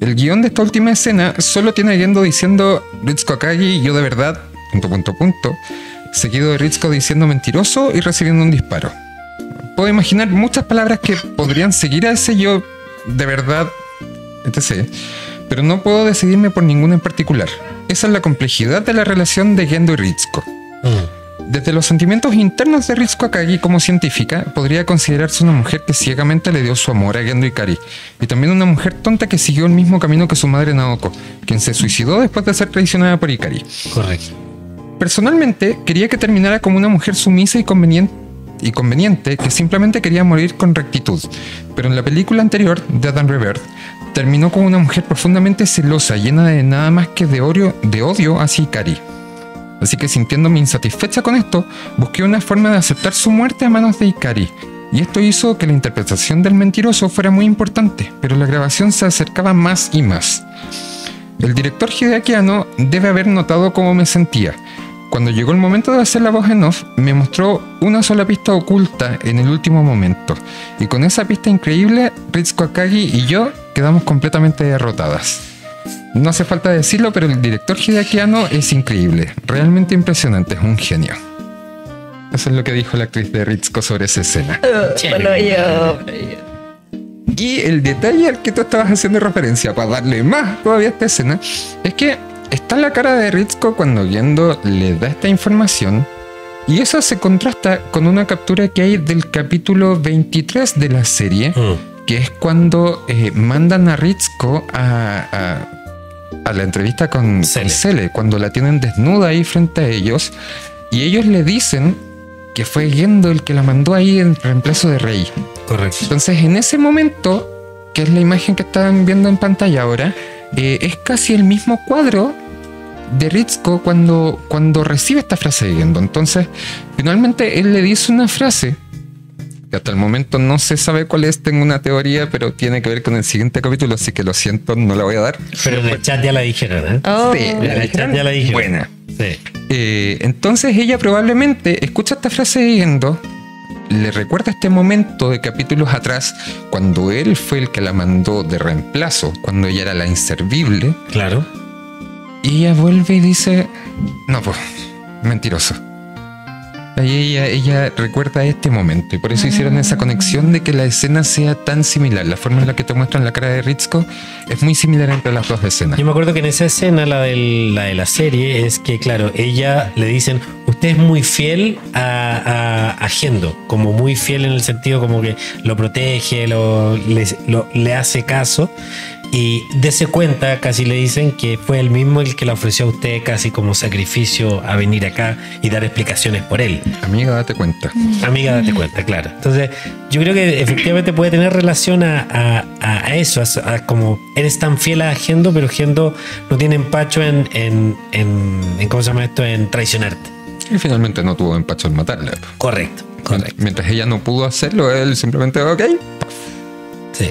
El guion de esta última escena solo tiene a Gendo diciendo Ritsuko Akagi, yo de verdad, punto, punto, punto, seguido de Ritsuko diciendo mentiroso y recibiendo un disparo. Puedo imaginar muchas palabras que podrían seguir a ese yo de verdad, etc. Pero no puedo decidirme por ninguna en particular. Esa es la complejidad de la relación de Gendo y Ritsuko. Mm. Desde los sentimientos internos de Ritsuko Akagi como científica, podría considerarse una mujer que ciegamente le dio su amor a Gendo Ikari, y también una mujer tonta que siguió el mismo camino que su madre Naoko, quien se suicidó después de ser traicionada por Ikari. Correcto. Personalmente, quería que terminara como una mujer sumisa y conveniente, y conveniente que simplemente quería morir con rectitud, pero en la película anterior, de Adam Revert, terminó como una mujer profundamente celosa, llena de nada más que de odio, de odio hacia Ikari. Así que sintiéndome insatisfecha con esto, busqué una forma de aceptar su muerte a manos de Ikari. Y esto hizo que la interpretación del mentiroso fuera muy importante, pero la grabación se acercaba más y más. El director Hideaki Anno debe haber notado cómo me sentía. Cuando llegó el momento de hacer la voz en off, me mostró una sola pista oculta en el último momento. Y con esa pista increíble, Ritsuko Akagi y yo quedamos completamente derrotadas. No hace falta decirlo, pero el director Hideaki Anno es increíble, realmente impresionante, es un genio. Eso es lo que dijo la actriz de Ritsuko sobre esa escena. Y el detalle al que tú estabas haciendo referencia para darle más todavía a esta escena es que está la cara de Ritsuko cuando Gendo le da esta información y eso se contrasta con una captura que hay del capítulo 23 de la serie Mm. Que es cuando eh, mandan a Ritsuko a, a- a la entrevista con Cele. con Cele, cuando la tienen desnuda ahí frente a ellos, y ellos le dicen que fue Gendo el que la mandó ahí en reemplazo de Rey. Correcto. Entonces, en ese momento, que es la imagen que están viendo en pantalla ahora, eh, es casi el mismo cuadro de Ritsuko cuando, cuando recibe esta frase de Gendo. Entonces, finalmente él le dice una frase que hasta el momento no se sabe cuál es, tengo una teoría, pero tiene que ver con el siguiente capítulo, así que lo siento, no la voy a dar. Pero en el chat ya la dijeron, ¿eh? Oh. Sí, En el chat ya la dijeron. Buena. Sí. Eh, entonces ella probablemente escucha esta frase de Gendo, le recuerda este momento de capítulos atrás, cuando él fue el que la mandó de reemplazo, cuando ella era la inservible, Claro. y ella vuelve y dice, no, pues, mentiroso. Ahí ella, ella recuerda este momento y por eso hicieron esa conexión de que la escena sea tan similar. La forma en la que te muestran la cara de Ritzko es muy similar entre las dos escenas. Yo me acuerdo que en esa escena, la, del- la de la serie, es que, claro, ella le dicen, usted es muy fiel a, a, a Gendo, como muy fiel en el sentido como que lo protege, lo, le, lo- le hace caso. Y dése cuenta, casi le dicen que fue él mismo el que le ofreció a usted casi como sacrificio a venir acá y dar explicaciones por él. Amiga, date cuenta. Amiga, date cuenta, claro. Entonces, yo creo que efectivamente puede tener relación a, a- a- a eso, a, a como eres tan fiel a Gendo, pero Gendo no tiene empacho en, en, en, en ¿cómo se llama esto? En traicionarte. Y finalmente no tuvo empacho en matarla. Correcto, correcto. Mientras ella no pudo hacerlo, él simplemente, ok. Sí.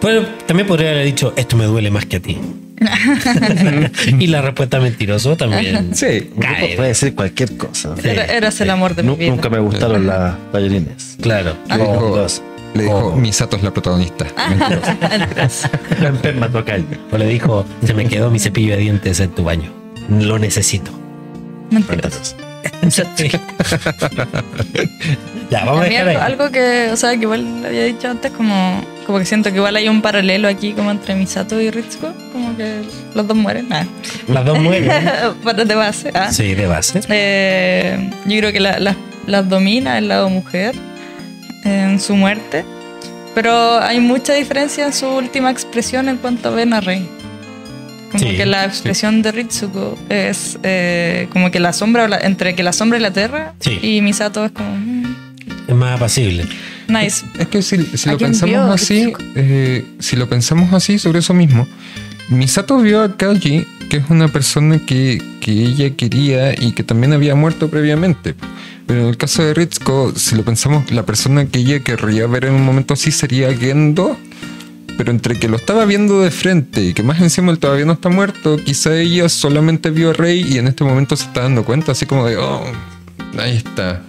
Pero también podría haber dicho, esto me duele más que a ti. y la respuesta mentiroso también. Sí. Cae. Puede decir cualquier cosa. Sí. Era- eras el amor de mi vida. Nunca me gustaron las ballerines. Claro. Le dijo, Dos. le dijo Oh. Misato es la protagonista. Mentiroso. La enferma toca O le dijo, se me quedó mi cepillo de dientes en tu baño. Lo necesito. Mentiras. Ya, vamos a A mí dejar algo, ahí. algo que, o sea, que igual había dicho antes, como, como que siento que igual hay un paralelo aquí como entre Misato y Ritsuko, como que los dos mueren. Ah. Las dos mueren. Para de base. ah. Sí, de base. Eh, yo creo que la- la- las domina el lado mujer en su muerte, pero hay mucha diferencia en su última expresión en cuanto ven a Rey. Como Sí, que la expresión de Ritsuko es eh, como que la sombra, entre que la sombra y la tierra, Sí. y Misato es como, mm, Es más apacible. Nice. Es que si, si ¿A lo pensamos vio, así, eh, si lo pensamos así sobre eso mismo, Misato vio a Kaji, que es una persona que, que ella quería y que también había muerto previamente. Pero en el caso de Ritsuko, si lo pensamos, la persona que ella querría ver en un momento así sería Gendo. Pero entre que lo estaba viendo de frente y que más encima él todavía no está muerto, quizá ella solamente vio a Rey y en este momento se está dando cuenta, así como de, oh, ahí está.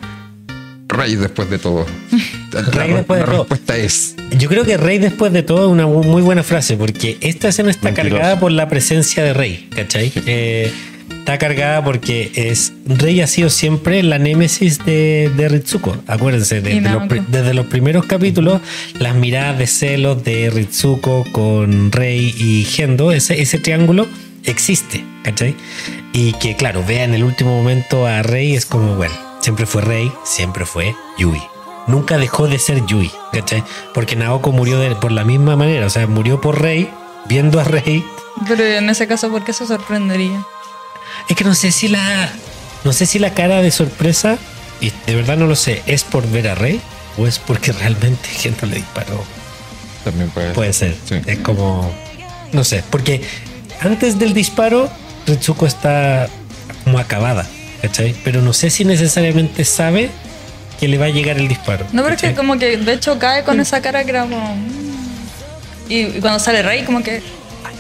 Rey después de todo. La, Rey después de la todo. respuesta es. Yo creo que Rey después de todo es una muy buena frase, porque esta escena está Mentiroso. cargada por la presencia de Rey, ¿cachai? Eh, está cargada porque es Rey ha sido siempre la némesis de, de Ritsuko. Acuérdense, desde los, desde primeros capítulos, las miradas de celos de Ritsuko con Rey y Gendo, ese, ese triángulo existe, ¿cachai? Y que, claro, vea en el último momento a Rey es como, bueno, siempre fue Rey, siempre fue Yui. Nunca dejó de ser Yui, ¿cachai? Porque Naoko murió de- por la misma manera, o sea, murió por Rey, viendo a Rey. Pero en ese caso, ¿por qué se sorprendería? Es que no sé si la. No sé si la cara de sorpresa, y de verdad no lo sé, es por ver a Rey o es porque realmente gente le disparó. También puede, Puede ser. Sí. Es como. No sé, porque antes del disparo, Ritsuko está como acabada, ¿cachai? Pero no sé si necesariamente sabe que le va a llegar el disparo. No, pero es que como que de hecho cae con esa cara que era como... mm. Y, y cuando sale Rey, como que...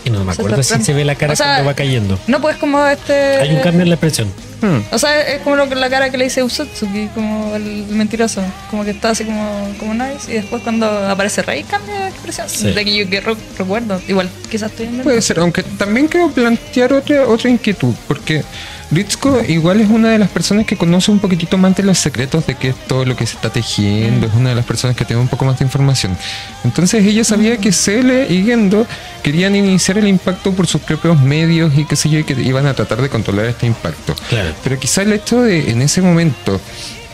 Y no me se acuerdo si se ve la cara O sea, cuando va cayendo. No, pues como este... Hay un cambio en la expresión. Hmm. O sea, es como lo que- la cara que le dice Usatsuki, como el mentiroso. Como que está así como, como nice. Y después cuando aparece Rey cambia de expresión. Sí. De que yo que re- recuerdo. Igual, quizás estoy en Puede ser, aunque también quiero plantear otra, otra inquietud, porque Ritsuko igual es una de las personas que conoce un poquitito más de los secretos de qué es todo lo que se está tejiendo, es una de las personas que tiene un poco más de información. Entonces ella sabía que Cele y Gendo querían iniciar el impacto por sus propios medios y qué sé yo, y que iban a tratar de controlar este impacto. Claro. Pero quizá el hecho de en ese momento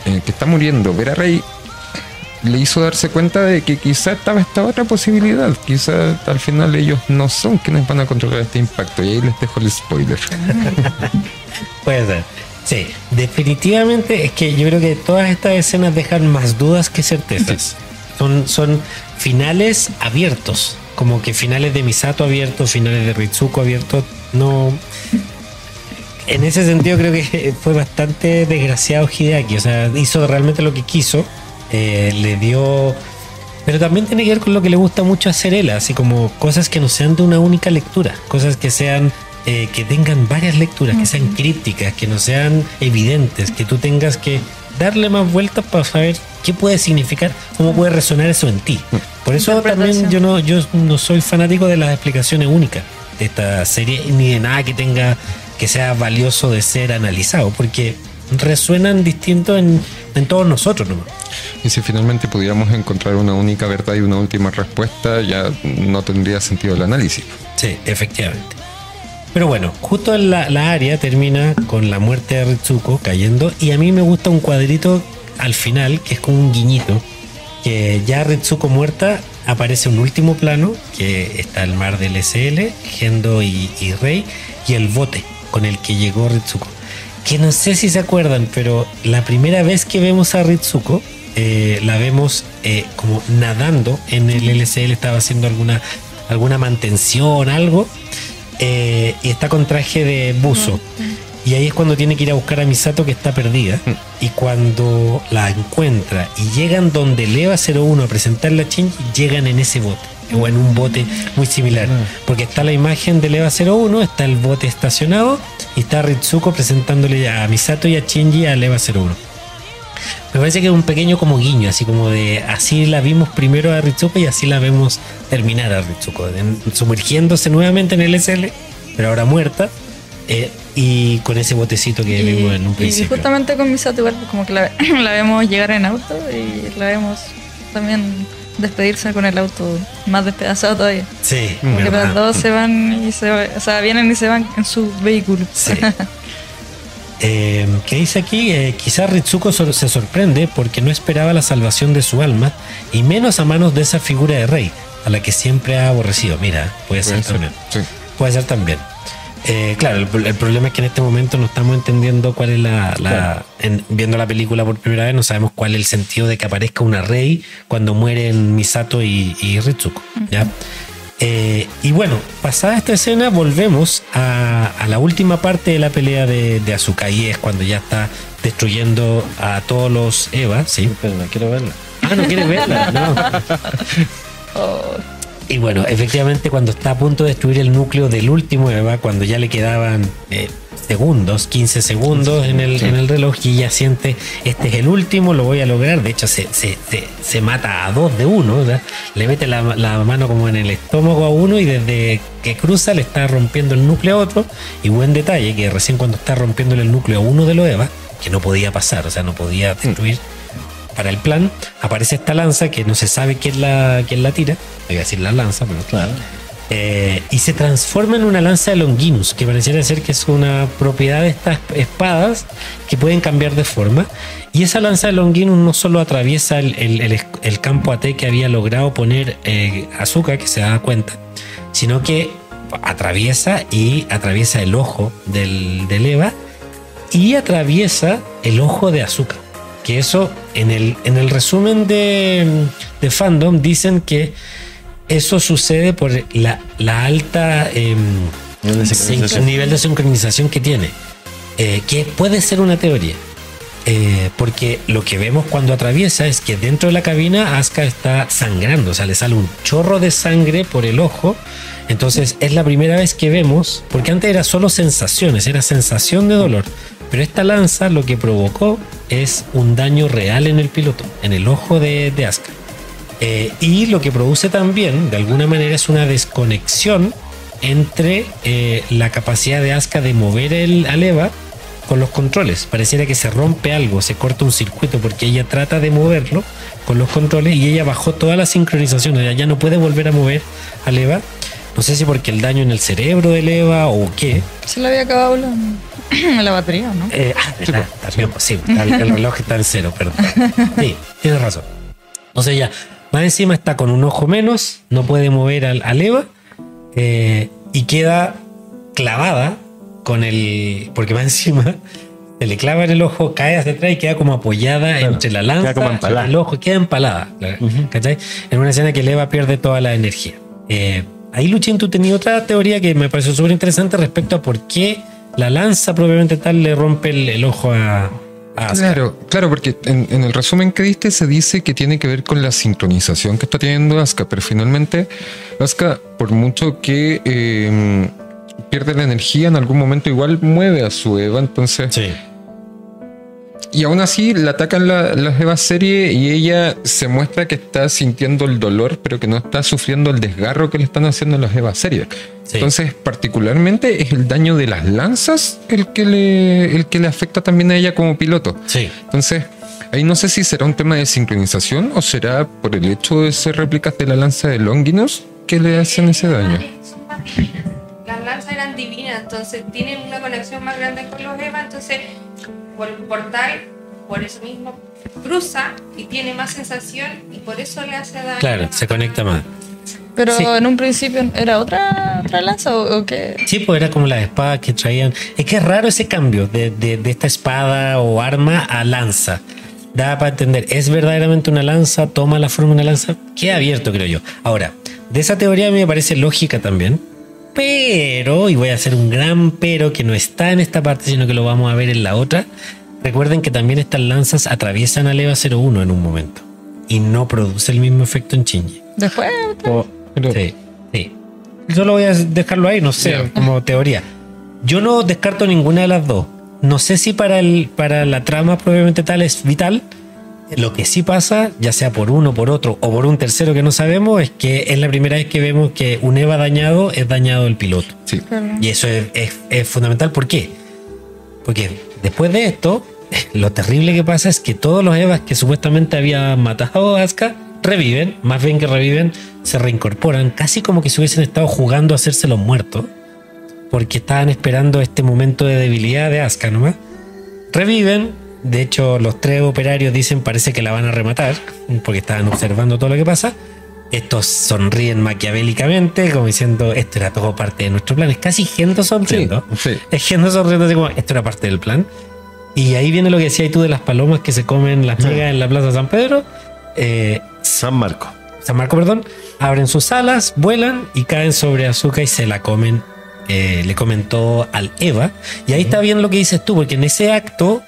en el que está muriendo ver a Rey le hizo darse cuenta de que quizá estaba esta otra posibilidad. Quizá al final ellos no son quienes van a controlar este impacto. Y ahí les dejo el spoiler. Puede ser. Sí, definitivamente es que yo creo que todas estas escenas dejan más dudas que certezas. Son, son finales abiertos, como que finales de Misato abiertos, finales de Ritsuko abiertos. No. En ese sentido creo que fue bastante desgraciado Hideaki. O sea, hizo realmente lo que quiso. Eh, le dio. Pero también tiene que ver con lo que le gusta mucho hacer él, así como cosas que no sean de una única lectura, cosas que sean eh, que tengan varias lecturas, que sean crípticas, que no sean evidentes, que tú tengas que darle más vueltas para saber qué puede significar, cómo puede resonar eso en ti. Por eso también yo no, yo no soy fanático de las explicaciones únicas de esta serie, ni de nada que tenga que sea valioso de ser analizado, porque resuenan distintos en, en todos nosotros nomás. Y si finalmente pudiéramos encontrar una única verdad y una última respuesta, ya no tendría sentido el análisis. Sí, efectivamente. Pero bueno, justo en la, la área termina con la muerte de Ritsuko cayendo y a mí me gusta un cuadrito al final que es como un guiñito que ya Ritsuko muerta aparece un último plano que está el mar del SL, Gendo y, y Rei y el bote con el que llegó Ritsuko. Que no sé si se acuerdan, pero la primera vez que vemos a Ritsuko eh, la vemos eh, como nadando en el LCL, estaba haciendo alguna, alguna mantención, algo, eh, y está con traje de buzo. Y ahí es cuando tiene que ir a buscar a Misato que está perdida. Y cuando la encuentra y llegan donde Leva 01 a presentarle a Shinji, llegan en ese bote. O en un bote muy similar. Porque está la imagen de Leva 01, está el bote estacionado y está Ritsuko presentándole a Misato y a Shinji a Leva 01. Me parece que es un pequeño como guiño, así como de así la vimos primero a Ritsuko y así la vemos terminar a Ritsuko, en- sumergiéndose nuevamente en el SL, pero ahora muerta, eh, y con ese botecito que vimos en un y principio. justamente con Misato igual como que la, la vemos llegar en auto y la vemos también despedirse con el auto más despedazado todavía. Sí, Porque las dos se van y se o sea, vienen y se van en su vehículo. Sí. Eh, ¿Qué dice aquí? Eh, quizás Ritsuko sor- se sorprende porque no esperaba la salvación de su alma y menos a manos de esa figura de rey, a la que siempre ha aborrecido. Mira, puede ser Puede ser, también. sí. Puede ser también. Eh, claro, el, pro- el problema es que en este momento no estamos entendiendo cuál es la. la- en- viendo la película por primera vez, no sabemos cuál es el sentido de que aparezca una rey cuando mueren Misato y, y Ritsuko. ¿ya? Eh, y bueno, pasada esta escena, volvemos a, a la última parte de la pelea de, de Asuka y es cuando ya está destruyendo a todos los Eva. ¿sí? Espérame, quiero verla. Ah, no quieres verla. No. Y bueno, efectivamente cuando está a punto de destruir el núcleo del último Eva, cuando ya le quedaban eh, segundos, 15 segundos en el, en el reloj y ella siente, este es el último, lo voy a lograr. De hecho, se, se, se, se mata a dos de uno, sea, le mete la, la mano como en el estómago a uno y desde que cruza le está rompiendo el núcleo a otro. Y buen detalle, que recién cuando está rompiéndole el núcleo a uno de los Eva, que no podía pasar, o sea, no podía destruir para el plan, aparece esta lanza que no se sabe quién la, quién la tira, voy a decir la lanza, pero Claro. eh, y se transforma en una lanza de Longinus, que pareciera ser que es una propiedad de estas espadas que pueden cambiar de forma. Y esa lanza de Longinus no solo atraviesa el, el- el- el campo AT que había logrado poner eh, Azuka, que se da cuenta, sino que atraviesa y atraviesa el ojo del, del Eva y atraviesa el ojo de Azuka. Que eso, en el, en el resumen de, de fandom, dicen que eso sucede por la, la alta em, Nivel de sincronización. sin- nivel de sincronización que tiene. Eh, que puede ser una teoría. Eh, porque lo que vemos cuando atraviesa es que dentro de la cabina Asuka está sangrando, o sea, le sale un chorro de sangre por el ojo. Entonces es la primera vez que vemos, porque antes era solo sensaciones, era sensación de dolor. Pero esta lanza lo que provocó es un daño real en el piloto, en el ojo de, de. Eh, y lo que produce también, de alguna manera, es una desconexión entre eh, la capacidad de Asuka de mover el Aleva con los controles. Pareciera que se rompe algo, se corta un circuito porque ella trata de moverlo con los controles y ella bajó toda la sincronización. Ella ya no puede volver a mover al Eva. No sé si porque el daño en el cerebro del Eva o qué. Se le había acabado la, la batería, ¿no? Eh, ah, verdad, también, pues, sí, el, el reloj está en cero, perdón. Sí, tienes razón. O sea, ya, más encima está con un ojo menos, no puede mover al, al Eva eh, y queda clavada con el. Porque más encima se le clava en el ojo, cae hacia atrás y queda como apoyada entre la lanza queda como empalada. y el ojo, queda empalada. ¿cachai? En una escena que el Eva pierde toda la energía. Eh, ahí, Luchín, tú tenías otra teoría que me pareció súper interesante respecto a por qué la lanza propiamente tal le rompe el, el ojo a. Claro, claro, porque en, en el resumen que diste se dice que tiene que ver con la sincronización que está teniendo Asuka, pero finalmente Asuka, por mucho que eh, pierde la energía, en algún momento igual mueve a su Eva, entonces Sí. Y aún así la atacan la- las Eva serie y ella se muestra que está sintiendo el dolor, pero que no está sufriendo el desgarro que le están haciendo las Eva serie. Sí. Entonces, particularmente es el daño de las lanzas el que, le, el que le afecta también a ella como piloto. Sí. Entonces, ahí no sé si será un tema de sincronización o será por el hecho de ser réplicas de la lanza de Longinus que le hacen ese daño. Las lanzas eran divinas, entonces tienen una conexión más grande con los Eva, entonces por el portal, por eso mismo, cruza y tiene más sensación y por eso le hace daño. Claro, se conecta más. Pero Sí. en un principio era otra, otra lanza o, o qué? Sí, pues era como las espadas que traían. Es que es raro ese cambio de, de- de esta espada o arma a lanza. Da para entender, ¿es verdaderamente una lanza? ¿Toma la forma de una lanza? Queda abierto, creo yo. Ahora, de esa teoría a mí me parece lógica también. Pero, y voy a hacer un gran pero que no está en esta parte, sino que lo vamos a ver en la otra. Recuerden que también estas lanzas atraviesan al EVA 01 en un momento. Y no produce el mismo efecto en Shinji. Después, Pero- Sí, sí. Solo voy a dejarlo ahí, no sé, como teoría. Yo no descarto ninguna de las dos. No sé si para, el, para la trama probablemente tal es vital. Lo que sí pasa, ya sea por uno, por otro o por un tercero que no sabemos, es que es la primera vez que vemos que un EVA dañado es dañado el piloto. Sí. Y eso es, es- es fundamental. ¿Por qué? Porque después de esto, lo terrible que pasa es que todos los Evas que supuestamente habían matado a Asuka reviven, más bien que reviven, se reincorporan, casi como que se hubiesen estado jugando a hacerse los muertos, porque estaban esperando este momento de debilidad de Asuka nomás. Reviven, de hecho los tres operarios dicen parece que la van a rematar, porque estaban observando todo lo que pasa. Estos sonríen maquiavélicamente, como diciendo, esto era todo parte de nuestro plan. Es casi Gendo sonriendo. Sí, sí. Es Gendo sonriendo así como, esto era parte del plan. Y ahí viene lo que decías tú de las palomas que se comen las migas en la Plaza San Pedro. Eh, San Marco. San Marco, perdón, abren sus alas, vuelan y caen sobre Azuka y se la comen. eh, le comentó al Eva. Y ahí está bien lo que dices tú, porque en ese acto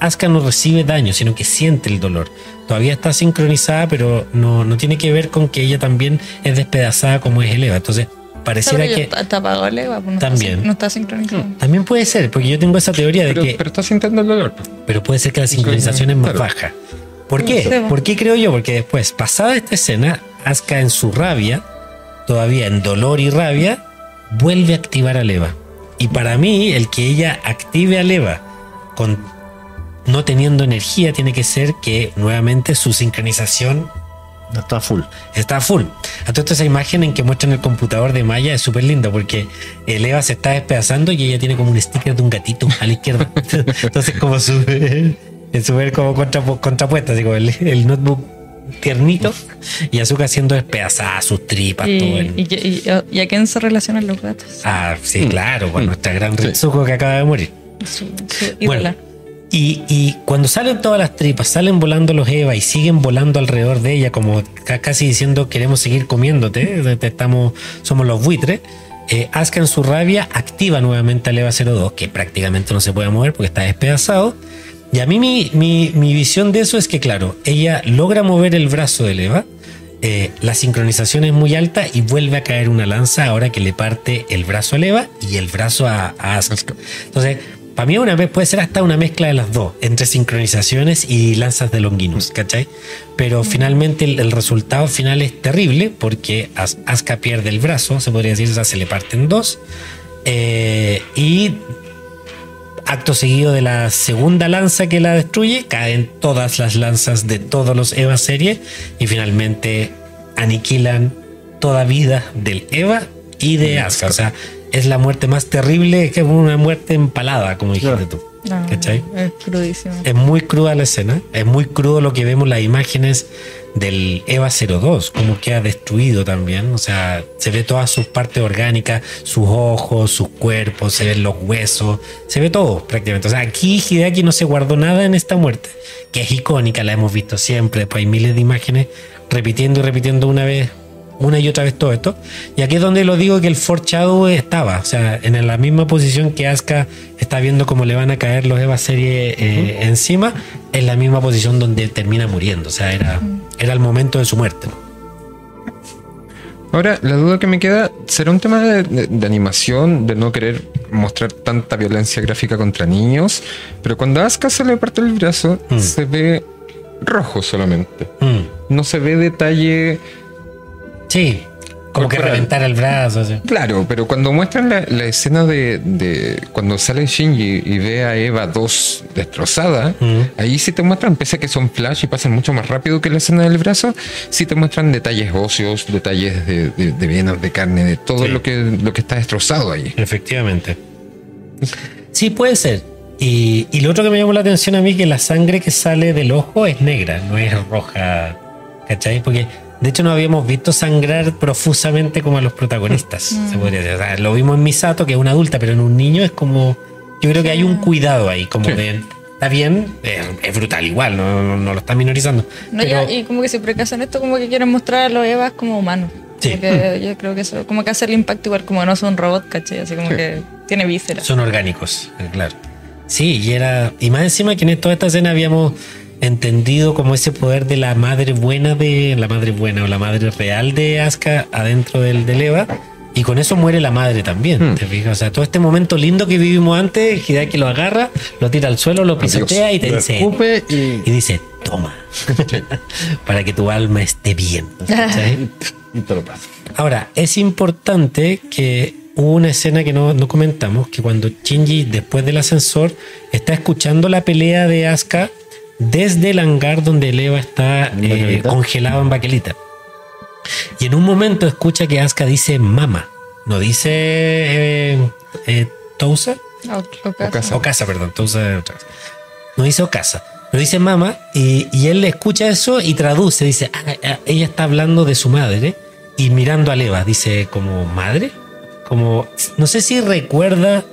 Asuka no recibe daño, sino que siente el dolor. Todavía está sincronizada, pero no, no tiene que ver con que ella también es despedazada como es el Eva. Entonces, pareciera Pero que... está, está apagado el EVA, pues no También. Está, no está sincronizado. También puede ser, porque yo tengo esa teoría de Pero, que... pero está sintiendo el dolor. pues. pero puede ser que la sincronización es más Claro. baja. ¿Por qué? Pues. ¿Por qué creo yo? Porque después, pasada esta escena, Asuka en su rabia, todavía en dolor y rabia, vuelve a activar a Eva. Y para mí, el que ella active a Eva con no teniendo energía tiene que ser que nuevamente su sincronización Está full. está full. A toda esa imagen en que muestran el computador de Maya es súper linda porque el Eva se está despedazando y ella tiene como un sticker de un gatito a la izquierda. Entonces, como es súper como contrapu- contrapuesta, así como el, el notebook tiernito y Azúcar siendo despedazada, sus tripas, Y, todo. el- y, y- y a quién se relacionan los gatos? Ah, sí, claro, con Mm. nuestra gran Sí. Ritsuko que acaba de morir. Su, su Bueno. Y, y cuando salen todas las tripas, salen volando los Eva y siguen volando alrededor de ella, como ca- casi diciendo queremos seguir comiéndote, te- te estamos, somos los buitres. Eh, Asuka en su rabia activa nuevamente al Eva 02, que prácticamente no se puede mover porque está despedazado. Y a mí mi, mi- mi visión de eso es que, claro, ella logra mover el brazo del Eva, eh, la sincronización es muy alta y vuelve a caer una lanza ahora que le parte el brazo al Eva y el brazo a, a Asuka. Entonces, para mí una vez puede ser hasta una mezcla de las dos, entre sincronizaciones y lanzas de Longinus, ¿cachai? Pero finalmente el, el resultado final es terrible porque As- Asuka pierde el brazo, se podría decir, o sea, se le parten dos. eh, y acto seguido de la segunda lanza que la destruye, caen todas las lanzas de todos los Eva serie y finalmente aniquilan toda vida del Eva y de Asuka. O sea, es la muerte más terrible que una muerte empalada, como dijiste Claro. tú. No, ¿Cachai? es crudísimo. Es muy cruda la escena, es muy crudo lo que vemos las imágenes del EVA 02, como queda destruido también, o sea, se ve todas sus partes orgánicas, sus ojos, sus cuerpos, se ven los huesos, se ve todo prácticamente. O sea, aquí Hideaki no se guardó nada en esta muerte, que es icónica, la hemos visto siempre, después hay miles de imágenes repitiendo y repitiendo una vez, una y otra vez todo esto. Y aquí es donde lo digo que el Foreshadow estaba, o sea, en la misma posición que Asuka está viendo cómo le van a caer los Eva serie eh, encima, en la misma posición donde termina muriendo, o sea, era, era el momento de su muerte. Ahora, la duda que me queda, ¿será un tema de, de- de animación, de no querer mostrar tanta violencia gráfica contra niños, pero cuando Asuka se le parte el brazo, Mm. se ve rojo solamente. Mm. No se ve detalle Sí, como que reventar el brazo. así. Claro, pero cuando muestran la, la escena de, de cuando sale Shinji y ve a Eva 2 destrozada, Mm. ahí sí te muestran, pese a que son flash y pasan mucho más rápido que la escena del brazo, sí te muestran detalles óseos, detalles de, de, de venas, de carne, de todo Sí. lo, que, lo que está destrozado ahí. Efectivamente. Sí, puede ser. Y, y lo otro que me llamó la atención a mí que la sangre que sale del ojo es negra, no es roja. ¿Cachai? Porque de hecho no habíamos visto sangrar profusamente como a los protagonistas. Se podría decir. O sea, lo vimos en Misato, que es una adulta, pero en un niño es como. Yo creo que hay un cuidado ahí, como Sí. de. Está bien, es, es brutal igual, no, no- no lo están minorizando. No, pero, ya, y como que siempre que hacen esto, como que quieren mostrar a los Evas como humanos. Sí. Porque yo creo que eso, como que hace el impacto igual, como no son robots, ¿cachai? Así como que tiene vísceras. Son orgánicos, eh, claro. Sí, y era. Y más encima que en toda esta escena habíamos entendido como ese poder de la madre buena de. La madre buena o la madre real de Asuka adentro del, del Eva. Y con eso muere la madre también. Hmm. ¿Te fijas? O sea, todo este momento lindo que vivimos antes, Hideaki lo agarra, lo tira al suelo, lo pisotea y te dice. escupe y, Y dice, toma. para que tu alma esté bien. y te lo pasa. Ahora, es importante que hubo una escena que no, no comentamos, que cuando Shinji, después del ascensor, está escuchando la pelea de Asuka desde el hangar donde el Eva está ¿En eh, congelado en baquelita. Y en un momento escucha que Asuka dice mama, no dice eh, eh, Tousa. O- o casa. casa. Ocasa, perdón, Tousa es otra cosa. No dice Ocasa, pero dice mama y, y él le escucha eso y traduce, dice, "Ah, ah, ella está hablando de su madre y mirando a Eva, dice como madre, como, no sé si recuerda,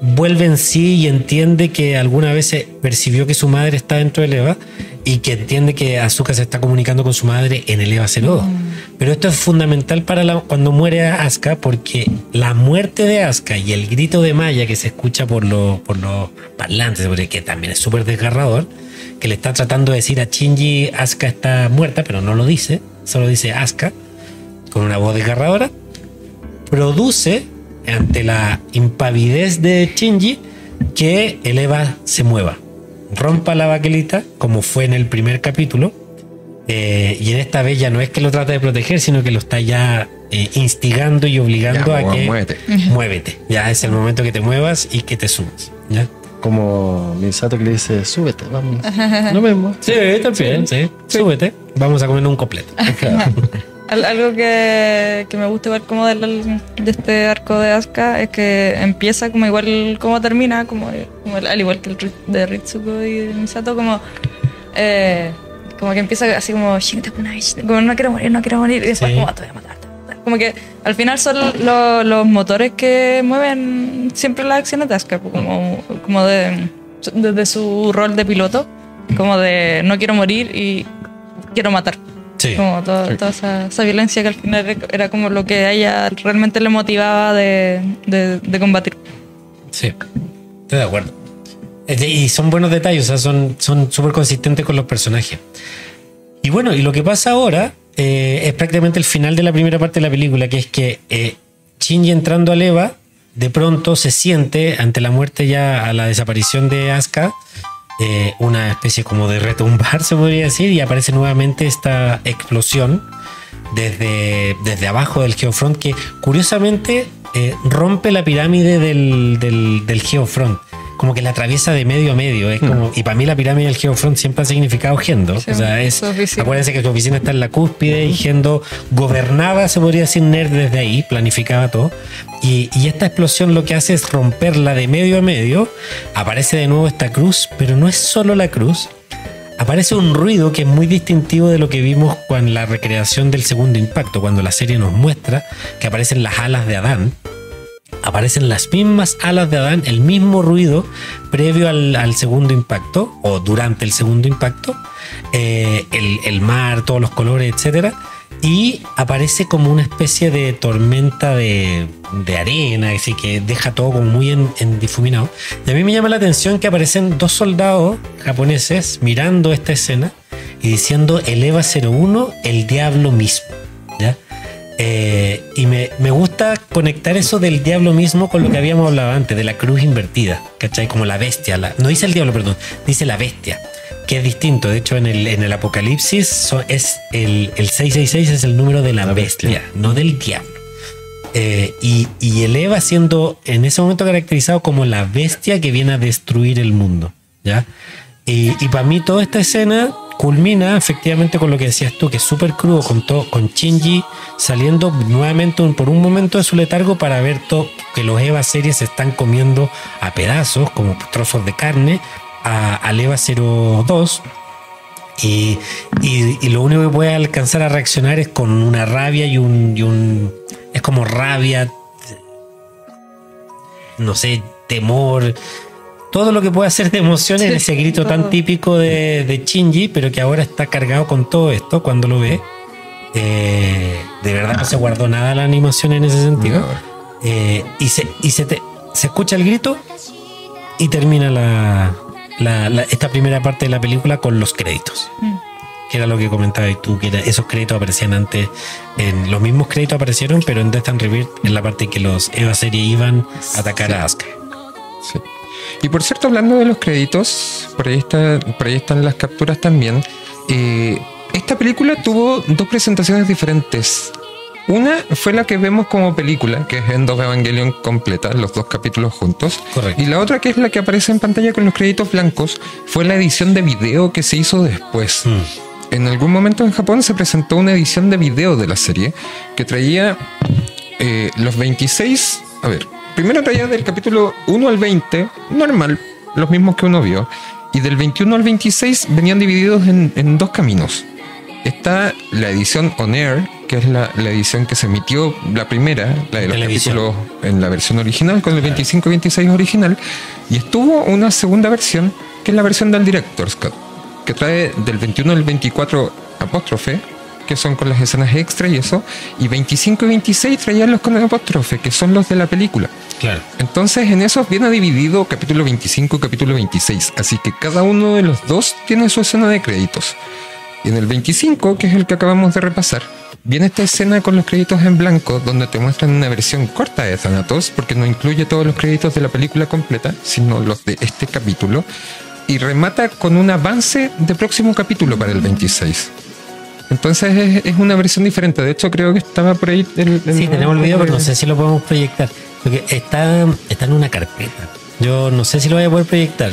vuelve en sí y entiende que alguna vez percibió que su madre está dentro de Eva y que entiende que Azuka se está comunicando con su madre en el Eva 02. Pero esto es fundamental para la- cuando muere Asuka porque la muerte de Asuka y el grito de Maya que se escucha por, los por los parlantes, que también es súper desgarrador, que le está tratando de decir a Shinji Asuka está muerta, pero no lo dice, solo dice Asuka con una voz desgarradora, produce ante la impavidez de Shinji que el Eva se mueva, rompa la baquelita como fue en el primer capítulo eh, y en esta vez ya no es que lo trata de proteger, sino que lo está ya eh, instigando y obligando Ya, a que muévete. muévete. Ya es el momento que te muevas y que te sumas. ¿ya? Como Misato que le dice, súbete, vamos. Lo mismo. Sí, también, sí. Súbete. Vamos a comer un completo. Al- algo que, que me gusta igual como del- de este arco de Asuka es que empieza como igual como termina, como, como el- al igual que el de Ritsuko y de Misato, como, eh, como que empieza así como, como no quiero morir, no quiero morir, y después Sí. como "Ah, te voy a matar. te voy a matar". Como que al final son lo- los motores que mueven siempre las acciones de Asuka, como, como de, desde su rol de piloto, como de no quiero morir y quiero matar. Sí. Como toda, toda esa, esa violencia que al final era- como lo que a ella realmente le motivaba de, de- de combatir. Sí, estoy de acuerdo. De- Y son buenos detalles, o sea, son son súper consistentes con los personajes. Y bueno, y lo que pasa ahora eh, es prácticamente el final de la primera parte de la película, que es que eh, Shinji entrando a Leva, de pronto se siente ante la muerte ya a la desaparición de Asuka, eh, una especie como de retumbar, se podría decir, y aparece nuevamente esta explosión desde, desde abajo del Geofront que curiosamente eh, rompe la pirámide del, del, del Geofront. Como que la atraviesa de medio a medio. Es como, y para mí la pirámide del Geofront siempre ha significado Gendo. Sí, o sea, es, su oficina. acuérdense que su oficina está en la cúspide y Gendo gobernaba, se podría decir, Nerd desde ahí, planificaba todo. Y, y esta explosión lo que hace es romperla de medio a medio. Aparece de nuevo esta cruz, pero no es solo la cruz, aparece un ruido que es muy distintivo de lo que vimos con la recreación del segundo impacto, cuando la serie nos muestra que aparecen las alas de Adán. Aparecen las mismas alas de Adán, el mismo ruido previo al, segundo impacto o durante el segundo impacto, eh, el, mar, todos los colores, etcétera, y aparece como una especie de tormenta de, de arena, así que deja todo como muy en, difuminado. Y a mí me llama la atención que aparecen dos soldados japoneses mirando esta escena y diciendo el EVA 01, el diablo mismo. Eh, y me, me gusta conectar eso del diablo mismo con lo que habíamos hablado antes, de la cruz invertida, ¿cachai? Como la bestia. La, no dice el diablo, perdón, dice la bestia, que es distinto. De hecho, en el, en el Apocalipsis so- es el, el 666 es el número de la, La bestia, bestia. no del diablo. Eh, y, y el Eva siendo en ese momento caracterizado como la bestia que viene a destruir el mundo. ¿ya? Y, y para mí toda esta escena culmina efectivamente con lo que decías tú, que es súper crudo, con, todo, con Shinji saliendo nuevamente por un momento de su letargo para ver todo, que los Eva series se están comiendo a pedazos, como trozos de carne, a, al Eva 02. Y, y- y lo único que puede alcanzar a reaccionar es con una rabia y un, y un es como rabia, no sé, temor, todo lo que puede hacer de emoción en ese grito tan todo. típico de, de Shinji, pero que ahora está cargado con todo esto cuando lo ve. Eh, de verdad no se guardó nada la animación en ese sentido. Eh, y se, y se, te- se escucha el grito y termina la, la- la- esta primera parte de la película con los créditos. Mm. Que era lo que comentabas tú, que era- esos créditos aparecían antes. En, los mismos créditos aparecieron, pero en Death and Rebirth, en la parte que los Eva serie iban a atacar a Asuka. Sí. Y por cierto, hablando de los créditos, por ahí, está- por ahí están las capturas también. eh, esta película tuvo dos presentaciones diferentes. Una fue la que vemos como película, que es End of Evangelion completa, los dos capítulos juntos. Correcto. Y la otra, que es la que aparece en pantalla con los créditos blancos, fue la edición de video que se hizo después. Mm. En algún momento en Japón se presentó una edición de video de la serie que traía eh, los 26. A ver, primero traía del capítulo 1 al 20, normal, los mismos que uno vio. Y del 21 al 26 venían divididos en, en dos caminos. Está la edición On Air, que es la, la edición que se emitió, la primera, la de los Televisión. capítulos en la versión original, con el 25 y 26 original. Y estuvo una segunda versión, que es la versión del Director's Cut, que trae del 21 al 24 apóstrofe, que son con las escenas extra y eso, y 25 y 26 traían los con el apóstrofe, que son los de la película. Claro. Entonces en esos viene dividido capítulo 25 y capítulo 26, así que cada uno de los dos tiene su escena de créditos. Y en el 25, que es el que acabamos de repasar, viene esta escena con los créditos en blanco, donde te muestran una versión corta de Thanatos, porque no incluye todos los créditos de la película completa, sino los de este capítulo, y remata con un avance de próximo capítulo para el 26. Entonces es, es una versión diferente. De hecho, creo que estaba por ahí. el- el- Sí, tenemos el video, pero no sé si lo podemos proyectar. Porque está, está en una carpeta. Yo no sé si lo voy a poder proyectar.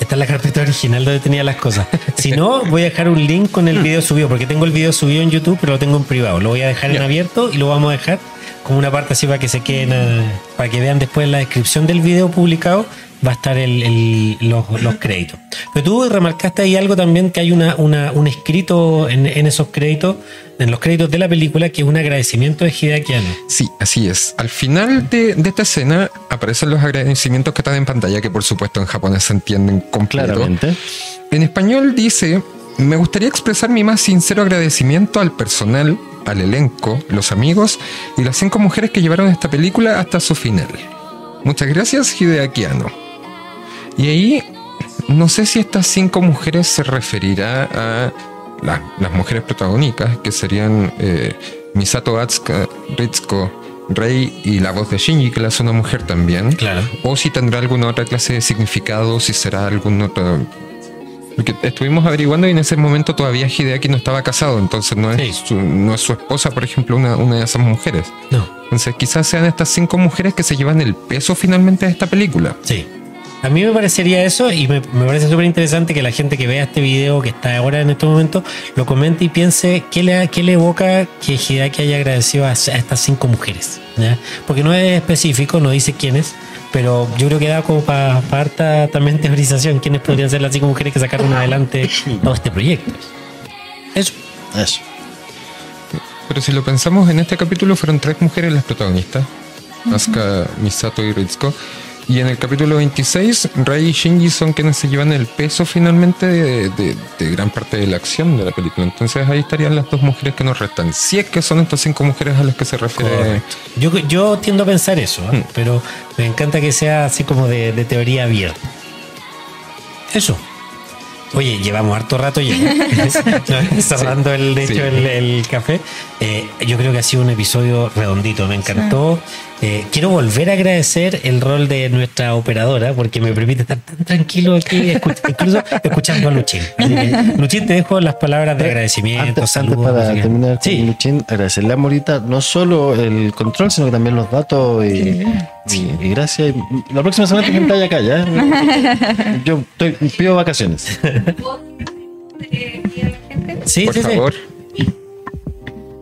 Está en la carpeta original donde tenía las cosas. Si no, voy a dejar un link con el video subido, porque tengo el video subido en YouTube, pero lo tengo en privado. Lo voy a dejar en abierto y lo vamos a dejar como una parte así para que se queden, eh, para que vean después en la descripción del video publicado, va a estar el- el- los, los créditos. Pero tú remarcaste ahí algo también, que hay una, una- un escrito en, en esos créditos, en los créditos de la película, que es un agradecimiento de Hideaki Anno. Sí, así es. Al final de, de esta escena aparecen los agradecimientos que están en pantalla, que por supuesto en japonés se entienden completo. Claramente. En español dice, me gustaría expresar mi más sincero agradecimiento al personal, al elenco, los amigos y las cinco mujeres que llevaron esta película hasta su final. Muchas gracias, Hideaki Anno. Y ahí, no sé si estas cinco mujeres se referirá a la- las mujeres protagónicas, que serían eh, Misato Atsuka, Ritsuko, Rei y la voz de Shinji, que la hace una mujer también. Claro. O si tendrá alguna otra clase de significado, si será algún otro. Porque estuvimos averiguando y en ese momento todavía Hideaki no estaba casado, entonces no es, Sí. su, no es su esposa, por ejemplo, una, una de esas mujeres. No, Entonces quizás sean estas cinco mujeres que se llevan el peso finalmente de esta película. sí. A mí me parecería eso y me, me parece súper interesante que la gente que vea este video que está ahora en este momento lo comente y piense qué le, qué le evoca que Hideaki haya agradecido a, a estas cinco mujeres. ¿ya? Porque no es específico, no dice quiénes, pero yo creo que da como para harta también teorización quiénes podrían ser las cinco mujeres que sacaron adelante todo este proyecto. Eso. Eso. Pero si lo pensamos, en este capítulo fueron tres mujeres las protagonistas: Asuka, Misato y Ritsuko. Y en el capítulo 26, Rei y Shinji son quienes se llevan el peso finalmente de, de- de gran parte de la acción de la película. Entonces ahí estarían las dos mujeres que nos restan. Si es que son estas cinco mujeres a las que se refiere. Correcto. Yo, yo tiendo a pensar eso, ¿eh? Mm. pero me encanta que sea así como de, de teoría abierta. Eso. Oye, llevamos harto rato ya. Está dando el, de hecho, Sí. el, el café. Eh, yo creo que ha sido un episodio redondito, me encantó. Eh, quiero volver a agradecer el rol de nuestra operadora porque me permite estar tan tranquilo aquí, incluso escuchando a Luchín. Que, Luchín, te dejo las palabras de agradecimiento, Antes, para terminar con Sí, Luchín, agradecerle a Morita no solo el control, sino que también los datos y, y- y gracias. Y La próxima semana te sentáis acá ya. Yo estoy, pido vacaciones. Sí, Por sí, sí. favor.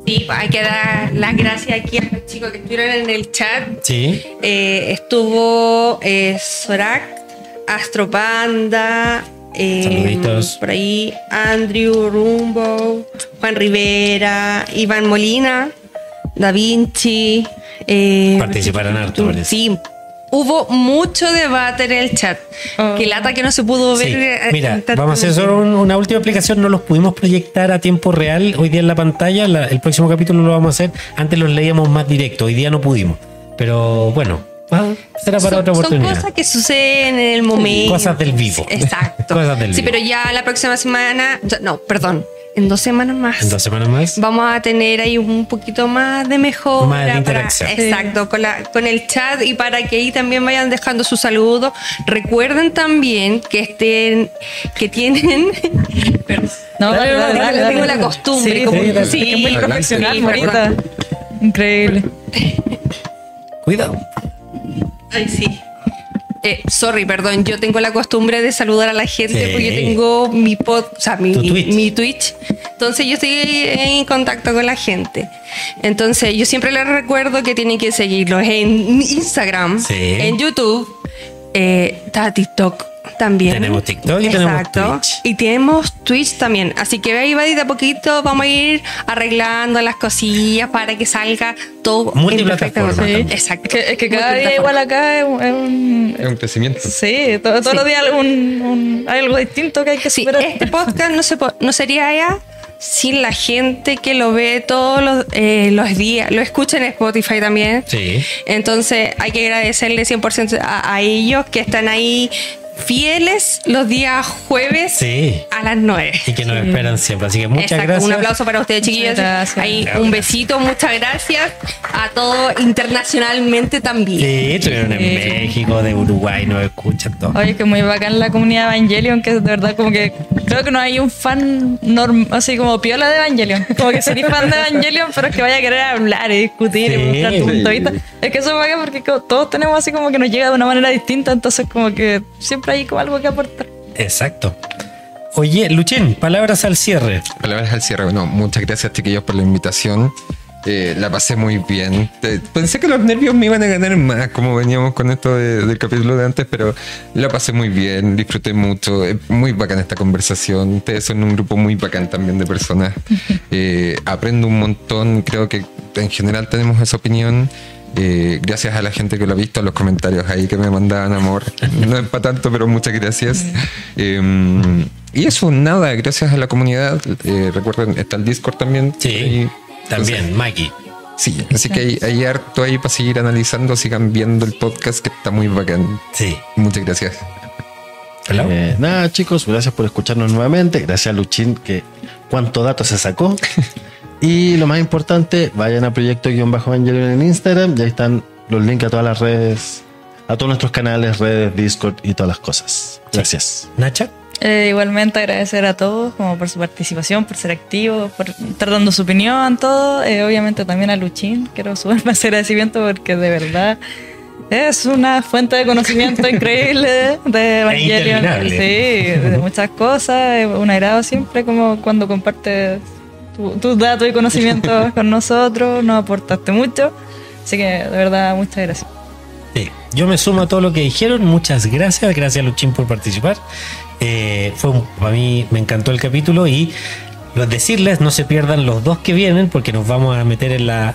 Sí, hay que dar las gracias aquí a los chicos que estuvieron en el chat. Sí. Eh, estuvo eh, Sorak, Astropanda, eh, por ahí Andrew Rumbo, Juan Rivera, Iván Molina, Da Vinci. Eh, Participaron harto. Sí, hubo mucho debate en el chat. Oh. Que lata que no se pudo ver. Sí, eh, mira, vamos a hacer solo un- una última explicación. No los pudimos proyectar a tiempo real hoy día en la pantalla. La- el próximo capítulo lo vamos a hacer. Antes los leíamos más directo. Hoy día no pudimos. Pero bueno, ah, será para son, otra son oportunidad. cosas que suceden en el momento. Cosas del vivo. Exacto. Cosas del sí, vivo. pero ya la próxima semana, no, perdón, en dos semanas más. En dos semanas más. Vamos a tener ahí un poquito más de mejora. Más de para- interacción. exacto, con, la, con el chat y para que ahí también vayan dejando sus saludos. Recuerden también que estén, que tienen. Perdón. No, dale, dale, dale, tengo dale. la costumbre. Sí, como- sí, dale. sí, Es muy profesional. Increíble. Cuidado. Ay, sí. Eh, sorry, perdón, yo tengo la costumbre de saludar a la gente Sí. porque yo tengo mi pod, o sea, mi, Twitch. mi Twitch. Entonces yo estoy en contacto con la gente. Entonces yo siempre les recuerdo que tienen que seguirlos en Instagram, Sí. en YouTube, eh, está TikTok también. Tenemos TikTok y tenemos Twitch. Y tenemos Twitch también. Así que ahí va de a poquito, vamos a ir arreglando las cosillas para que salga todo Multiplataforma también. Exacto. Es que, es que cada día igual acá es un... es un- crecimiento. sí, to- todos Sí. los días un, un- hay algo distinto que hay que Sí, superar. este podcast no, se po- no sería ya sin la gente que lo ve todos los, eh, los días, lo escucha en Spotify también. Sí. Entonces hay que agradecerle 100% a, a ellos que están ahí fieles los días jueves Sí. a las 9. Y que nos esperan siempre. Así que muchas Exacto, gracias. Un aplauso para ustedes, chiquillos. Ahí, un besito, muchas gracias a todos internacionalmente también. Sí, estuvieron en Sí. México, de Uruguay, nos escuchan todos. Oye, es que muy bacán la comunidad Evangelion, que de verdad como que creo que no hay un fan norm, así como piola de Evangelion. Como que sería fan de Evangelion, pero es que vaya a querer hablar y discutir Sí, y mostrar tu punto de sí. vista. Es que eso es bacán porque todos tenemos así como que nos llega de una manera distinta, entonces como que siempre hay como algo que aportar. Exacto. Oye, Luchín, palabras al cierre. Palabras al cierre. Bueno, muchas gracias, chiquillos, por la invitación. Eh, la pasé muy bien. Eh, Pensé que los nervios me iban a ganar más, como veníamos con esto de- del capítulo de antes, pero la pasé muy bien, disfruté mucho. Es muy bacán esta conversación. Ustedes son un grupo muy bacán también de personas. Eh, aprendo un montón. Creo que en general tenemos esa opinión. Eh, gracias a la gente que lo ha visto, a los comentarios ahí que me mandaban amor. No es para tanto, pero muchas gracias. Eh, y eso, nada, gracias a la comunidad. Eh, recuerden, está el Discord también. Sí. Ahí- También, Mikey. Sí, así que hay, hay harto ahí para seguir analizando, sigan viendo el podcast que está muy bacán. Sí. Muchas gracias. Hola. Eh, nada, chicos, gracias por escucharnos nuevamente. Gracias a Luchín, que cuánto dato se sacó. y lo más importante, vayan a Proyecto-Evangelion en Instagram. Y ahí están los links a todas las redes, a todos nuestros canales, redes, Discord y todas las cosas. Gracias. Nacha. Eh, igualmente agradecer a todos como por su participación, por ser activos, por estar dando su opinión, todo. Eh, obviamente también a Luchín, quiero sumarme ese agradecimiento porque de verdad es una fuente de conocimiento increíble de Evangelion. Sí, de muchas cosas. Un agrado siempre como cuando compartes tu- tus datos y conocimientos con nosotros, nos aportaste mucho. Así que de verdad, muchas gracias. Sí, yo me sumo a todo lo que dijeron. Muchas gracias. Gracias, Luchín, por participar. Eh, fue para mí me encantó el capítulo y los decirles no se pierdan los dos que vienen porque nos vamos a meter en la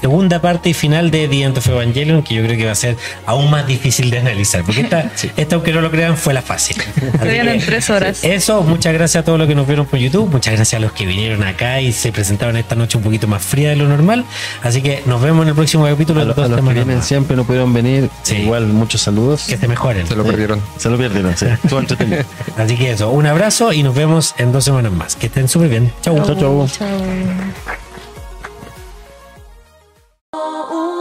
segunda parte y final de The End of Evangelion, que yo creo que va a ser aún más difícil de analizar, porque esta, esta aunque no lo crean, fue la fácil. Que- tres horas. eso, muchas gracias a todos los que nos vieron por YouTube, muchas gracias a los que vinieron acá y se presentaron esta noche un poquito más fría de lo normal. Así que nos vemos en el próximo capítulo A, de lo- dos a los que semanas vienen siempre no pudieron venir. Sí. Igual muchos saludos. Que se mejoren. Se lo perdieron. Se lo perdieron, sí. Así que eso, un abrazo y nos vemos en dos semanas más. Que estén súper bien. Chau. Chau, chau. Chao. 我无